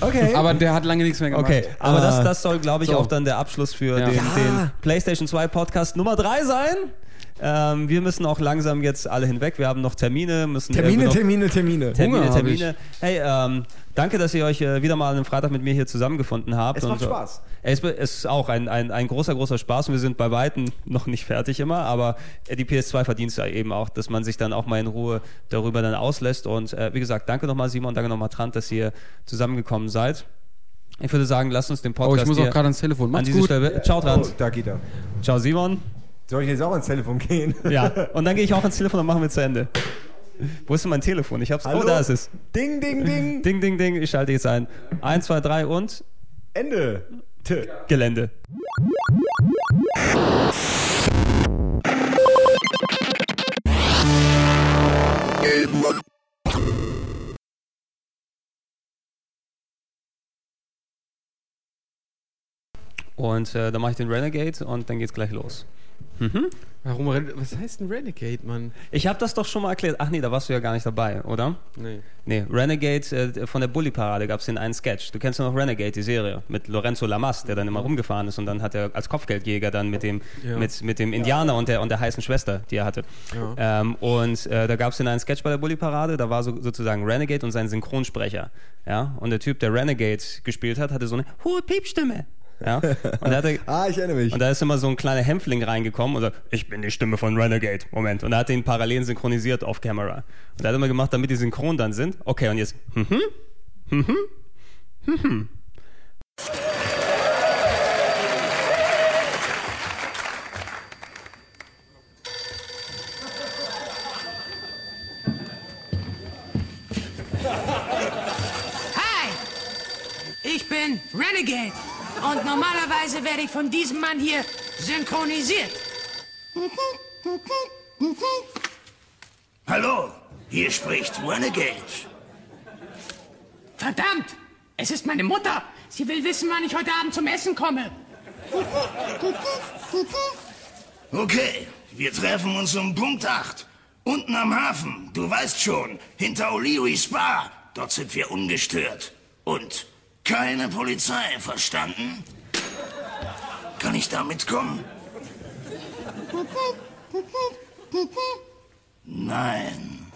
Okay. Aber der hat lange nichts mehr gemacht. Okay, aber Ah. das, das soll, glaube ich, So. auch dann der Abschluss für Ja. den, Ja. den PlayStation 2 Podcast Nummer 3 sein. Ähm, wir müssen auch langsam jetzt alle hinweg. Wir haben noch Termine, müssen Termine, noch Termine, Termine. Termine, Hunger Termine. Hey, ähm, danke, dass ihr euch äh, wieder mal am Freitag mit mir hier zusammengefunden habt. Es macht Und, äh, Spaß. Es es ist auch ein, ein, ein großer, großer Spaß und wir sind bei Weitem noch nicht fertig immer, aber äh, die PS2 verdient es ja eben auch, dass man sich dann auch mal in Ruhe darüber dann auslässt. Und äh, wie gesagt, danke nochmal Simon, danke nochmal Trant, dass ihr zusammengekommen seid. Ich würde sagen, lasst uns den Oh, Podcast ich muss auch gerade ans Telefon. Macht's gut. Stelle. Ciao, Oh, Trant. da geht er. Ciao, Simon. Soll ich jetzt auch ans Telefon gehen? Ja, und dann gehe ich auch ans Telefon und machen wir zu Ende. Wo ist denn mein Telefon? Ich hab's. Hallo? Oh, da ist es. Ding, ding, ding. Ding, ding, ding. Ich schalte jetzt ein. Eins, zwei, drei und Ende. T. Gelände. Und äh, dann mache ich den Renegade und dann geht's gleich los. Warum, Ren- was heißt ein Renegade, Mann? Ich habe das doch schon mal erklärt. Ach nee, da warst du ja gar nicht dabei, oder? Nee. Nee, Renegade äh, von der Bully-Parade gab es den einen Sketch. Du kennst ja noch Renegade, die Serie, mit Lorenzo Lamas, der dann immer rumgefahren ist und dann hat er als Kopfgeldjäger dann mit dem, Ja. mit, mit dem Indianer und der, und der heißen Schwester, die er hatte. Ähm, und äh, da gab es den einen Sketch bei der Bully-Parade, da war so, sozusagen Renegade und sein Synchronsprecher. Ja? Und der Typ, der Renegade gespielt hat, hatte so eine hohe Piepstimme. Ja? Und, er hatte, Ah, ich erinnere mich. und da ist immer so ein kleiner Hämpfling reingekommen und sagt, ich bin die Stimme von Renegade. Moment. Und er hat den parallel synchronisiert auf Camera. Und er hat immer gemacht, damit die synchron dann sind. Okay, und jetzt, mhm, mhm, mhm. Hi! Ich bin Renegade und normalerweise werde ich von diesem Mann hier synchronisiert. Hallo, hier spricht Renegade. Verdammt! Es ist meine Mutter. Sie will wissen, wann ich heute Abend zum Essen komme. Okay, wir treffen uns um Punkt 8. Unten am Hafen, du weißt schon, hinter O'Leary Spa. Dort sind wir ungestört. Und keine Polizei, verstanden? Kann ich da mitkommen? Nein.